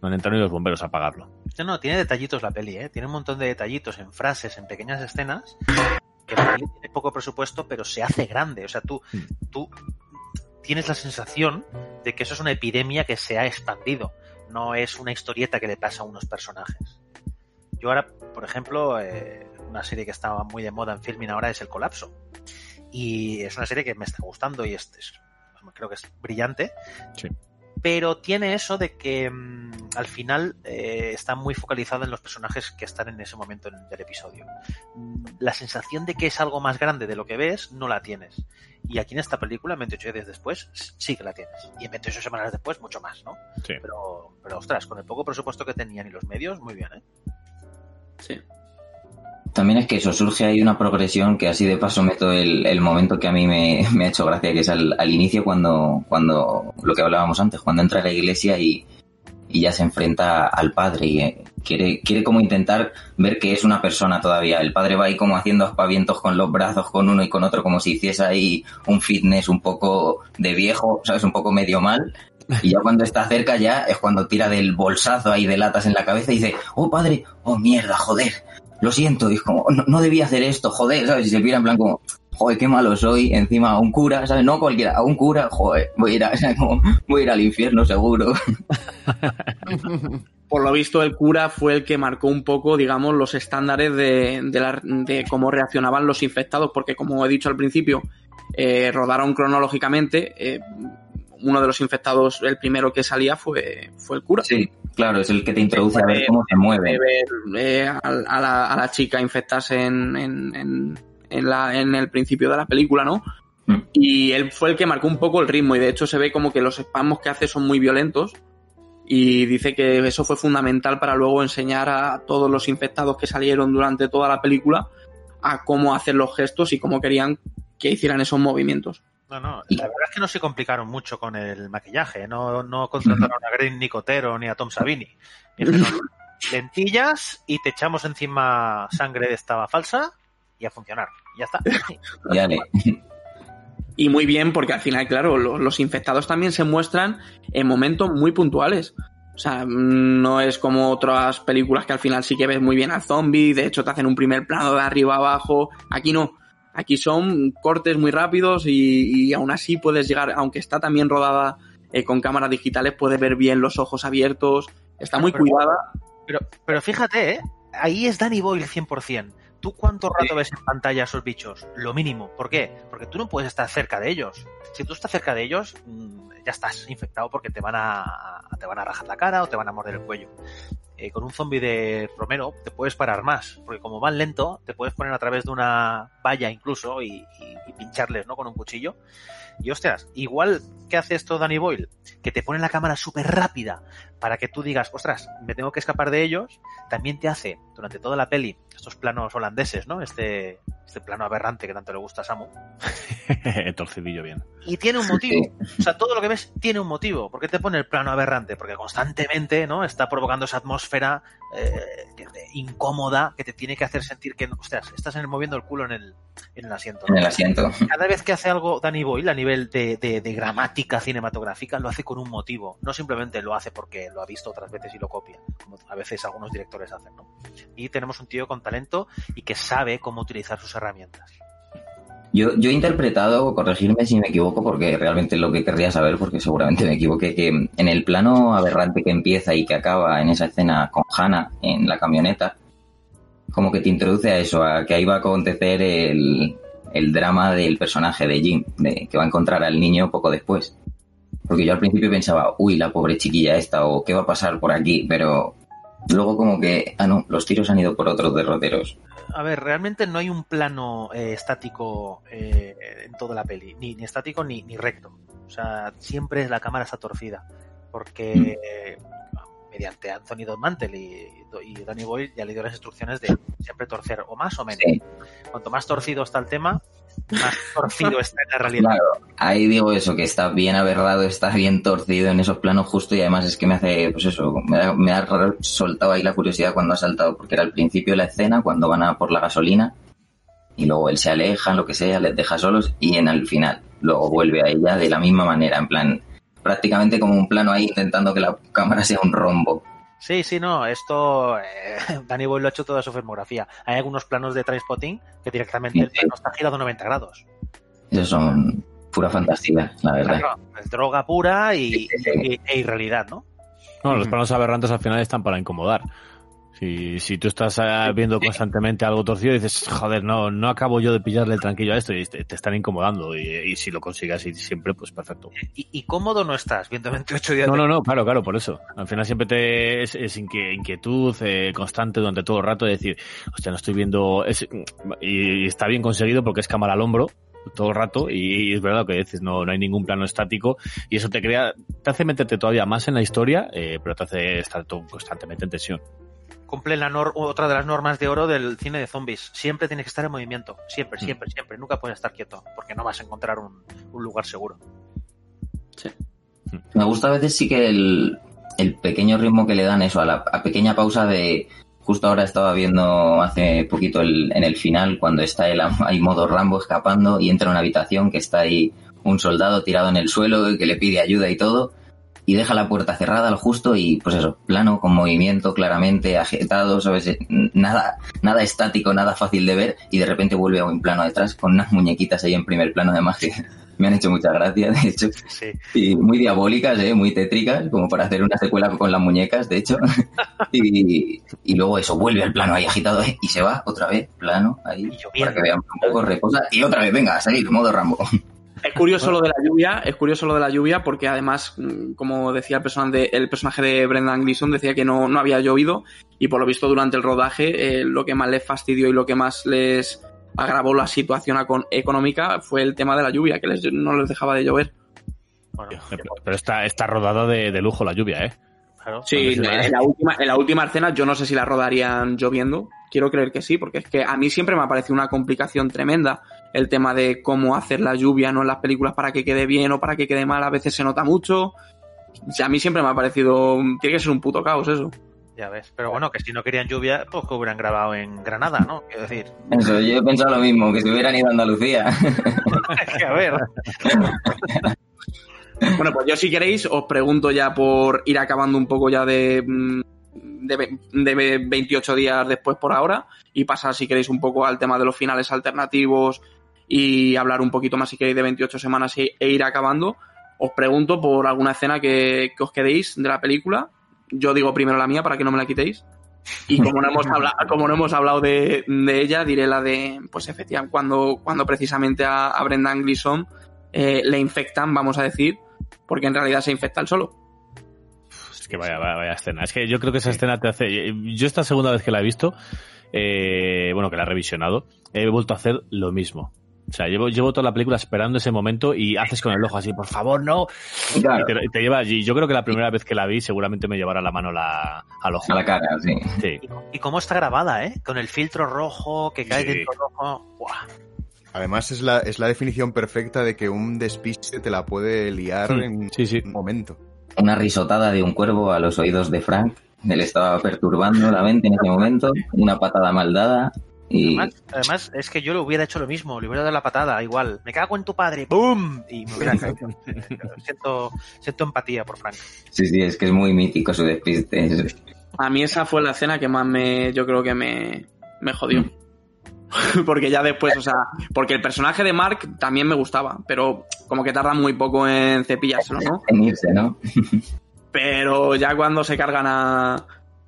No han entrado ni los bomberos a apagarlo. No, no, tiene detallitos la peli, ¿eh? Tiene un montón de detallitos en frases, en pequeñas escenas, que la peli tiene poco presupuesto, pero se hace grande. O sea, tú, tú tienes la sensación de que eso es una epidemia que se ha expandido. No es una historieta que le pasa a unos personajes. Yo ahora, por ejemplo, eh, una serie que estaba muy de moda en filming ahora es El Colapso. Y es una serie que me está gustando y es, es creo que es brillante. Sí. Pero tiene eso de que mmm, al final eh, está muy focalizado en los personajes que están en ese momento en, del episodio. La sensación de que es algo más grande de lo que ves no la tienes. Y aquí en esta película, 28 días después, sí que la tienes. Y en 28 semanas después, mucho más, ¿no? Sí. Pero, pero ostras, con el poco presupuesto que tenían y los medios, muy bien, ¿eh? Sí. También es que eso surge ahí una progresión que así de paso meto el, el momento que a mí me, me, ha hecho gracia, que es al, al, inicio cuando, cuando, lo que hablábamos antes, cuando entra a la iglesia y, y ya se enfrenta al padre y eh, quiere, quiere como intentar ver que es una persona todavía. El padre va ahí como haciendo aspavientos con los brazos con uno y con otro, como si hiciese ahí un fitness un poco de viejo, sabes, un poco medio mal. Y ya cuando está cerca ya es cuando tira del bolsazo ahí de latas en la cabeza y dice, oh padre, oh mierda, joder, lo siento, y es como, no, no debía hacer esto, joder, ¿sabes? Y se pira en plan como, joder, qué malo soy, encima a un cura, ¿sabes? No cualquiera, a un cura, joder, voy a ir, a, o sea, como, voy a ir al infierno seguro. Por lo visto, el cura fue el que marcó un poco, digamos, los estándares de, de, la, de cómo reaccionaban los infectados, porque como he dicho al principio, eh, rodaron cronológicamente, eh, uno de los infectados, el primero que salía fue, fue el cura. Sí, claro, es el que te introduce a ver cómo se mueve. Ver, eh, a, a, la, a, la, chica infectarse en, en, en, en, la, en el principio de la película, ¿no? Mm. Y él fue el que marcó un poco el ritmo y de hecho se ve como que los spamos que hace son muy violentos y dice que eso fue fundamental para luego enseñar a todos los infectados que salieron durante toda la película a cómo hacer los gestos y cómo querían que hicieran esos movimientos. No, no, la verdad es que no se complicaron mucho con el maquillaje, no, no contrataron a Green Nicotero ni a Tom Savini. Dijeron, lentillas y te echamos encima sangre de esta falsa y a funcionar. Ya está. Y muy bien, porque al final, claro, los, los infectados también se muestran en momentos muy puntuales. O sea, no es como otras películas que al final sí que ves muy bien al zombie, de hecho te hacen un primer plano de arriba abajo. Aquí no. Aquí son cortes muy rápidos y, y aún así puedes llegar, aunque está también rodada eh, con cámaras digitales, puedes ver bien los ojos abiertos. Está muy pero, cuidada. Pero, pero fíjate, ¿eh? ahí es Danny Boyle 100%. ¿Tú cuánto rato sí. ves en pantalla a esos bichos? Lo mínimo. ¿Por qué? Porque tú no puedes estar cerca de ellos. Si tú estás cerca de ellos, mm, ya estás infectado porque te van a, te van a rajar la cara o te van a morder el cuello. Eh, con un zombie de Romero te puedes parar más, porque como van lento, te puedes poner a través de una valla incluso y, pincharles, ¿no? Con un cuchillo. Y ostras, igual que hace esto Danny Boyle, que te pone la cámara súper rápida para que tú digas, ostras, me tengo que escapar de ellos, también te hace durante toda la peli, estos planos holandeses, ¿no? Este, este plano aberrante que tanto le gusta a Samu. Torcidillo bien. Y tiene un motivo. O sea, todo lo que ves tiene un motivo. ¿Por qué te pone el plano aberrante? Porque constantemente, ¿no? Está provocando esa atmósfera eh, que te- incómoda que te tiene que hacer sentir que, ostras, estás en el- moviendo el culo en el, en el asiento. ¿no? En el asiento. Cada vez que hace algo Danny Boyle a nivel de, de- de gramática cinematográfica, lo hace con un motivo. No simplemente lo hace porque lo ha visto otras veces y lo copia, como a veces algunos directores hacen, ¿no? Y tenemos un tío con talento y que sabe cómo utilizar sus herramientas. Yo, yo he interpretado, corregirme si me equivoco, porque realmente lo que querría saber, porque seguramente me equivoqué, que en el plano aberrante que empieza y que acaba en esa escena con Hannah en la camioneta, como que te introduce a eso, a que ahí va a acontecer el, el drama del personaje de Jim, que va a encontrar al niño poco después. Porque yo al principio pensaba, uy, la pobre chiquilla esta, o qué va a pasar por aquí, pero luego como que, ah, no, los tiros han ido por otros derroteros. A ver, realmente no hay un plano eh, estático eh, en toda la peli, ni, ni estático ni, ni recto. O sea, siempre la cámara está torcida, porque eh, mediante Anthony Mantel y, y Danny Boyle ya le dio las instrucciones de siempre torcer o más o menos. Sí. Cuanto más torcido está el tema, más torcido está en la realidad. Claro, ahí digo eso, que está bien aberrado, está bien torcido en esos planos justo y además es que me hace, pues eso, me ha, me ha soltado ahí la curiosidad cuando ha saltado, porque era al principio de la escena, cuando van a por la gasolina y luego él se aleja, lo que sea, les deja solos y en el final luego vuelve a ella de la misma manera, en plan, prácticamente como un plano ahí intentando que la cámara sea un rombo. Sí, sí, no, esto eh, Danny Boyle lo ha hecho toda su filmografía. Hay algunos planos de Trainspotting que directamente el Sí. plano está girado 90 grados. Esos son pura fantasía, la verdad. Claro, es droga pura y, Sí, sí, sí. y- e irrealidad, ¿no? No, los planos aberrantes al final están para incomodar. Si, si tú estás eh, viendo constantemente algo torcido y dices, joder, no, no acabo yo de pillarle el tranquillo a esto y te, te están incomodando. Y, y si lo consigues así siempre, pues perfecto. Y, y cómodo no estás viendo 28 días No, de- no, no, claro, claro, por eso. Al final siempre te es, es inquietud eh, constante durante todo el rato de decir, hostia, no estoy viendo... es- y, y está bien conseguido porque es cámara al hombro todo el rato y, es verdad lo que dices, no, no hay ningún plano estático y eso te crea, te hace meterte todavía más en la historia, eh, pero te hace estar todo constantemente en tensión. Cumple la nor- otra de las normas de oro del cine de zombies. Siempre tienes que estar en movimiento. Siempre, Mm. siempre, siempre. Nunca puedes estar quieto porque no vas a encontrar un, un lugar seguro. Me gusta a veces sí que el, el pequeño ritmo que le dan eso, a la a pequeña pausa de... Justo ahora estaba viendo hace poquito el- en el final, cuando está él ahí modo Rambo escapando y entra a una habitación que está ahí un soldado tirado en el suelo y que le pide ayuda y todo, y deja la puerta cerrada al justo y pues eso, plano, con movimiento claramente, agitado, ¿sabes? Nada, nada estático, nada fácil de ver, y de repente vuelve a un plano detrás con unas muñequitas ahí en primer plano además que me han hecho mucha gracia, de hecho. Sí. Y muy diabólicas, ¿eh? muy tétricas, como para hacer una secuela con las muñecas, de hecho. y, y luego eso, vuelve al plano ahí agitado ¿eh? y se va otra vez, plano, ahí, para que veamos un poco, reposa, y otra vez, venga, a seguir, modo Rambo. Es curioso lo de la lluvia, es curioso lo de la lluvia porque además, mm, como decía el personaje de, el personaje de Brendan Gleeson, decía que no, no había llovido y por lo visto durante el rodaje eh, lo que más les fastidió y lo que más les agravó la situación económica fue el tema de la lluvia, que les- no les dejaba de llover. Bueno, Pero está, está rodada de, de lujo la lluvia, ¿eh? claro. Sí, en la, última, en la última escena yo no sé si la rodarían lloviendo. Quiero creer que sí, porque es que a mí siempre me ha parecido una complicación tremenda el tema de cómo hacer la lluvia no en las películas para que quede bien o para que quede mal. A veces se nota mucho. O sea, a mí siempre me ha parecido... Tiene que ser un puto caos eso. Ya ves. Pero bueno, que si no querían lluvia, pues que hubieran grabado en Granada, ¿no? Quiero decir, Eso, yo he pensado lo mismo, que si hubieran ido a Andalucía. que a ver. Bueno, pues yo si queréis os pregunto ya por ir acabando un poco ya de, mm, de, de 28 días después por ahora y pasar si queréis un poco al tema de los finales alternativos y hablar un poquito más si queréis de 28 semanas e, e ir acabando. Os pregunto por alguna escena que, que os quedéis de la película. Yo digo primero la mía para que no me la quitéis. Y como no hemos hablado, como no hemos hablado de, de ella, diré la de, pues efectivamente, cuando, cuando precisamente a, a Brendan Gleeson eh, le infectan, vamos a decir, porque en realidad se infecta él solo. Es que vaya, vaya, vaya escena. Es que yo creo que esa escena te hace. Yo esta segunda vez que la he visto, eh, bueno, que la he revisionado, he vuelto a hacer lo mismo. O sea, llevo, llevo toda la película esperando ese momento y haces con el ojo así, por favor, no. Claro. Y te, te lleva allí. Yo creo que la primera vez que la vi seguramente me llevará la mano la, al ojo. A la cara, sí. Sí. Y cómo está grabada, ¿eh? Con el filtro rojo que cae Sí. dentro rojo. Buah. Además es la, es la definición perfecta de que un despiste te la puede liar en sí, sí. un momento. Una risotada de un cuervo a los oídos de Frank. Él estaba perturbando la mente en ese momento. Una patada mal dada. Y Además, además, es que yo le hubiera hecho lo mismo, le hubiera dado la patada, igual. Me cago en tu padre, ¡pum! Y me hubiera caído. siento, siento empatía por Frank. sí, sí, es que es muy mítico su despiste. Es- A mí esa fue la escena que más me, yo creo que me, me jodió. porque ya después, o sea, porque el personaje de Mark también me gustaba, pero como que tarda muy poco en cepillárselo, ¿no? En irse, ¿no? Pero ya cuando se cargan a,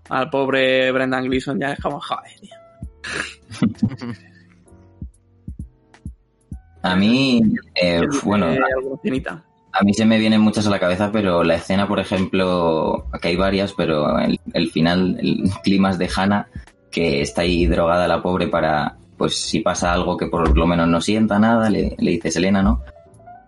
al pobre Brendan Gleeson ya es como, joder, tío. A mí, eh, bueno. A mí se me vienen muchas a la cabeza, pero la escena, por ejemplo, que hay varias, pero el, el final, el clímax de Hannah, que está ahí drogada la pobre para, pues si pasa algo que por lo menos no sienta nada, le, le dice Selena, ¿no?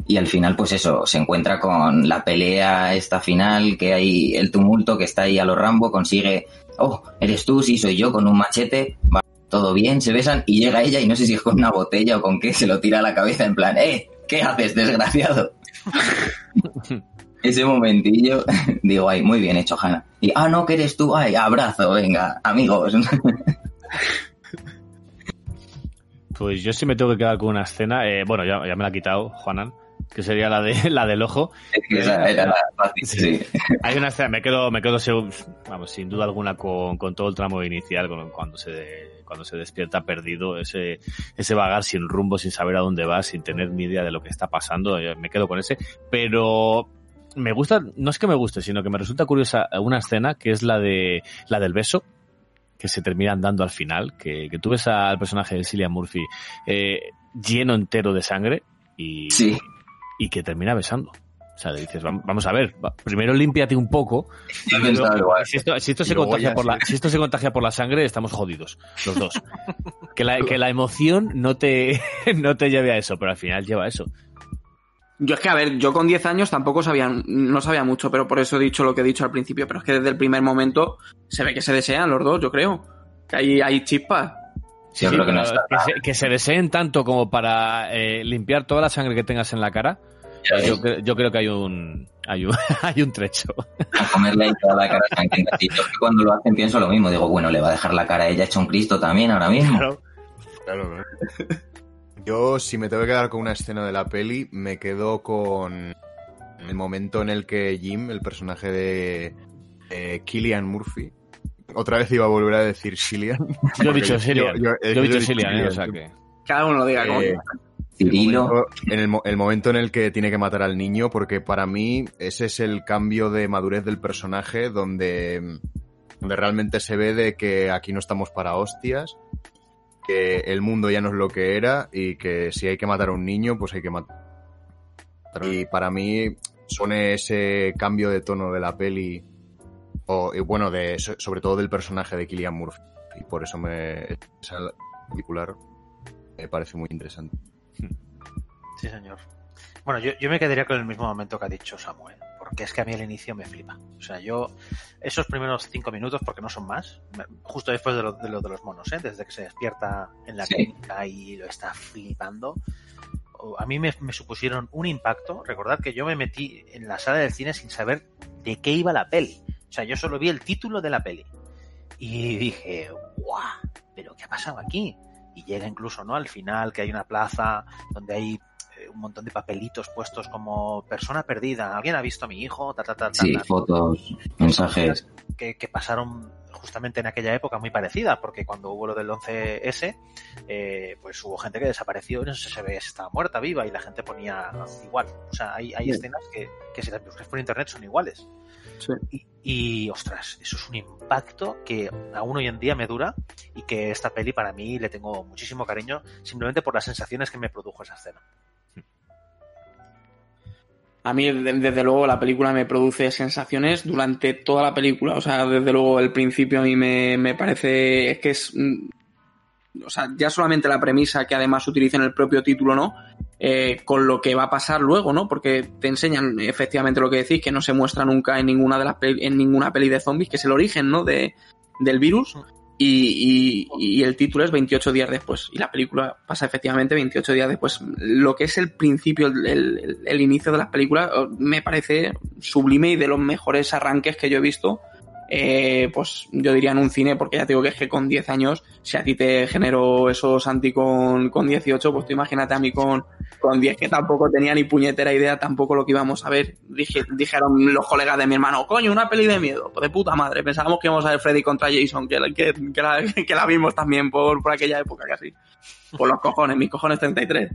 Y al final, pues eso, se encuentra con la pelea esta final, que hay el tumulto que está ahí a los Rambo, consigue, oh, eres tú, sí, soy yo, con un machete, va, todo bien, se besan, y llega ella, y no sé si es con una botella o con qué, se lo tira a la cabeza en plan, eh, ¿qué haces, desgraciado? Ese momentillo, digo, ay, muy bien hecho, Hanna. Y, ah, no, que eres tú, ay, abrazo, venga, amigos. Pues yo sí me tengo que quedar con una escena, eh, bueno, ya, ya me la ha quitado Juanan, que sería la de la del ojo. Esa era la fácil, sí. Hay una escena, me quedo, me quedo vamos, sin duda alguna con, con todo el tramo inicial, con- cuando se cuando se despierta perdido, ese, ese vagar sin rumbo, sin saber a dónde va, sin tener ni idea de lo que está pasando, eh, me quedo con ese, pero me gusta, no es que me guste, sino que me resulta curiosa una escena que es la de la del beso, que se terminan dando al final, que, que tú ves al personaje de Cillian Murphy eh, lleno entero de sangre y, Sí. Y que termina besando. O sea, le dices, "Vam- vamos a ver, primero límpiate un poco. Igual. Si esto, si esto Y se contagia por la, si esto se contagia por la sangre, estamos jodidos, los dos. que, la, que la emoción no te, no te lleve a eso, pero al final lleva a eso. Yo es que, a ver, yo con 10 años tampoco sabía, no sabía mucho, pero por eso he dicho lo que he dicho al principio, pero es que desde el primer momento se ve que se desean los dos, yo creo. Que hay, hay chispas. Yo creo que no pero está que, se, que se deseen tanto como para eh, limpiar toda la sangre que tengas en la cara. Ya Yo, yo creo que hay un, hay un, hay un trecho. A comerle ahí toda la cara sangrienta. Y yo que cuando lo hacen pienso lo mismo. Digo, bueno, le va a dejar la cara a ella hecha un Cristo también ahora mismo. Claro. Claro, ¿no? Yo, si me tengo que quedar con una escena de la peli, me quedo con el momento en el que Jim, el personaje de eh, Killian Murphy, otra vez iba a volver a decir Cillian. Yo he dicho Cillian. Yo he dicho Cillian, eh, o sea que... Cada uno lo diga como Eh, Cirilo, en el, mo- el momento en el que tiene que matar al niño, porque para mí ese es el cambio de madurez del personaje donde, donde realmente se ve de que aquí no estamos para hostias, que el mundo ya no es lo que era y que si hay que matar a un niño, pues hay que matar. Y para mí son ese cambio de tono de la peli, o y bueno, de, so- sobre todo del personaje de Killian Murphy. Y por eso me, esa particular me parece muy interesante. Sí, señor. Bueno, yo, yo me quedaría con el mismo momento que ha dicho Samuel, porque es que a mí el inicio me flipa. O sea, yo, esos primeros cinco minutos, porque no son más, justo después de lo de, lo de los monos, ¿eh? desde que se despierta en la Sí. clínica y lo está flipando, a mí me, me supusieron un impacto. Recordad que yo me metí en la sala del cine sin saber de qué iba la peli. O sea, yo solo vi el título de la peli. Y dije, ¡guau! ¿Pero qué ha pasado aquí? Y llega incluso, ¿no? Al final, que hay una plaza donde hay eh, un montón de papelitos puestos como persona perdida. ¿Alguien ha visto a mi hijo? Ta, ta, ta, ta, sí, fotos, mensajes. Que, que pasaron justamente en aquella época muy parecida, porque cuando hubo lo del 11S, eh, pues hubo gente que desapareció y no se ve si estaba muerta, viva, y la gente ponía igual. O sea, hay, hay Sí. escenas que, que si las buscas por internet son iguales. Sí. Y, y, ostras, eso es un impacto que aún hoy en día me dura y que esta peli para mí le tengo muchísimo cariño simplemente por las sensaciones que me produjo esa escena. A mí, de- desde luego, la película me produce sensaciones durante toda la película. O sea, desde luego, el principio a mí me, me parece. Es que es. O sea, ya solamente la premisa que además utiliza en el propio título, ¿no? Eh, con lo que va a pasar luego, ¿no? Porque te enseñan efectivamente lo que decís, que no se muestra nunca en ninguna de las peli- en ninguna peli de zombies, que es el origen, ¿no? De, del virus. Y, y- y el título es 28 días después. Y la película pasa efectivamente 28 días después. Lo que es el principio, el, el- el inicio de las películas, eh, me parece sublime y de los mejores arranques que yo he visto. Eh, pues yo diría en un cine, porque ya te digo que es que con 10 años, si a ti te generó eso Santi con, con 18, pues tú imagínate a mí con, con 10, que tampoco tenía ni puñetera idea tampoco lo que íbamos a ver. Dije, dijeron los colegas de mi hermano, coño, una peli de miedo, pues de puta madre. Pensábamos que íbamos a ver Freddy contra Jason, que, que, que la, que la vimos también por, por aquella época casi. Por los cojones, mis cojones 33.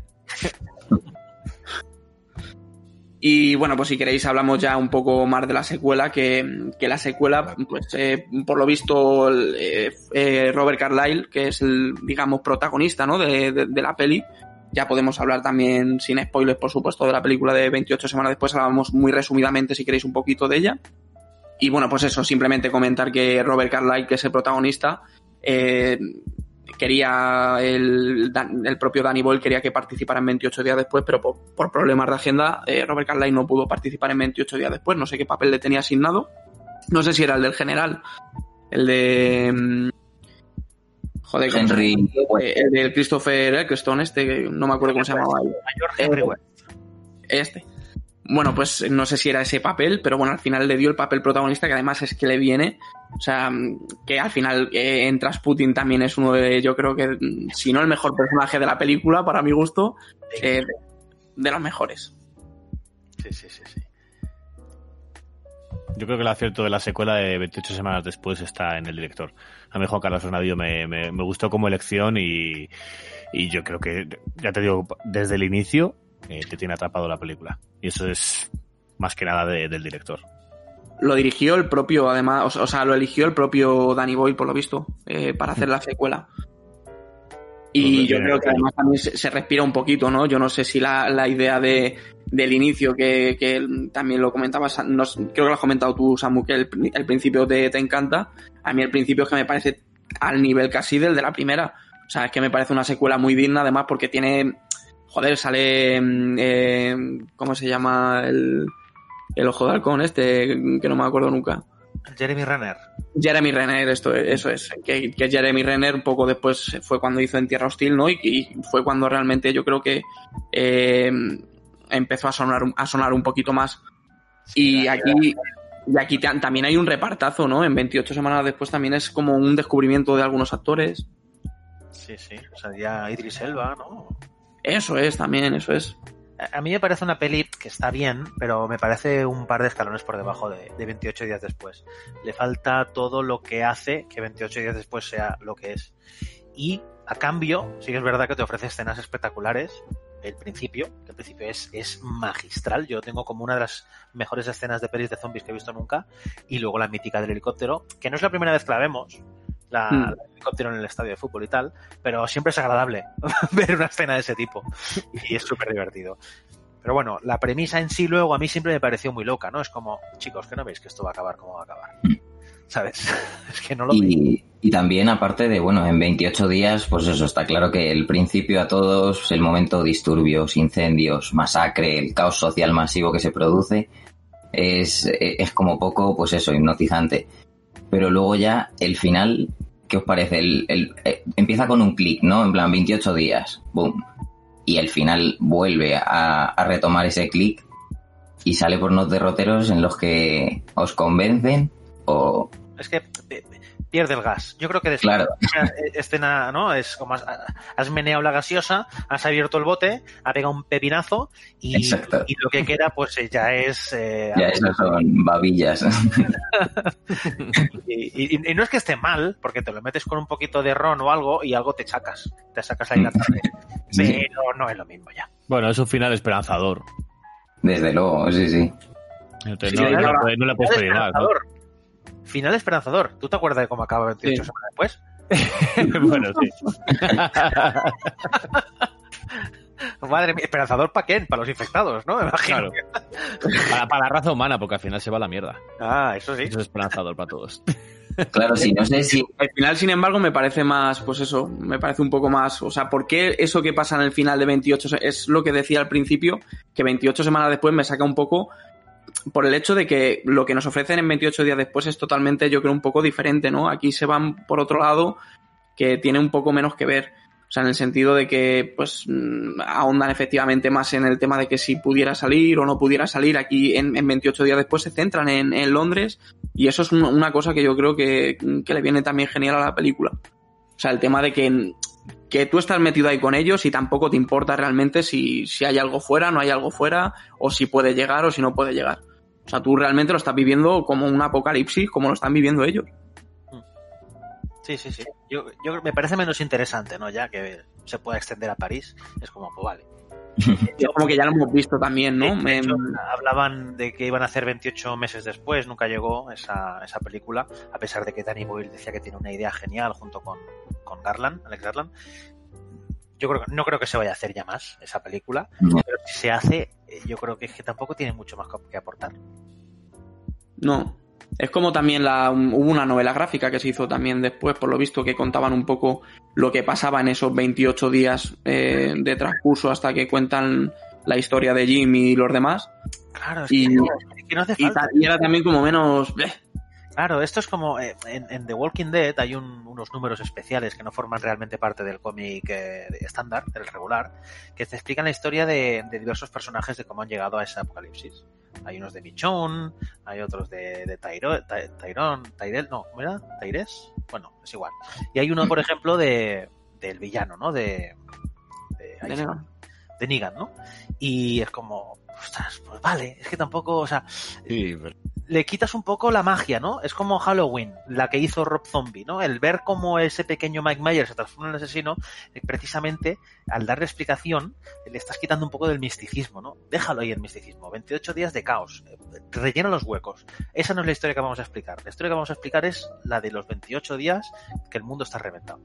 Y bueno, pues si queréis hablamos ya un poco más de la secuela, que, que la secuela, pues eh, por lo visto eh, eh, Robert Carlyle, que es el, digamos, protagonista ¿no? de, de- de la peli, ya podemos hablar también sin spoilers, por supuesto, de la película de 28 semanas después, hablamos muy resumidamente si queréis un poquito de ella. Y bueno, pues eso, simplemente comentar que Robert Carlyle, que es el protagonista, eh, quería el, Dan- el propio Danny Boyle quería que participara en 28 días después, pero por, por problemas de agenda, eh, Robert Carlyle no pudo participar en 28 días después. No sé qué papel le tenía asignado. No sé si era el del general, el de. mm, Joder, ¿cómo se Henry. Eh, el de Christopher Eccleston, este, que no me acuerdo cómo se llamaba. Mayor Henry West. Este. Bueno, pues no sé si era ese papel, pero bueno, al final le dio el papel protagonista que además es que le viene. O sea, que al final eh, en Putin también es uno de, yo creo que, mm, si no el mejor personaje de la película, para mi gusto, eh, de los mejores. Sí, sí, sí, sí. Yo creo que el acierto de la secuela de 28 semanas después está en el director. A mí Juan Carlos Bernadillo me, me, me gustó como elección y, y yo creo que, ya te digo, desde el inicio eh, te tiene atrapado la película. Y eso es más que nada de- del director. Lo dirigió el propio, además, o, sea, lo eligió el propio Danny Boyle, por lo visto, eh, para hacer la secuela. Y yo creo que además también se, respira un poquito, ¿no? Yo no sé si la, la idea de, del inicio, que, que también lo comentabas, no creo que lo has comentado tú, Samu, que el, el principio te, te encanta. A mí el principio es que me parece al nivel casi del de la primera. O sea, es que me parece una secuela muy digna, además, porque tiene. Joder, sale. mm, eh, ¿Cómo se llama? El, el ojo de halcón este, que no me acuerdo nunca. Jeremy Renner. Jeremy Renner, esto, eso es. Que, que Jeremy Renner un poco después fue cuando hizo En Tierra Hostil, ¿no? Y, y fue cuando realmente yo creo que eh, empezó a sonar, a sonar un poquito más. Y aquí, y aquí ta- también hay un repartazo, ¿no? En 28 semanas después también es como un descubrimiento de algunos actores. Sí, sí. O sea, ya Idris Elba, ¿no? Eso es también, eso es. A mí me parece una peli que está bien, pero me parece un par de escalones por debajo de, de 28 días después. Le falta todo lo que hace que 28 días después sea lo que es. Y a cambio, sí que es verdad que te ofrece escenas espectaculares. El principio, el principio es, es magistral. Yo tengo como una de las mejores escenas de pelis de zombies que he visto nunca. Y luego la mítica del helicóptero, que no es la primera vez que la vemos. La, Hmm. helicóptero en el estadio de fútbol y tal, pero siempre es agradable ver una escena de ese tipo. Y es súper divertido. Pero bueno, la premisa en sí luego a mí siempre me pareció muy loca, ¿no? Es como, chicos, que no veis que esto va a acabar como va a acabar. ¿Sabes? Es que no lo. Y, y también, aparte de, bueno, en 28 días, pues eso, está claro que el principio a todos, el momento disturbios, incendios, masacre, el caos social masivo que se produce, es, es como poco, pues eso, hipnotizante. Pero luego ya, el final, ¿qué os parece? El, el- eh, empieza con un clic, ¿no? En plan, 28 días, boom. Y el final vuelve a, a retomar ese clic y sale por unos derroteros en los que os convencen o, Es que pierde el gas. Yo creo que después Claro. de la primera escena, ¿no? Es como has, has meneado la gaseosa, has abierto el bote, ha pegado un pepinazo y, lo que queda pues eh, ya es... eh, Ya esas son babillas. y, y- y no es que esté mal, porque te lo metes con un poquito de ron o algo y algo te sacas. Te sacas ahí la tarde. Sí. Pero no es lo mismo ya. Bueno, es un final esperanzador. Desde luego, sí, sí. Entonces, Sí, no, le puedes- no le puedes pedir más. Final esperanzador. ¿Tú te acuerdas de cómo acaba 28 Sí. semanas después? bueno, sí. Madre mía, esperanzador para quién? Para los infectados, ¿no? Me imagino. Claro. Para, para la raza humana, porque al final se va a la mierda. Ah, eso sí. Eso es esperanzador para todos. Claro, sí, no sé si. El final, sin embargo, me parece más, pues eso, me parece un poco más. O sea, ¿por qué eso que pasa en el final de 28 se- es lo que decía al principio? Que 28 semanas después me saca un poco por el hecho de que lo que nos ofrecen en 28 días después es totalmente, yo creo, un poco diferente, ¿no? Aquí se van por otro lado que tiene un poco menos que ver. O sea, en el sentido de que, pues, mm, ahondan efectivamente más en el tema de que si pudiera salir o no pudiera salir. Aquí en, en 28 días después se centran en, en Londres y eso es un- una cosa que yo creo que, que le viene también genial a la película. O sea, el tema de que, que tú estás metido ahí con ellos y tampoco te importa realmente si, si hay algo fuera, no hay algo fuera, o si puede llegar o si no puede llegar. O sea, tú realmente lo estás viviendo como un apocalipsis, como lo están viviendo ellos. Sí, sí, sí. Yo, yo me parece menos interesante, ¿no? Ya que se pueda extender a París, es como, pues vale. Es como que ya lo hemos visto también, ¿no? De hecho, Em, hablaban de que iban a hacer 28 meses después, nunca llegó esa, esa película, a pesar de que Danny Boyle decía que tiene una idea genial junto con, con Garland, Alex Garland. Yo creo que, no creo que se vaya a hacer ya más esa película, No. pero si se hace, eh, yo creo que es que tampoco tiene mucho más que aportar. No. Es como también la, hubo una novela gráfica que se hizo también después, por lo visto, que contaban un poco lo que pasaba en esos 28 días eh, de transcurso hasta que cuentan la historia de Jim y los demás. Claro, es Y- que, es que no hace Y, falta. ta- y era también como menos... bleh. Claro, esto es como eh, en, en The Walking Dead hay un- unos números especiales que no forman realmente parte del cómic eh, estándar, del regular, que te explican la historia de, de diversos personajes de cómo han llegado a ese apocalipsis. Hay unos de Michonne, hay otros de, de Tyro, Ty- Tyrone, Tyrell, no, ¿cómo era? ¿Tyres? Bueno, es igual. Y hay uno, por ejemplo, de del villano, ¿no? De, de, De Negan. de Negan, ¿no? Y es como, ostras, pues vale, es que tampoco, o sea, Sí, pero- le quitas un poco la magia, ¿no? Es como Halloween, la que hizo Rob Zombie, ¿no? El ver cómo ese pequeño Mike Myers se transforma en asesino, eh, precisamente al darle explicación, le estás quitando un poco del misticismo, ¿no? Déjalo ahí el misticismo. 28 días de caos. eh, Rellena los huecos. Esa no es la historia que vamos a explicar. La historia que vamos a explicar es la de los 28 días que el mundo está reventado.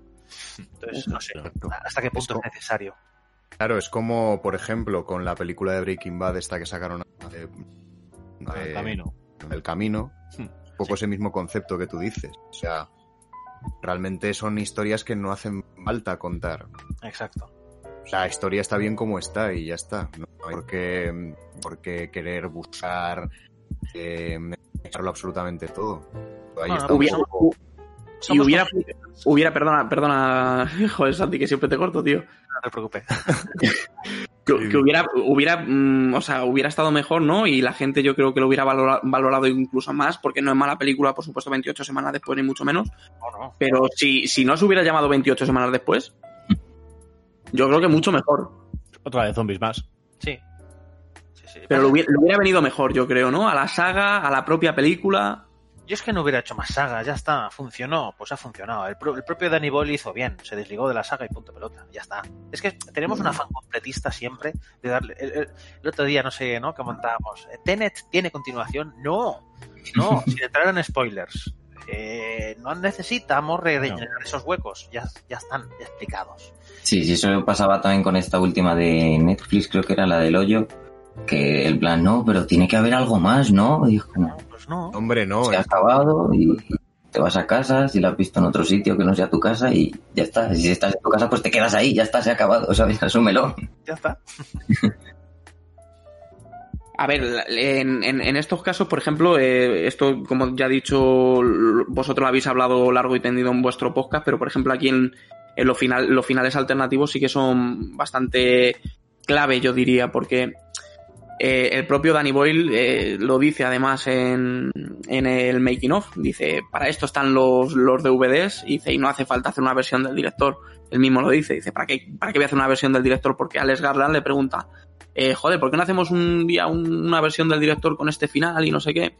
Entonces, no sé, hasta qué punto es necesario. Claro, es como, por ejemplo, con la película de Breaking Bad, esta que sacaron hace- Ah, el eh, camino. El camino. Hmm. Un poco ese mismo concepto que tú dices. O sea, realmente son historias que no hacen falta contar. Exacto. O sea, la historia está bien como está y ya está. No hay por qué, por qué querer buscar eh, absolutamente todo. Ahí está un Hubiera, poco- y Somos hubiera, conscientes, hubiera, perdona, perdona, joder, Santi, que siempre te corto, tío. no te preocupes. Que, que hubiera, hubiera, mm, o sea, hubiera estado mejor, ¿no? Y la gente yo creo que lo hubiera valora- valorado incluso más, porque no es mala película, por supuesto, 28 semanas después, ni mucho menos. No, no. Pero si, si no se hubiera llamado 28 semanas después, yo creo que mucho mejor. Otra de zombies más. Sí. Sí, sí. Pero hubiera, le hubiera venido mejor, yo creo, ¿no? A la saga, a la propia película. Yo es que no hubiera hecho más sagas, ya está, funcionó, pues ha funcionado. El, pro- el propio Danny Boyle hizo bien, se desligó de la saga y punto pelota, ya está. Es que tenemos un afán completista siempre de darle. El, el- el otro día, no sé, ¿no? Comentábamos, ¿eh, ¿Tenet tiene continuación? No, no, sin entrar en spoilers. Eh, no necesitamos re- rellenar esos huecos, ya, ya están explicados. Sí, sí, eso pasaba también con esta última de Netflix, creo que era la del hoyo, que el plan, no, pero tiene que haber algo más, ¿no? Y es como, No, pues no. Hombre, no. se ha acabado y te vas a casa, si la has visto en otro sitio que no sea tu casa y ya está. Si estás en tu casa, pues te quedas ahí, ya está, se ha acabado, ¿sabes? Asúmelo. Ya está. A ver, en, en- en estos casos, por ejemplo, eh, esto, como ya he dicho, vosotros lo habéis hablado largo y tendido en vuestro podcast, pero por ejemplo aquí en, en los, final, los finales alternativos sí que son bastante clave, yo diría, porque eh, el propio Danny Boyle eh, lo dice además en, en el making of. Dice, para esto están los, los DVDs, y dice, y no hace falta hacer una versión del director. Él mismo lo dice, dice, ¿para qué, ¿para qué voy a hacer una versión del director? Porque Alex Garland le pregunta, eh, joder, ¿por qué no hacemos un día un- una versión del director con este final y no sé qué?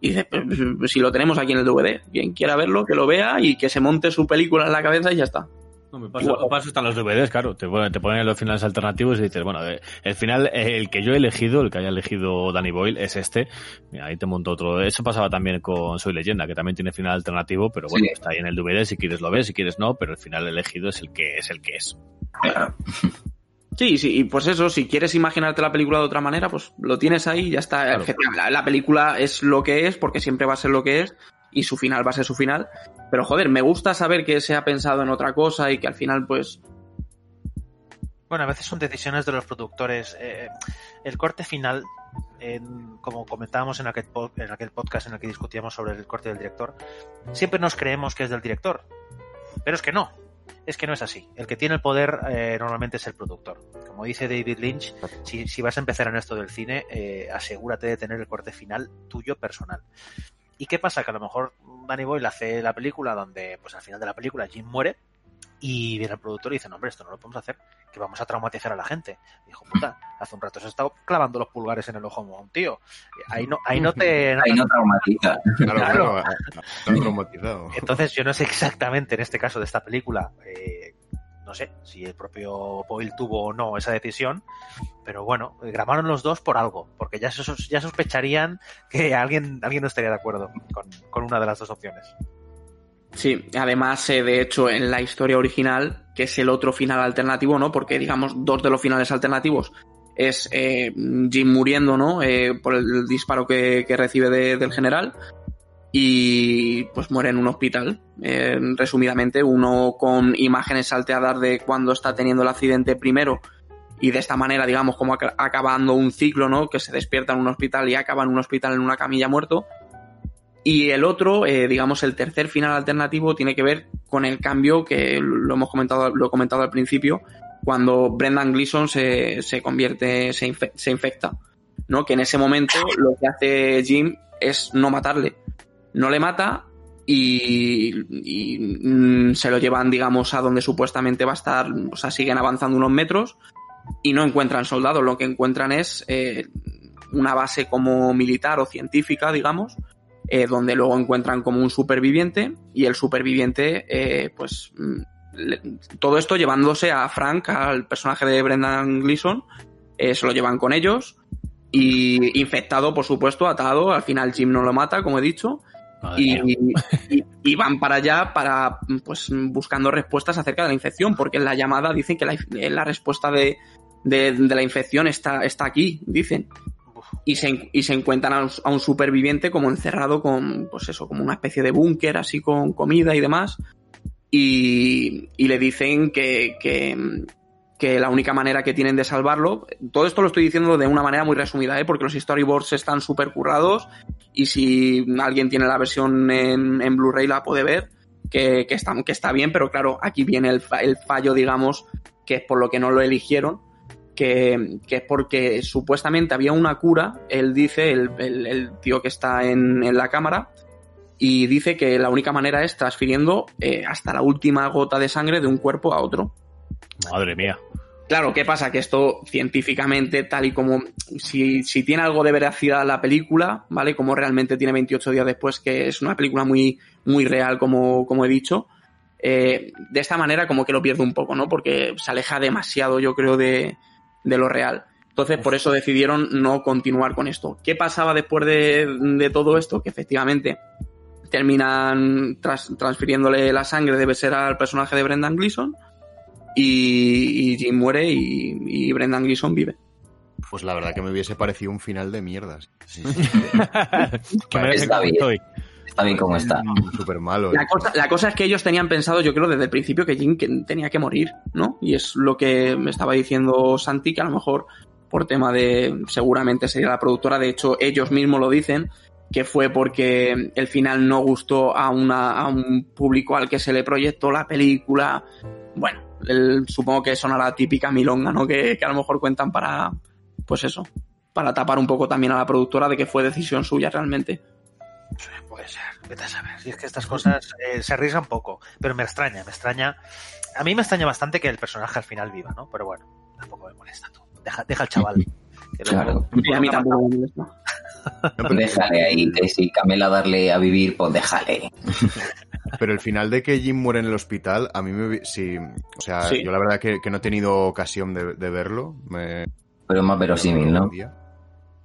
Y dice, pues, pues, si lo tenemos aquí en el DVD, quien quiera verlo, que lo vea y que se monte su película en la cabeza y ya está. No, me pasa, me pasa están los DVDs, claro. Te ponen, te ponen los finales alternativos y dices, bueno, eh, el final, el que yo he elegido, el que haya elegido Danny Boyle, es este. Mira, ahí te monto otro. Eso pasaba también con Soy Leyenda, que también tiene final alternativo, pero bueno, Sí. está ahí en el DVD, si quieres lo ves, si quieres no, pero el final elegido es el que es el que es. Claro. Sí, sí, y pues eso, si quieres imaginarte la película de otra manera, pues lo tienes ahí y ya está. Claro. La, la película es lo que es, porque siempre va a ser lo que es, y su final va a ser su final. Pero joder, me gusta saber que se ha pensado en otra cosa y que al final pues... Bueno, a veces son decisiones de los productores. Eh, el corte final, como comentábamos en aquel, en aquel podcast en el que discutíamos sobre el corte del director, siempre nos creemos que es del director. Pero es que no. Es que no es así. El que tiene el poder eh, normalmente es el productor. Como dice David Lynch, si, si vas a empezar en esto del cine, eh, asegúrate de tener el corte final tuyo personal. ¿Y qué pasa? Que a lo mejor Danny Boyle hace la película donde, pues al final de la película, Jim muere y viene el productor y dice, no, hombre, esto no lo podemos hacer, que vamos a traumatizar a la gente. Dijo, puta, hace un rato se ha estado clavando los pulgares en el ojo a un tío. Ahí no, ahí no te... Ahí no traumatiza. Claro, Claro. claro, está traumatizado. Entonces yo no sé exactamente en este caso de esta película, eh, no sé si el propio Boyle tuvo o no esa decisión, pero bueno, grabaron los dos por algo, porque ya, sos- ya sospecharían que alguien, alguien no estaría de acuerdo con, con una de las dos opciones. Sí, además, eh, de hecho, en la historia original, que es el otro final alternativo, ¿no? Porque, digamos, dos de los finales alternativos es eh, Jim muriendo, ¿no? Eh, por el disparo que, que recibe de- del general y pues muere en un hospital. Eh, resumidamente, uno con imágenes salteadas de cuando está teniendo el accidente primero y de esta manera, digamos, como aca- acabando un ciclo, ¿no? Que se despierta en un hospital y acaba en un hospital en una camilla muerto. Y el otro, eh, digamos, el tercer final alternativo tiene que ver con el cambio que lo hemos comentado, lo he comentado al principio, cuando Brendan Gleeson se, se convierte, se, se infecta, ¿no? Que en ese momento lo que hace Jim es no matarle. No le mata y, mm, se lo llevan, digamos, a donde supuestamente va a estar, o sea, siguen avanzando unos metros y no encuentran soldados, lo que encuentran es eh, una base como militar o científica, digamos, eh, donde luego encuentran como un superviviente y el superviviente, eh, pues mm, todo esto llevándose a Frank, al personaje de Brendan Gleeson, eh, se lo llevan con ellos y infectado, por supuesto, atado, al final Jim no lo mata, como he dicho, y, mía. y- y van para allá para pues buscando respuestas acerca de la infección, porque en la llamada dicen que la, la respuesta de, de- de la infección está, está aquí, dicen. Y se, y se encuentran a un, a un superviviente como encerrado con, pues eso, como una especie de búnker, así con comida y demás. Y, y le dicen que, que, que la única manera que tienen de salvarlo, todo esto lo estoy diciendo de una manera muy resumida, ¿eh? porque los storyboards están súper currados y si alguien tiene la versión en, Blu-ray la puede ver, que, que, está, que está bien, pero claro, aquí viene el, fa- el fallo, digamos, que es por lo que no lo eligieron, que, que es porque supuestamente había una cura, él dice, el, el- el tío que está en, en la cámara, y dice que la única manera es transfiriendo eh, hasta la última gota de sangre de un cuerpo a otro. Madre mía. Claro, ¿qué pasa? Que esto científicamente, tal y como si, si tiene algo de veracidad la película, ¿vale? Como realmente tiene 28 días después, que es una película muy, muy real, como, como he dicho, eh, de esta manera como que lo pierde un poco, ¿no? Porque se aleja demasiado, yo creo, de, de lo real. Entonces, por eso decidieron no continuar con esto. ¿Qué pasaba después de, de todo esto? Que efectivamente terminan transfiriéndole la sangre, debe ser al personaje de Brendan Gleeson, y, y Jim muere y, y Brendan Gleeson vive. Pues la verdad que me hubiese parecido un final de mierdas. Está bien. estoy. Está bien como está. Súper malo. La cosa, la cosa es que ellos tenían pensado, yo creo, desde el principio que Jim tenía que morir, ¿no? Y es lo que me estaba diciendo Santi, que a lo mejor por tema de, seguramente sería la productora, de hecho ellos mismos lo dicen, que fue porque el final no gustó a, una, a un público al que se le proyectó la película. Bueno, el- supongo que sonará típica milonga, ¿no? Que, que a lo mejor cuentan para, pues eso, para tapar un poco también a la productora de que fue decisión suya realmente. Puede ser, vete a saber. Si es que estas cosas eh, se arriesgan poco, pero me extraña, me extraña. A mí me extraña bastante que el personaje al final viva, ¿no? Pero bueno, tampoco me molesta tú. Deja, deja al chaval. Luego- Claro. Y a mí tampoco me molesta. Déjale ahí, que si Camela darle a vivir, pues déjale. Pero el final de que Jim muere en el hospital, a mí me... Sí, o sea, Sí. yo la verdad que, que no he tenido ocasión de, de verlo. Me, Pero es más verosímil, ¿no?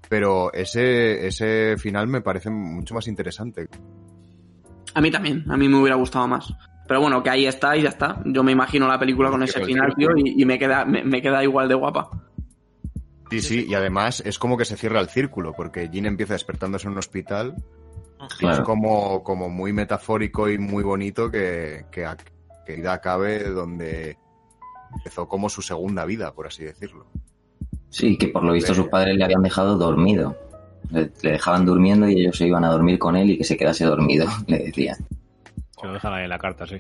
Pero ese, ese final me parece mucho más interesante. A mí también, a mí me hubiera gustado más. Pero bueno, que ahí está y ya está. Yo me imagino la película con ese final, tío, y, y me, queda, me, me queda igual de guapa. Sí, sí, y además es como que se cierra el círculo, porque Jim empieza despertándose en un hospital Es como, como muy metafórico y muy bonito que, que, a- que Ida acabe donde empezó como su segunda vida, por así decirlo. Sí, que por lo visto sus padres le habían dejado dormido. Le, le dejaban durmiendo y ellos se iban a dormir con él y que se quedase dormido, le decían. Se lo dejan ahí en la carta, sí.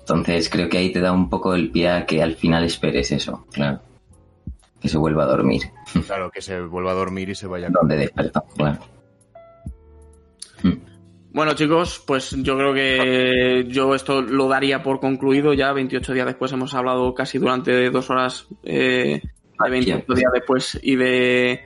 Entonces creo que ahí te da un poco el pie a que al final esperes eso, claro. Que se vuelva a dormir, Claro, que se vuelva a dormir y se vaya. donde despertó, claro. Bueno, chicos, pues yo creo que yo esto lo daría por concluido ya. 28 días después hemos hablado casi durante dos horas eh, de 28 días después y de,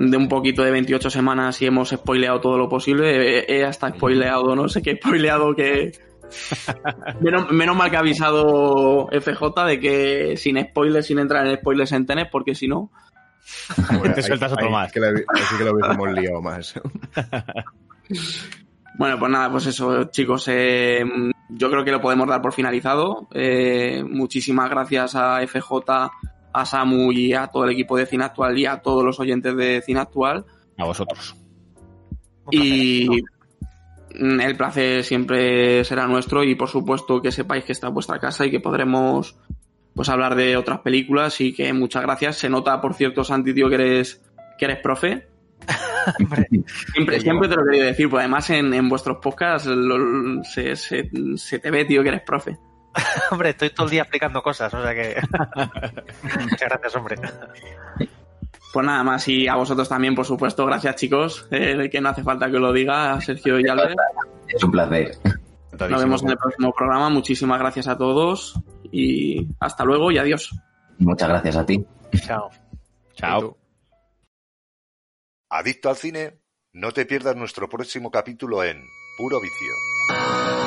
de un poquito de 28 semanas y hemos spoileado todo lo posible. He, he hasta spoileado, no sé qué, spoileado que... menos, menos mal que ha avisado FJ de que sin spoilers, sin entrar en spoilers en tenis, porque si no... Bueno, Te sueltas otro ahí más. sí que lo hubi- ahí sí que lo hubiésemos liado más. Bueno, pues nada, pues eso, chicos. eh, yo creo que lo podemos dar por finalizado. Eh, muchísimas gracias a FJ, a Samu y a todo el equipo de Cine Actual y a todos los oyentes de Cine Actual. A vosotros. Y mm, el placer siempre será nuestro y por supuesto que sepáis que está en vuestra casa y que podremos pues hablar de otras películas y que muchas gracias. Se nota, por cierto, Santi, tío, que eres, que eres profe. Hombre, Siempre, siempre te lo he querido decir, pues además en, en vuestros podcasts lo- se, se- se te ve, tío, que eres profe. hombre, estoy todo el día explicando cosas, o sea que. Muchas gracias, hombre. Pues nada más, y a vosotros también, por supuesto, gracias chicos, eh, que no hace falta que os lo diga, a Sergio y Albert. Es un placer. Nos vemos en el próximo programa, muchísimas gracias a todos y hasta luego y adiós. Muchas gracias a ti. Chao. Chao. Adicto al cine, no te pierdas nuestro próximo capítulo en Puro Vicio.